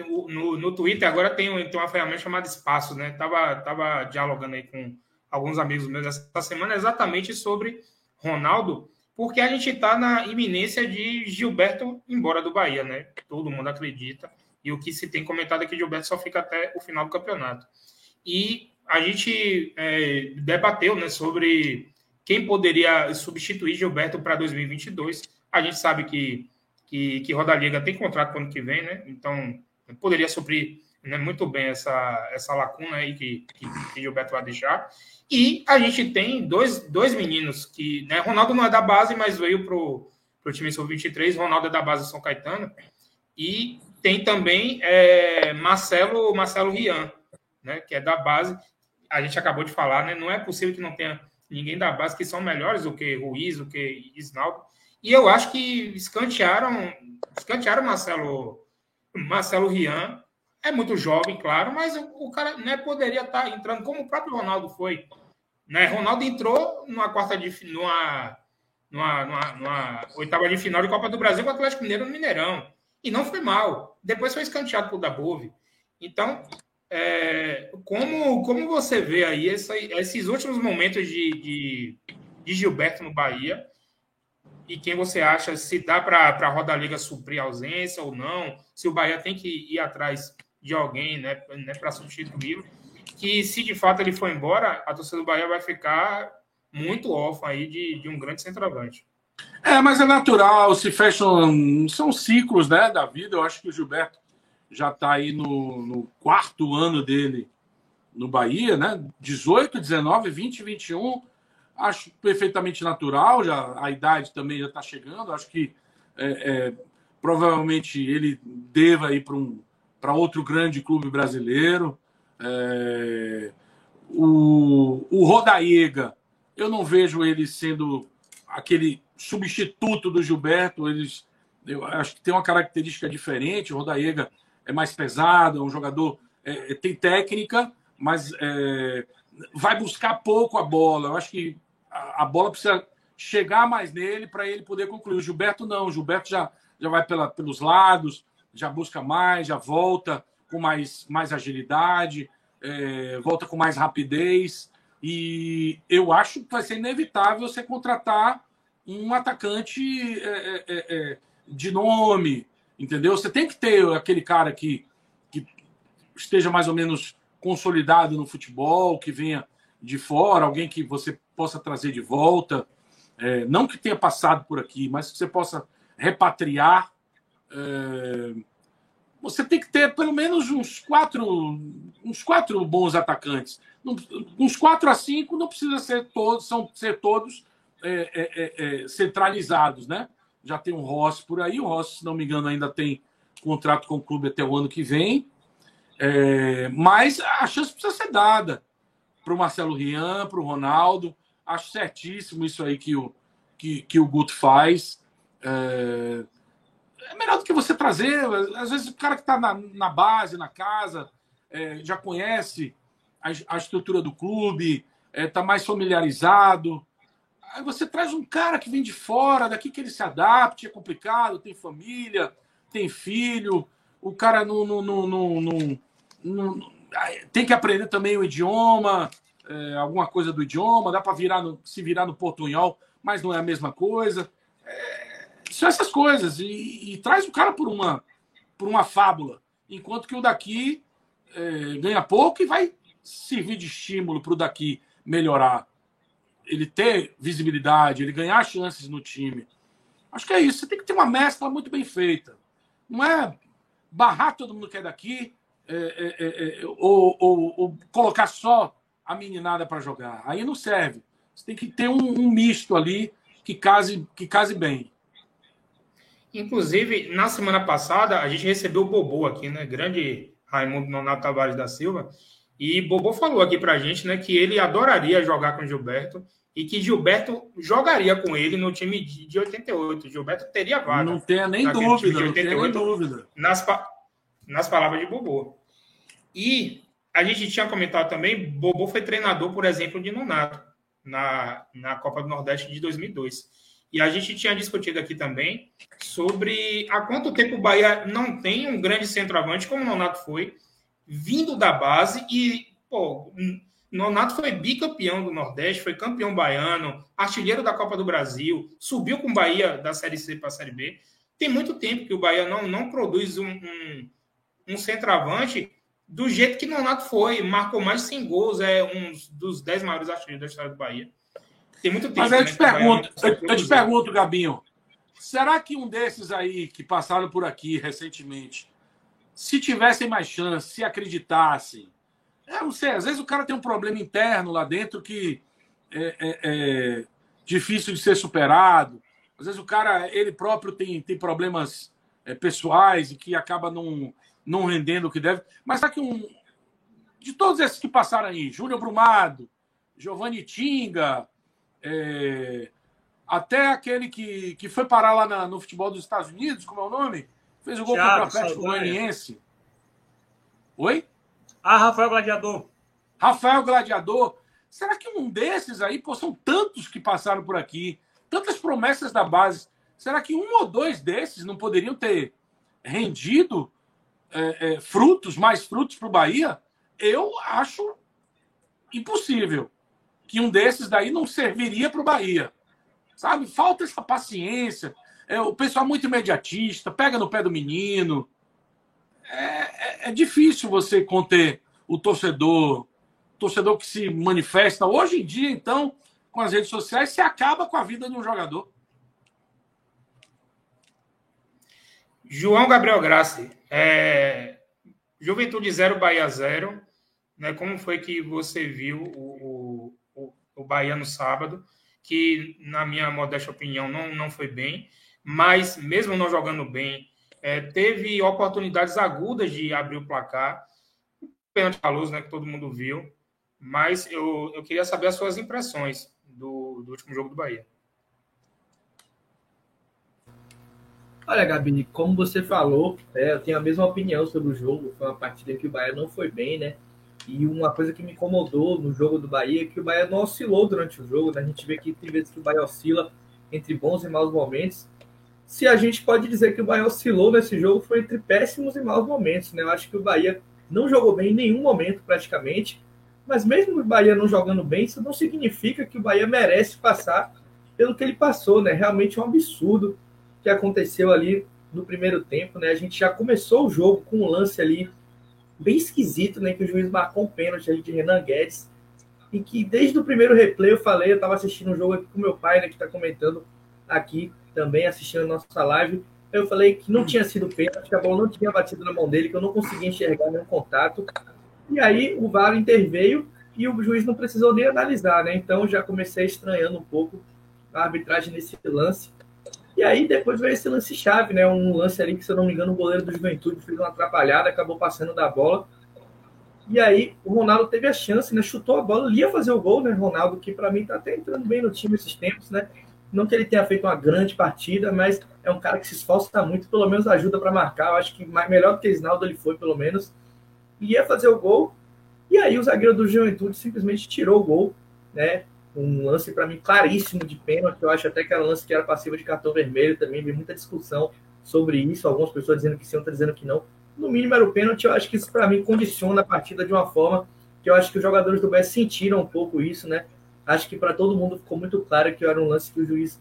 Speaker 1: no, no Twitter agora tem, tem uma ferramenta chamada Espaço, né? Tava, tava dialogando aí com alguns amigos meus essa semana exatamente sobre Ronaldo, porque a gente está na iminência de Gilberto embora do Bahia, né? Todo mundo acredita. E o que se tem comentado é que Gilberto só fica até o final do campeonato. E a gente é, debateu né, sobre quem poderia substituir Gilberto para 2022. A gente sabe que, que, que Roda Liga tem contrato para o ano que vem, né? Então poderia suprir né, muito bem essa, essa lacuna aí que, que, que Gilberto vai deixar. E a gente tem dois, dois meninos que, né, Ronaldo não é da base, mas veio para o time sub-23, Ronaldo é da base São Caetano, e tem também é, Marcelo, Marcelo Rian, né, que é da base, a gente acabou de falar, né, não é possível que não tenha ninguém da base que são melhores do que Ruiz, do que Isnaldo, e eu acho que escantearam, escantearam Marcelo, Marcelo Rian, é muito jovem, claro, mas o, o cara né, poderia estar entrando como o próprio Ronaldo foi. Né? Ronaldo entrou numa quarta de numa, numa, numa, numa oitava de final de Copa do Brasil com o Atlético Mineiro no Mineirão. E não foi mal. Depois foi escanteado por Dabove. Então, é, como, como você vê aí essa, esses últimos momentos de, de, de, Gilberto no Bahia? E quem você acha se dá para a Roda Liga suprir a ausência ou não? Se o Bahia tem que ir atrás de alguém né, né, para substituí-lo? Que se de fato ele for embora, a torcida do Bahia vai ficar muito órfã aí de, de um grande centroavante.
Speaker 4: É, mas é natural, se fecham. São ciclos né, da vida. Eu acho que o Gilberto já está aí no, no, quarto ano dele no Bahia, né? 18, 19, 20, 21. Acho perfeitamente natural, já a idade também já está chegando. Acho que é, é, provavelmente ele deva ir para um, outro grande clube brasileiro. É, o, o Rodaíga, eu não vejo ele sendo aquele substituto do Gilberto. Eles, eu acho que tem uma característica diferente. O Rodaíga é mais pesado, é um jogador é, é, tem técnica, mas é, vai buscar pouco a bola. Eu acho que a, a bola precisa chegar mais nele para ele poder concluir. O Gilberto não, o Gilberto já, já vai pela, pelos lados, já busca mais, já volta com mais, mais agilidade, é, volta com mais rapidez. E eu acho que vai ser inevitável você contratar um atacante é, é, de nome, entendeu? Você tem que ter aquele cara que, que esteja mais ou menos consolidado no futebol, que venha de fora, alguém que você possa trazer de volta, é, não que tenha passado por aqui, mas que você possa repatriar. É, você tem que ter pelo menos uns quatro, uns quatro bons atacantes. Uns quatro a cinco não precisa ser todos, são ser todos é, é, é, é, centralizados, né? Já tem um Rossi por aí, o Rossi, se não me engano, ainda tem contrato com o clube até o ano que vem. É, mas a chance precisa ser dada para o Marcelo Rian, para o Ronaldo. Acho certíssimo isso aí que o, que, que o Guto faz. É, é melhor do que você trazer. Às vezes o cara que está na, na base, na casa, é, já conhece a, a, estrutura do clube, está é, mais familiarizado. Aí você traz um cara que vem de fora, daqui que ele se adapte, é complicado, tem família, tem filho, o cara não, não, não, não, não, tem que aprender também o idioma, é, alguma coisa do idioma, dá para virar no, se virar no portunhol, mas não é a mesma coisa. É, são essas coisas. E, e, traz o cara por uma, por uma fábula. Enquanto que o daqui é, ganha pouco e vai servir de estímulo para o daqui melhorar ele ter visibilidade, ele ganhar chances no time. Acho que é isso. Você tem que ter uma mescla muito bem feita. Não é barrar todo mundo que é daqui é, é, é, é ou, ou, ou, colocar só a meninada para jogar. Aí não serve. Você tem que ter um, um, misto ali que case, que case bem.
Speaker 1: Inclusive, na semana passada, a gente recebeu o Bobô aqui, né? Grande Raimundo Nonato Tavares da Silva. E Bobo falou aqui pra gente, né, que ele adoraria jogar com Gilberto e que Gilberto jogaria com ele no time de 88. Gilberto teria vaga.
Speaker 4: Não tenha nem dúvida, de 88, não nem dúvida.
Speaker 1: Nas, nas palavras de Bobo. E a gente tinha comentado também, Bobo foi treinador, por exemplo, de Nonato na, na Copa do Nordeste de 2002. E a gente tinha discutido aqui também sobre há quanto tempo o Bahia não tem um grande centroavante, como o Nonato foi, vindo da base e, pô, Nonato foi bicampeão do Nordeste, foi campeão baiano, artilheiro da Copa do Brasil, subiu com o Bahia da Série C para a Série B. Tem muito tempo que o Bahia não, não produz um, um, um centroavante do jeito que Nonato foi. Marcou mais de 100 gols, é um dos 10 maiores artilheiros da história do Bahia. Tem muito tempo.
Speaker 4: Mas eu te, né, pergunto, eu, eu te pergunto, Gabinho, será que um desses aí que passaram por aqui recentemente se tivessem mais chance, se acreditassem. É, não sei, às vezes o cara tem um problema interno lá dentro que é, é, é difícil de ser superado. Às vezes o cara, ele próprio tem, tem problemas é, pessoais e que acaba não, não rendendo o que deve. Mas sabe que um. De todos esses que passaram aí, Júnior Brumado, Giovanni Tinga, é, até aquele que, que foi parar lá na, no futebol dos Estados Unidos, como é o nome? Fez o gol Thiago, contra o Atlético Goianiense. Oi?
Speaker 3: Ah, Rafael Gladiador.
Speaker 4: Rafael Gladiador. Será que um desses aí, pô, são tantos que passaram por aqui, tantas promessas da base, será que um ou dois desses não poderiam ter rendido é, é, frutos, mais frutos para o Bahia? Eu acho impossível que um desses daí não serviria para o Bahia. Sabe? Falta essa paciência. É, o pessoal é muito imediatista, pega no pé do menino. É, é, é difícil você conter o torcedor, torcedor que se manifesta. Hoje em dia, então, com as redes sociais, se acaba com a vida de um jogador.
Speaker 1: João Gabriel Grassi, é... Juventude 0, Bahia 0. Né? Como foi que você viu o, o, o Bahia no sábado? Que, na minha modesta opinião, não, não foi bem, mas mesmo não jogando bem, é, teve oportunidades agudas de abrir o placar. Pênalti luz, né, que todo mundo viu. Mas eu, eu queria saber as suas impressões do, do último jogo do Bahia.
Speaker 2: Olha, Gabi, como você falou, é, eu tenho a mesma opinião sobre o jogo. Foi uma partida que o Bahia não foi bem, né? E uma coisa que me incomodou no jogo do Bahia é que o Bahia não oscilou durante o jogo. Né? A gente vê que tem vezes que o Bahia oscila entre bons e maus momentos se a gente pode dizer que o Bahia oscilou nesse jogo, foi entre péssimos e maus momentos. Né? Eu acho que o Bahia não jogou bem em nenhum momento, praticamente. Mas mesmo o Bahia não jogando bem, isso não significa que o Bahia merece passar pelo que ele passou. Né? Realmente é um absurdo que aconteceu ali no primeiro tempo. Né? A gente já começou o jogo com um lance ali bem esquisito, né? que o juiz marcou um pênalti ali de Renan Guedes. E que desde o primeiro replay eu falei, eu estava assistindo um jogo aqui com meu pai, né, que está comentando aqui também assistindo a nossa live. Eu falei que não tinha sido pênalti, que a bola não tinha batido na mão dele, que eu não conseguia enxergar nenhum contato. E aí o VAR interveio e o juiz não precisou nem analisar, né? Então já comecei estranhando um pouco a arbitragem nesse lance. E aí depois veio esse lance chave, né? Um lance ali que, se eu não me engano, o goleiro do Juventude fez uma atrapalhada, acabou passando da bola. E aí o Ronaldo teve a chance, né? Chutou a bola, ia fazer o gol, né? Ronaldo, que para mim tá até entrando bem no time esses tempos, né? Não que ele tenha feito uma grande partida, mas é um cara que se esforça muito, pelo menos ajuda para marcar. Eu acho que melhor do que Isnaldo ele foi, pelo menos. Ia fazer o gol, e aí o zagueiro do Juventude simplesmente tirou o gol, né? Um lance para mim claríssimo de pênalti. Eu acho até que era um lance que era passivo de cartão vermelho também. Vi muita discussão sobre isso. Algumas pessoas dizendo que sim, outras dizendo que não. No mínimo era o pênalti. Eu acho que isso para mim condiciona a partida de uma forma que eu acho que os jogadores do BS sentiram um pouco isso, né? Acho que para todo mundo ficou muito claro que era um lance que o juiz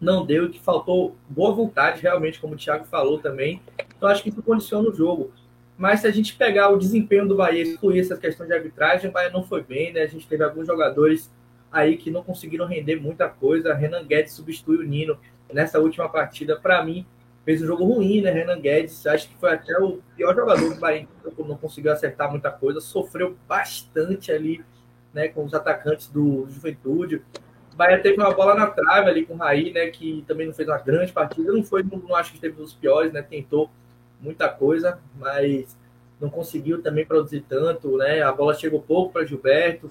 Speaker 2: não deu e que faltou boa vontade, realmente, como o Thiago falou também. Então, acho que isso condiciona o jogo. Mas se a gente pegar o desempenho do Bahia e excluir essa questão de arbitragem, o Bahia não foi bem, né? A gente teve alguns jogadores aí que não conseguiram render muita coisa. Renan Guedes substituiu o Nino nessa última partida. Para mim, fez um jogo ruim, né? Renan Guedes, acho que foi até o pior jogador do Bahia, não conseguiu acertar muita coisa, sofreu bastante ali né, com os atacantes do Juventude. O Bahia teve uma bola na trave ali com o Raí, né, que também não fez uma grande partida. Não foi, não, não acho que teve dos piores, né, tentou muita coisa, mas não conseguiu também produzir tanto, né? A bola chegou pouco para Gilberto.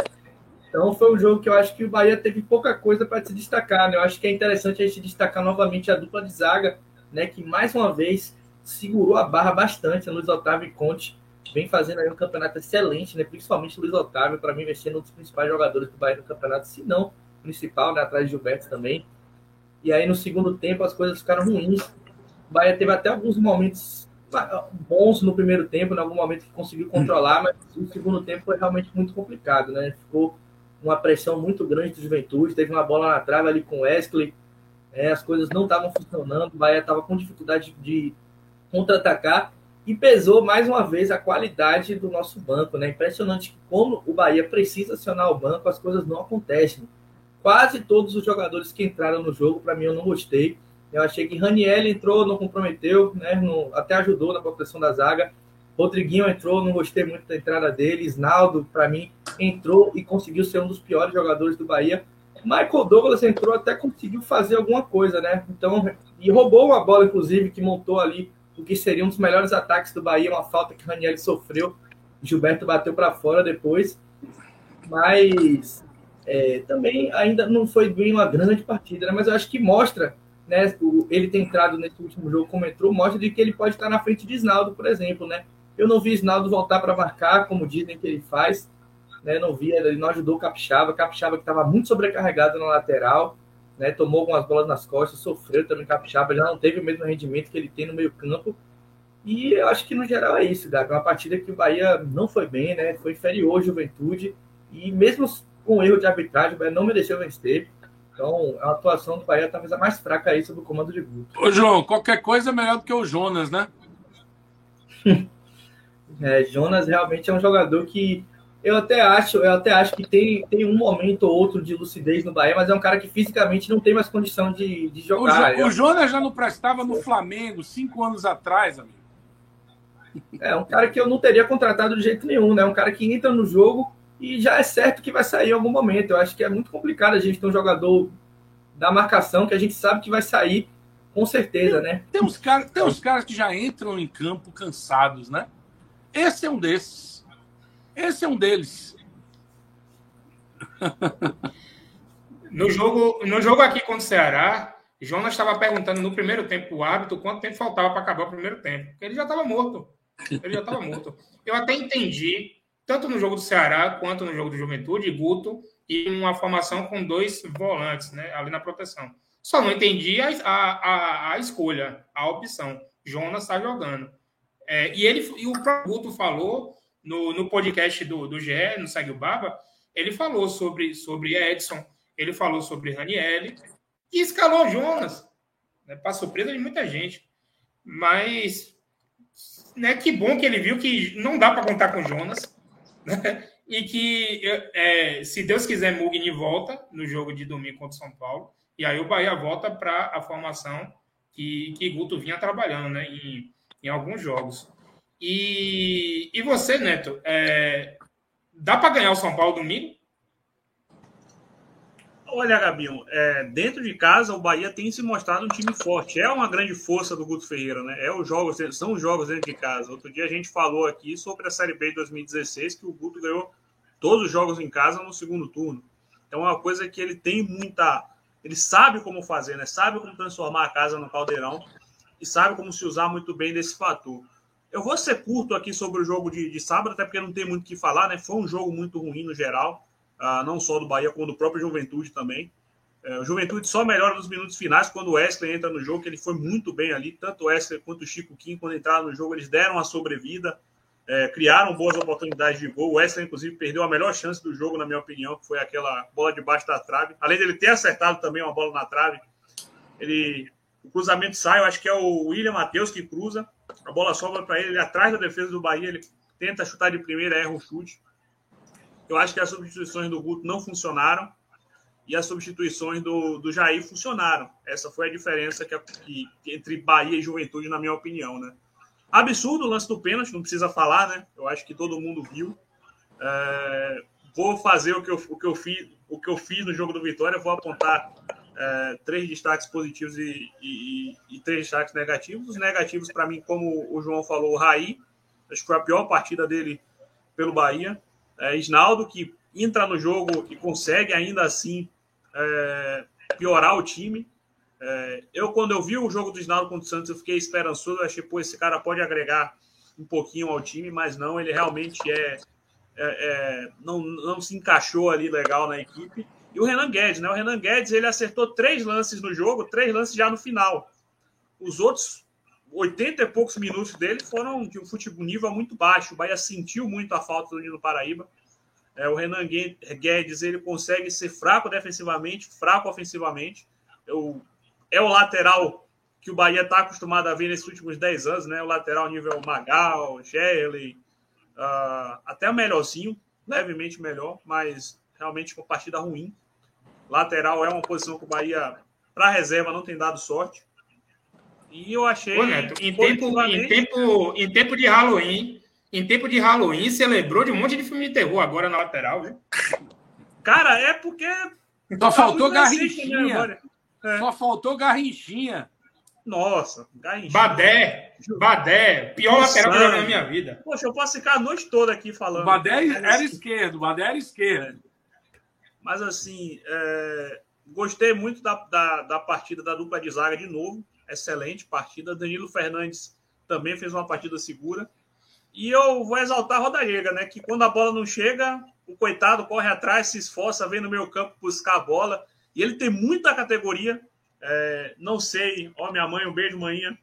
Speaker 2: Então foi um jogo que eu acho que o Bahia teve pouca coisa para se destacar, né? Eu acho que é interessante a gente destacar novamente a dupla de zaga, né, que mais uma vez segurou a barra bastante, Luiz Otávio e Conte vem fazendo aí um campeonato excelente, né? Principalmente o Luiz Otávio, para mim, ser um dos principais jogadores do Bahia no campeonato, se não principal, né? Atrás de Gilberto também. E aí, no segundo tempo, as coisas ficaram ruins. O Bahia teve até alguns momentos bons no primeiro tempo, em algum momento que conseguiu controlar, mas o segundo tempo foi realmente muito complicado, né? Ficou uma pressão muito grande do Juventude, teve uma bola na trave ali com o Wesley, é, as coisas não estavam funcionando, o Bahia estava com dificuldade de contra-atacar, e pesou mais uma vez a qualidade do nosso banco, né? Impressionante como o Bahia precisa acionar o banco, as coisas não acontecem. Quase todos os jogadores que entraram no jogo, para mim, eu não gostei. Eu achei que Raniel entrou, não comprometeu, né? até ajudou na proteção da zaga, Rodriguinho entrou, não gostei muito da entrada dele. Isnaldo, para mim, entrou e conseguiu ser um dos piores jogadores do Bahia. Michael Douglas entrou até conseguiu fazer alguma coisa, né? Então, e roubou uma bola, inclusive, que montou ali o que seria um dos melhores ataques do Bahia, uma falta que o Raniel sofreu. Gilberto bateu para fora depois. Mas é, também ainda não foi bem uma grande partida, né? Mas eu acho que mostra, né? O, ele ter entrado nesse último jogo como entrou, mostra de que ele pode estar na frente de Isnaldo, por exemplo, né? Eu não vi Isnaldo voltar para marcar, como dizem que ele faz. Né? Não vi, ele não ajudou o Capixaba. Capixaba que estava muito sobrecarregado na lateral. Né? Tomou algumas bolas nas costas, sofreu também Capixaba. Já não teve o mesmo rendimento que ele tem no meio campo. E eu acho que no geral é isso, Gabi. Uma partida que o Bahia não foi bem, né? Foi inferior à juventude. E mesmo com erro de arbitragem, o Bahia não mereceu vencer. Então, a atuação do Bahia talvez a mais fraca aí sob o comando de Guto.
Speaker 4: Ô, João, qualquer coisa é melhor do que o Jonas, né?
Speaker 2: É, Jonas realmente é um jogador que eu até acho, eu até acho que tem, tem um momento ou outro de lucidez no Bahia, mas é um cara que fisicamente não tem mais condição de, de jogar.
Speaker 4: O, jo, o Jonas já não prestava no Flamengo cinco anos atrás, amigo.
Speaker 2: É um cara que eu não teria contratado de jeito nenhum, né? Um cara que entra no jogo e já é certo que vai sair em algum momento. Eu acho que é muito complicado a gente ter um jogador da marcação que a gente sabe que vai sair com certeza,
Speaker 4: tem,
Speaker 2: né?
Speaker 4: Tem uns, cara, tem uns caras que já entram em campo cansados, né? Esse é um desses. Esse é um deles.
Speaker 1: No jogo, no jogo aqui contra o Ceará, Jonas estava perguntando no primeiro tempo o árbitro quanto tempo faltava para acabar o primeiro tempo. Ele já estava morto. Ele já estava morto. Eu até entendi, tanto no jogo do Ceará quanto no jogo do Juventude, Guto e uma formação com dois volantes né, ali na proteção. Só não entendi a, a, a escolha, a opção. Jonas está jogando. É, e ele e o próprio Guto falou no, no podcast do, do GE, no Segue o Baba, ele falou sobre, sobre Edson, ele falou sobre Ranielli e escalou Jonas, né, para surpresa de muita gente. Mas né, que bom que ele viu que não dá para contar com Jonas né, e que, é, se Deus quiser, Mugni volta no jogo de domingo contra o São Paulo e aí o Bahia volta para a formação que, que Guto vinha trabalhando né, em, em alguns jogos. E, e você, Neto, é, dá para ganhar o São Paulo domingo?
Speaker 3: Olha, Gabinho, é, dentro de casa o Bahia tem se mostrado um time forte. É uma grande força do Guto Ferreira, né? É os jogos, são os jogos dentro de casa. Outro dia a gente falou aqui sobre a Série B de 2016 que o Guto ganhou todos os jogos em casa no segundo turno. Então é uma coisa que ele tem muita, ele sabe como fazer, né? Sabe como transformar a casa no caldeirão e sabe como se usar muito bem desse fator. Eu vou ser curto aqui sobre o jogo de, de sábado, até porque não tem muito o que falar, né? Foi um jogo muito ruim no geral, uh, não só do Bahia, como do próprio Juventude também. Uh, o Juventude só melhora nos minutos finais quando o Wesley entra no jogo, que ele foi muito bem ali, tanto o Wesley quanto o Chico Kim, quando entraram no jogo, eles deram a sobrevida, uh, criaram boas oportunidades de gol. O Wesley, inclusive, perdeu a melhor chance do jogo, na minha opinião, que foi aquela bola debaixo da trave. Além dele ter acertado também uma bola na trave, ele o cruzamento sai, eu acho que é o William Matheus que cruza. A bola sobra para ele, ele atrás da defesa do Bahia, ele tenta chutar de primeira, erra o chute. Eu acho que as substituições do Guto não funcionaram e as substituições do, do Jair funcionaram. Essa foi a diferença que, que, entre Bahia e Juventude, na minha opinião, né? Absurdo o lance do pênalti, não precisa falar, né? Eu acho que todo mundo viu. É, vou fazer o que, eu, o, que eu fiz, o que eu fiz no jogo do Vitória, vou apontar é, três destaques positivos e, e, e, três destaques negativos. Os negativos, para mim, como o João falou, o Raí, acho que foi a pior partida dele pelo Bahia. É, Isnaldo, que entra no jogo e consegue ainda assim é, piorar o time. É, eu, quando eu vi o jogo do Isnaldo contra o Santos, eu fiquei esperançoso. Eu achei, pô, esse cara pode agregar um pouquinho ao time, mas não, ele realmente é, é, é não, não se encaixou ali legal na equipe e o Renan Guedes, né? O Renan Guedes ele acertou três lances no jogo, três lances já no final. Os outros 80 e poucos minutos dele foram de um futebol nível muito baixo. O Bahia sentiu muito a falta do Nino Paraíba. É, o Renan Guedes ele consegue ser fraco defensivamente, fraco ofensivamente. Eu, é o lateral que o Bahia está acostumado a ver nesses últimos 10 anos, né? O lateral nível Magal, Shirley, uh, até melhorzinho, levemente melhor, mas realmente uma partida ruim. Lateral é uma posição que o Bahia, para reserva, não tem dado sorte. E eu achei.
Speaker 1: Ô, Neto, em, tempo, em, tempo, em tempo de Halloween, em tempo de Halloween, celebrou de um monte de filme de terror agora na lateral, viu?
Speaker 3: Cara, é porque.
Speaker 4: Só faltou
Speaker 3: né,
Speaker 4: garrinchinha.
Speaker 3: É.
Speaker 4: Só faltou garrinchinha.
Speaker 3: Nossa, Garrincha.
Speaker 1: Badé, Badé, pior
Speaker 3: Nossa.
Speaker 1: lateral que eu já vi na minha vida.
Speaker 3: Poxa, eu posso ficar a noite toda aqui falando.
Speaker 4: Badé
Speaker 3: Mas,
Speaker 4: era
Speaker 3: assim,
Speaker 4: esquerdo, Badé era esquerdo.
Speaker 3: Mas assim, é, gostei muito da, da, da partida da dupla de zaga de novo. Excelente partida. Danilo Fernandes também fez uma partida segura. E eu vou exaltar a Rodallega, né? Que quando a bola não chega, o coitado corre atrás, se esforça, vem no meio campo buscar a bola. E ele tem muita categoria. É, não sei, ó, minha mãe, um beijo, manhã.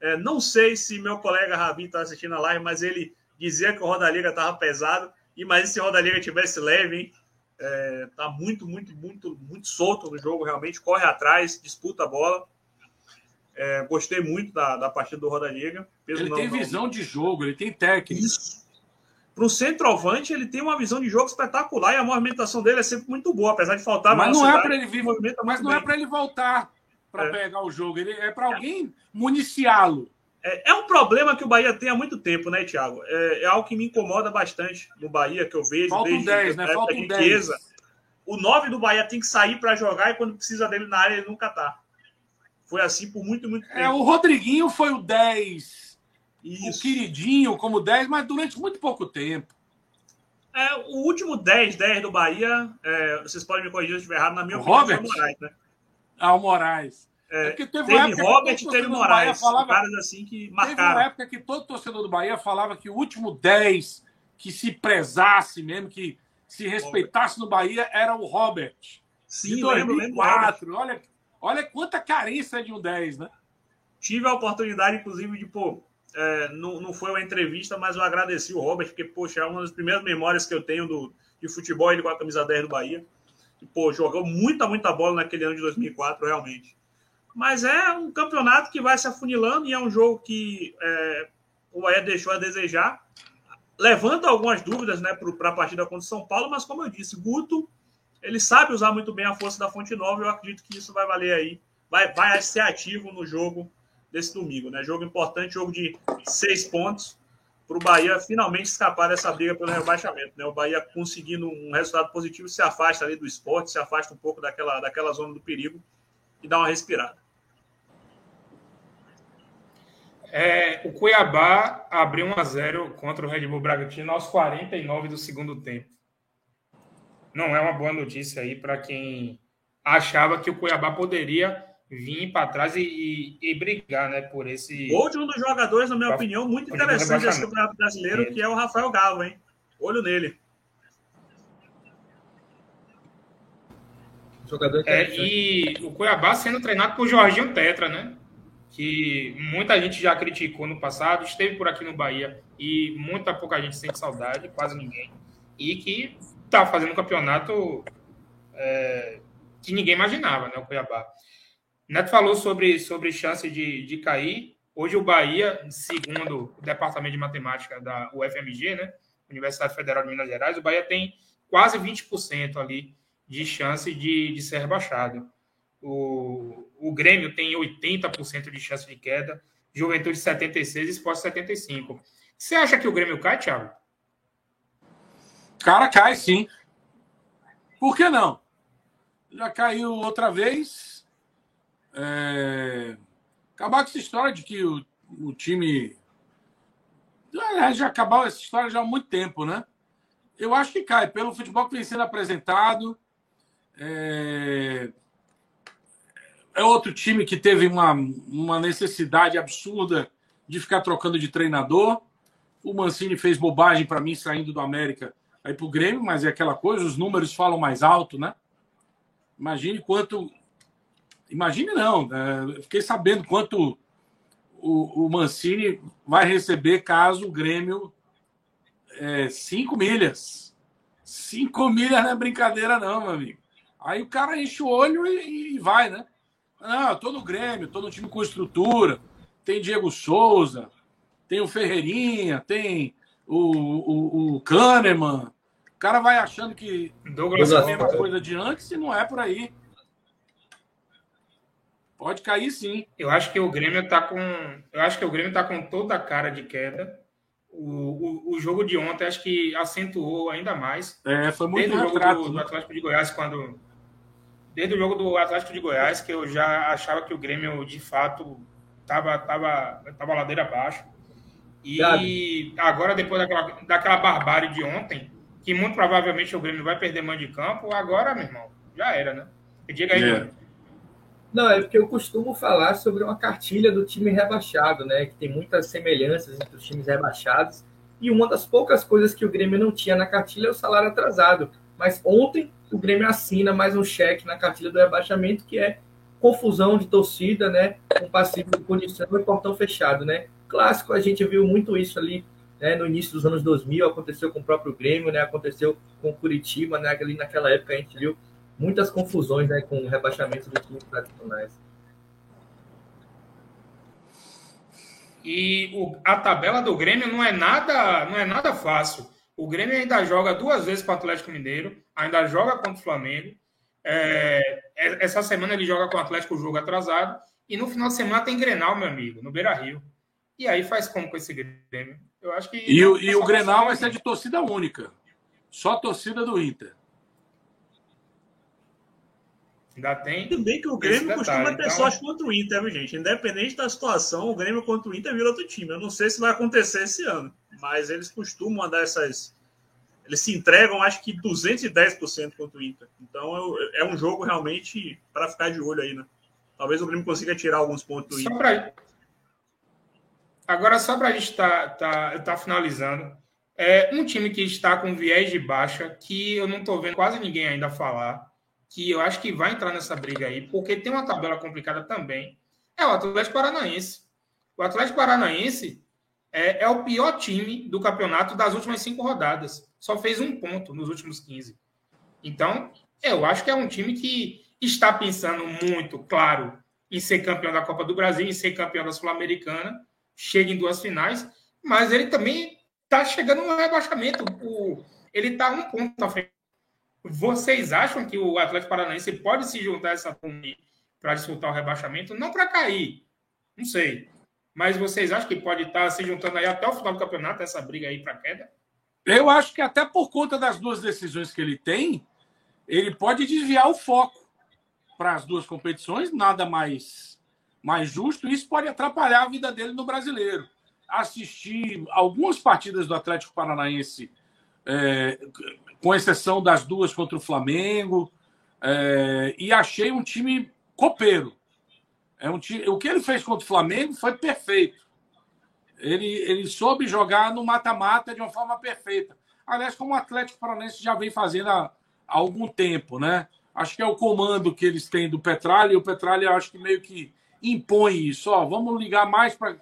Speaker 3: É, não sei se meu colega Rabi está assistindo a live, mas ele dizia que o Rodallega estava pesado. Imagina se o Rodallega tivesse leve, hein? É, tá muito, muito, muito, muito solto no jogo, realmente. Corre atrás, disputa a bola. É, gostei muito da, da partida do. Peso
Speaker 4: Ele
Speaker 3: não-
Speaker 4: tem
Speaker 3: não-
Speaker 4: visão de jogo, ele tem técnica.
Speaker 3: Isso. Para o centroavante, ele tem uma visão de jogo espetacular e a movimentação dele é sempre muito boa, apesar de faltar
Speaker 4: Mas não é para ele vir,
Speaker 3: movimenta
Speaker 4: mas não é
Speaker 3: bem.
Speaker 4: para ele voltar para
Speaker 3: É.
Speaker 4: pegar o jogo. Ele é para alguém municiá-lo.
Speaker 3: É, é um problema que o Bahia tem há muito tempo, né, Thiago? É, é algo que me incomoda bastante no Bahia, que eu vejo
Speaker 4: Falta um
Speaker 3: desde
Speaker 4: 10, né? Falta um 10.
Speaker 3: Chiesa. O 9 do Bahia tem que sair para jogar e quando precisa dele na área ele nunca tá. Foi assim por muito, muito tempo.
Speaker 4: É, o Rodriguinho foi o 10, o
Speaker 3: Isso.
Speaker 4: queridinho como 10, mas durante muito pouco tempo.
Speaker 3: É, o último 10, 10 do Bahia, é, vocês podem me corrigir se eu estiver errado, na minha
Speaker 4: O
Speaker 3: opinião,
Speaker 4: Robert?
Speaker 3: foi o Moraes, né?
Speaker 4: Ah, o Moraes.
Speaker 3: É,
Speaker 4: porque teve,
Speaker 3: Teve Robert e teve Moraes.
Speaker 4: Falava,
Speaker 3: Caras assim que
Speaker 4: teve uma
Speaker 3: marcaram.
Speaker 4: época que todo torcedor do Bahia falava que o último 10 que se prezasse mesmo, que se respeitasse no Bahia, era o Robert.
Speaker 3: Sim,
Speaker 4: de
Speaker 3: lembro, lembro.
Speaker 4: 2004. Olha, olha quanta carência de um 10, né?
Speaker 3: Tive a oportunidade, inclusive, de, pô, é, não, não foi uma entrevista, mas eu agradeci o Robert, porque, poxa, é uma das primeiras memórias que eu tenho do, de futebol, ele com a camisa 10 do Bahia. E, pô, jogou muita, muita bola naquele ano de 2004, realmente. Mas é um campeonato que vai se afunilando e é um jogo que é, o Bahia deixou a desejar. Levanta algumas dúvidas né, para a partida contra o São Paulo, mas como eu disse, Guto, ele sabe usar muito bem a força da Fonte Nova eu acredito que isso vai valer aí. Vai, vai ser ativo no jogo desse domingo, né? Jogo importante, jogo de seis pontos para o Bahia finalmente escapar dessa briga pelo rebaixamento, né? O Bahia conseguindo um resultado positivo se afasta ali do esporte, se afasta um pouco daquela, daquela zona do perigo e dá uma respirada.
Speaker 1: É, o Cuiabá abriu 1 a 0 contra o Red Bull Bragantino aos 49 do segundo tempo. Não é uma boa notícia aí para quem achava que o Cuiabá poderia vir para trás e, e- e brigar, né, por esse
Speaker 3: Gol de um dos jogadores, na minha
Speaker 1: Pra-
Speaker 3: opinião, muito interessante desse campeonato brasileiro, que é o Rafael Galo, hein? Olho nele.
Speaker 2: Jogador
Speaker 1: É, e o Cuiabá sendo treinado por Jorginho Tetra, né? Que muita gente já criticou no passado, esteve por aqui no Bahia e muita pouca gente sente saudade, quase ninguém. E que tá fazendo um campeonato é, que ninguém imaginava, né? O Cuiabá. Neto falou sobre, sobre chance de, de cair. Hoje o Bahia, segundo o Departamento de Matemática da UFMG, né? Universidade Federal de Minas Gerais, o Bahia tem quase 20% ali de chance de, de ser rebaixado. O, o Grêmio tem 80% de chance de queda, Juventude 76% e Esporte 75%. Você acha que o Grêmio cai, Thiago?
Speaker 4: Cara, cai sim. Por que não? Já caiu outra vez. É... Acabar com essa história de que o, o time. Já acabou essa história já há muito tempo, né? Eu acho que cai, pelo futebol que vem sendo apresentado. É, é outro time que teve uma, uma necessidade absurda de ficar trocando de treinador. O Mancini fez bobagem para mim saindo do América aí para o Grêmio, mas é aquela coisa, os números falam mais alto, né? Imagine quanto. Imagine não, né? Fiquei sabendo quanto o, o Mancini vai receber caso o Grêmio. É, cinco milhas. Cinco milhas não é brincadeira, não, meu amigo. Aí o cara enche o olho e, e vai, né? Não, eu tô no Grêmio, tô no time com estrutura. Tem Diego Souza, tem o Ferreirinha, tem o, o, o Kahneman. O cara vai achando que
Speaker 1: Douglas
Speaker 4: é a mesma coisa de antes e não é por aí. Pode cair sim.
Speaker 1: Eu acho que o Grêmio tá com. Eu acho que o Grêmio tá com toda a cara de queda. o, o, o, jogo de ontem acho que acentuou ainda mais.
Speaker 4: É, foi muito
Speaker 1: Desde o jogo do, do, Atlético de Goiás, quando. Desde o jogo do Atlético de Goiás, que eu já achava que o Grêmio, de fato, estava tava, tava ladeira abaixo. E Gabi. agora, depois daquela, daquela barbárie de ontem, que muito provavelmente o Grêmio vai perder mão de campo, agora, meu irmão, já era, né? Diga aí, é.
Speaker 2: Não, é porque eu costumo falar sobre uma cartilha do time rebaixado, né? Que tem muitas semelhanças entre os times rebaixados. E uma das poucas coisas que o Grêmio não tinha na cartilha é o salário atrasado. Mas ontem o Grêmio assina mais um cheque na cartilha do rebaixamento, que é confusão de torcida, né? Com passivo de punição e portão fechado, né? Clássico, a gente viu muito isso ali né, no início dos anos 2000, aconteceu com o próprio Grêmio, né? Aconteceu com o Curitiba, né? Ali naquela época a gente viu muitas confusões né, com o rebaixamento dos times tradicionais.
Speaker 1: E o, a tabela do Grêmio não é nada, não é nada fácil. O Grêmio ainda joga duas vezes com o Atlético Mineiro, ainda joga contra o Flamengo. É, é essa semana ele joga com o Atlético o jogo atrasado. E no final de semana tem Grenal, meu amigo, no Beira Rio. E aí faz como com esse Grêmio? Eu acho que.
Speaker 4: E, o, e o Grenal vai ser de torcida única. Só torcida do Inter.
Speaker 1: Ainda tem.
Speaker 3: Tudo bem que o Grêmio costuma ter então... sorte contra o Inter, viu, gente? Independente da situação, o Grêmio contra o Inter vira outro time. Eu não sei se vai acontecer esse ano, mas eles costumam mandar essas. Eles se entregam, acho que 210% contra o Inter. Então é um jogo realmente para ficar de olho aí, né? Talvez o Grêmio consiga tirar alguns pontos do Inter. Pra...
Speaker 1: Agora, só para a gente estar tá, tá, tá finalizando, é um time que está com viés de baixa, que eu não estou vendo quase ninguém ainda falar que eu acho que vai entrar nessa briga aí, porque tem uma tabela complicada também, é o Atlético Paranaense. O Atlético Paranaense é, é o pior time do campeonato das últimas cinco rodadas. Só fez um ponto nos últimos 15. Então, eu acho que é um time que está pensando muito, claro, em ser campeão da Copa do Brasil, em ser campeão da Sul-Americana, chega em duas finais, mas ele também está chegando no rebaixamento. O, ele está um ponto à frente vocês acham que o Atlético Paranaense pode se juntar a essa turma para disputar o rebaixamento? Não para cair, não sei. Mas vocês acham que pode estar se juntando aí até o final do campeonato, essa briga aí para queda?
Speaker 4: Eu acho que até por conta das duas decisões que ele tem, ele pode desviar o foco para as duas competições, nada mais, mais justo. Isso pode atrapalhar a vida dele no brasileiro. Assistir algumas partidas do Atlético Paranaense é, com exceção das duas contra o Flamengo, é, e achei um time copeiro. É um time, o que ele fez contra o Flamengo foi perfeito. Ele, ele soube jogar no mata-mata de uma forma perfeita. Aliás, como o Atlético Paranaense já vem fazendo há, há, algum tempo, né? Acho que é o comando que eles têm do Petralha, e o Petralha acho que meio que impõe isso. Ó, vamos ligar mais para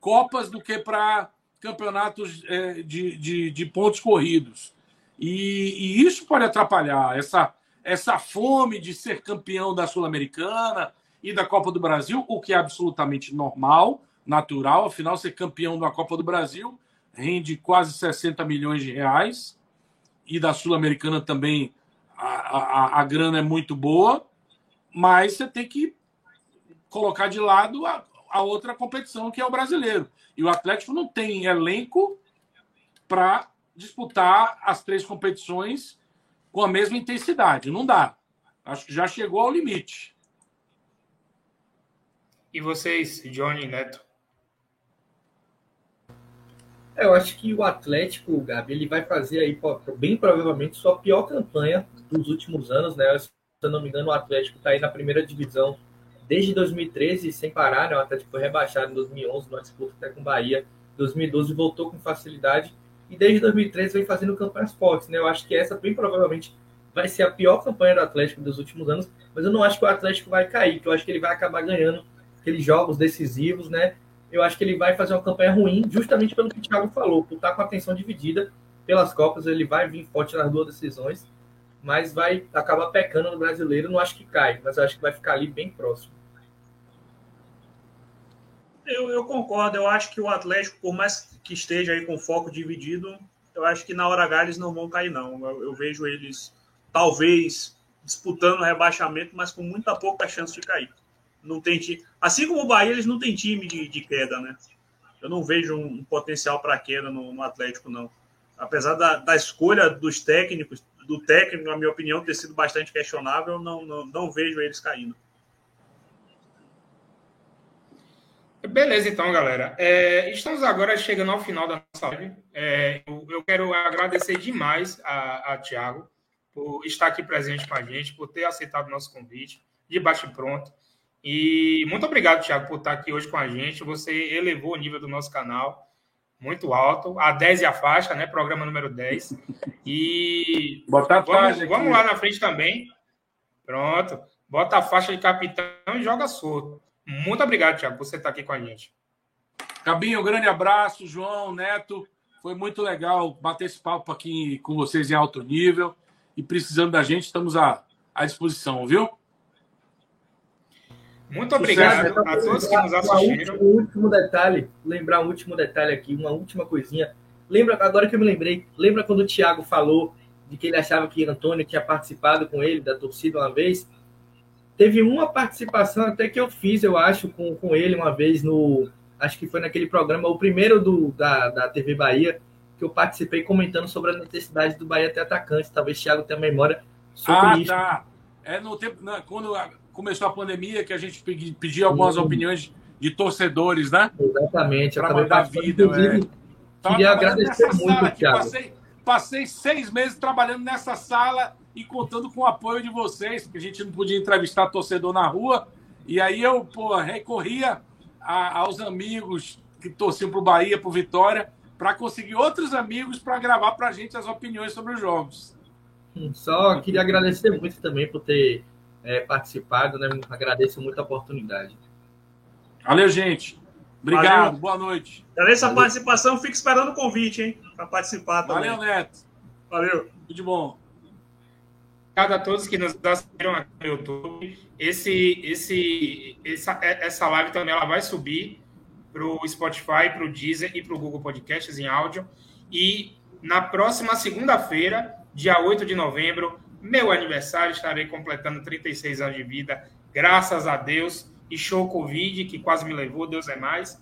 Speaker 4: Copas do que para campeonatos é, de, de, de pontos corridos. E, e isso pode atrapalhar essa, essa fome de ser campeão da Sul-Americana e da Copa do Brasil, o que é absolutamente normal, natural. Afinal, ser campeão da Copa do Brasil rende quase 60 milhões de reais. E da Sul-Americana também a, a, a grana é muito boa. Mas você tem que colocar de lado a, a outra competição, que é o brasileiro. E o Atlético não tem elenco para disputar as três competições com a mesma intensidade. Não dá. Acho que já chegou ao limite.
Speaker 1: E vocês, Johnny Neto?
Speaker 2: É, eu acho que o Atlético, Gabi, ele vai fazer aí, bem provavelmente, sua pior campanha dos últimos anos, né? Se eu não me engano, o Atlético está aí na primeira divisão desde 2013, sem parar, né? O Atlético foi rebaixado em 2011, numa disputa até com o Bahia. Em 2012 voltou com facilidade e desde 2013 vem fazendo campanhas fortes, né? Eu acho que essa bem provavelmente vai ser a pior campanha do Atlético dos últimos anos, mas eu não acho que o Atlético vai cair, que eu acho que ele vai acabar ganhando aqueles jogos decisivos, né? Eu acho que ele vai fazer uma campanha ruim, justamente pelo que o Thiago falou, por estar com a atenção dividida pelas Copas, ele vai vir forte nas duas decisões, mas vai acabar pecando no brasileiro. Não acho que cai, mas acho que vai ficar ali bem próximo.
Speaker 3: Eu, eu, concordo. Eu acho que o Atlético, por mais que esteja aí com foco dividido, eu acho que na hora H eles não vão cair, não. Eu, eu vejo eles, talvez, disputando o rebaixamento, mas com muita pouca chance de cair. Não tem. Assim como o Bahia, eles não têm time de, de queda, né? eu não vejo um, potencial para queda no, no, Atlético, não. Apesar da, da, escolha dos técnicos, do técnico, na minha opinião, ter sido bastante questionável, não, não, não vejo eles caindo.
Speaker 1: Beleza, então, galera. É, estamos agora chegando ao final da nossa live. É, eu, eu, quero agradecer demais a, a Tiago por estar aqui presente com a gente, por ter aceitado o nosso convite, de baixo pronto. E muito obrigado, Tiago, por estar aqui hoje com a gente. Você elevou o nível do nosso canal muito alto. A 10 e a faixa, né? Programa número 10. E
Speaker 4: Bota a
Speaker 1: vamos, vamos lá na frente também. Pronto. Bota a faixa de capitão e joga solto. Muito obrigado, Tiago, por você estar aqui com a gente.
Speaker 4: Cabinho, um grande abraço, João, Neto. Foi muito legal bater esse papo aqui com vocês em alto nível. E precisando da gente, estamos à, à disposição, viu?
Speaker 1: Muito obrigado Sucesso. a todos que nos assistiram.
Speaker 2: Um último detalhe, lembrar um último detalhe aqui, uma última coisinha. Lembra, agora que eu me lembrei, lembra quando o Thiago falou de que ele achava que Antônio tinha participado com ele da torcida uma vez? Teve uma participação até que eu fiz, eu acho, com, com ele uma vez no. Acho que foi naquele programa, o primeiro do, da, da TV Bahia, que eu participei comentando sobre a necessidade do Bahia ter atacante. Talvez Thiago tenha memória sobre
Speaker 4: ah,
Speaker 2: isso.
Speaker 4: Tá. É no tempo, quando começou a pandemia, que a gente pediu algumas uhum. opiniões de torcedores, né?
Speaker 2: Exatamente.
Speaker 4: Para mandar vida.
Speaker 2: É. Queria agradecer muito, Thiago.
Speaker 4: Passei, passei seis meses trabalhando nessa sala e contando com o apoio de vocês, porque a gente não podia entrevistar torcedor na rua. E aí eu, pô, recorria a, aos amigos que torciam para o Bahia, para o Vitória, para conseguir outros amigos para gravar para a gente as opiniões sobre os jogos.
Speaker 2: Só queria agradecer muito também por ter é, participado, né? Agradeço muito a oportunidade.
Speaker 4: Valeu, gente. Obrigado, Valeu. boa noite.
Speaker 3: Agradeço a participação, fico esperando o convite, hein? Para participar também.
Speaker 4: Valeu, Neto.
Speaker 3: Valeu.
Speaker 4: Tudo de bom.
Speaker 1: Obrigado a todos que nos assistiram aqui no YouTube. Esse, esse, essa, essa live também ela vai subir para o Spotify, para o Deezer e para o Google Podcasts em áudio. E na próxima segunda-feira, dia 8 de novembro, meu aniversário, estarei completando 36 anos de vida, graças a Deus. E show Covid, que quase me levou, Deus é mais.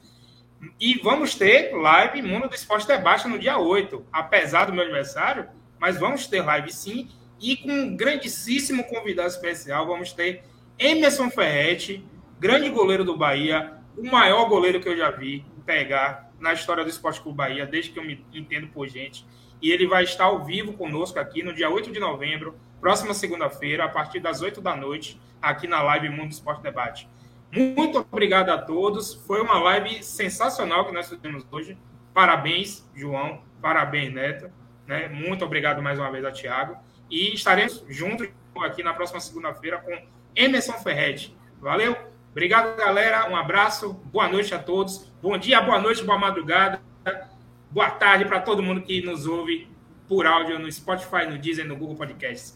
Speaker 1: E vamos ter live Mundo do Esporte Debate no dia 8, apesar do meu aniversário, mas vamos ter live sim. E com um grandíssimo convidado especial, vamos ter Emerson Ferretti, grande goleiro do Bahia, o maior goleiro que eu já vi pegar na história do Esporte Clube Bahia, desde que eu me entendo por gente. E ele vai estar ao vivo conosco aqui no dia 8 de novembro, próxima segunda-feira, a partir das 8 da noite, aqui na live Mundo Esporte Debate. Muito obrigado a todos. Foi uma live sensacional que nós fizemos hoje. Parabéns, João. Parabéns, Neto. Né? Muito obrigado mais uma vez a Tiago. E estaremos juntos aqui na próxima segunda-feira com Emerson Ferretti. Valeu? Obrigado, galera. Um abraço. Boa noite a todos. Bom dia, boa noite, boa madrugada. Boa tarde para todo mundo que nos ouve por áudio no Spotify, no Deezer, no Google Podcasts.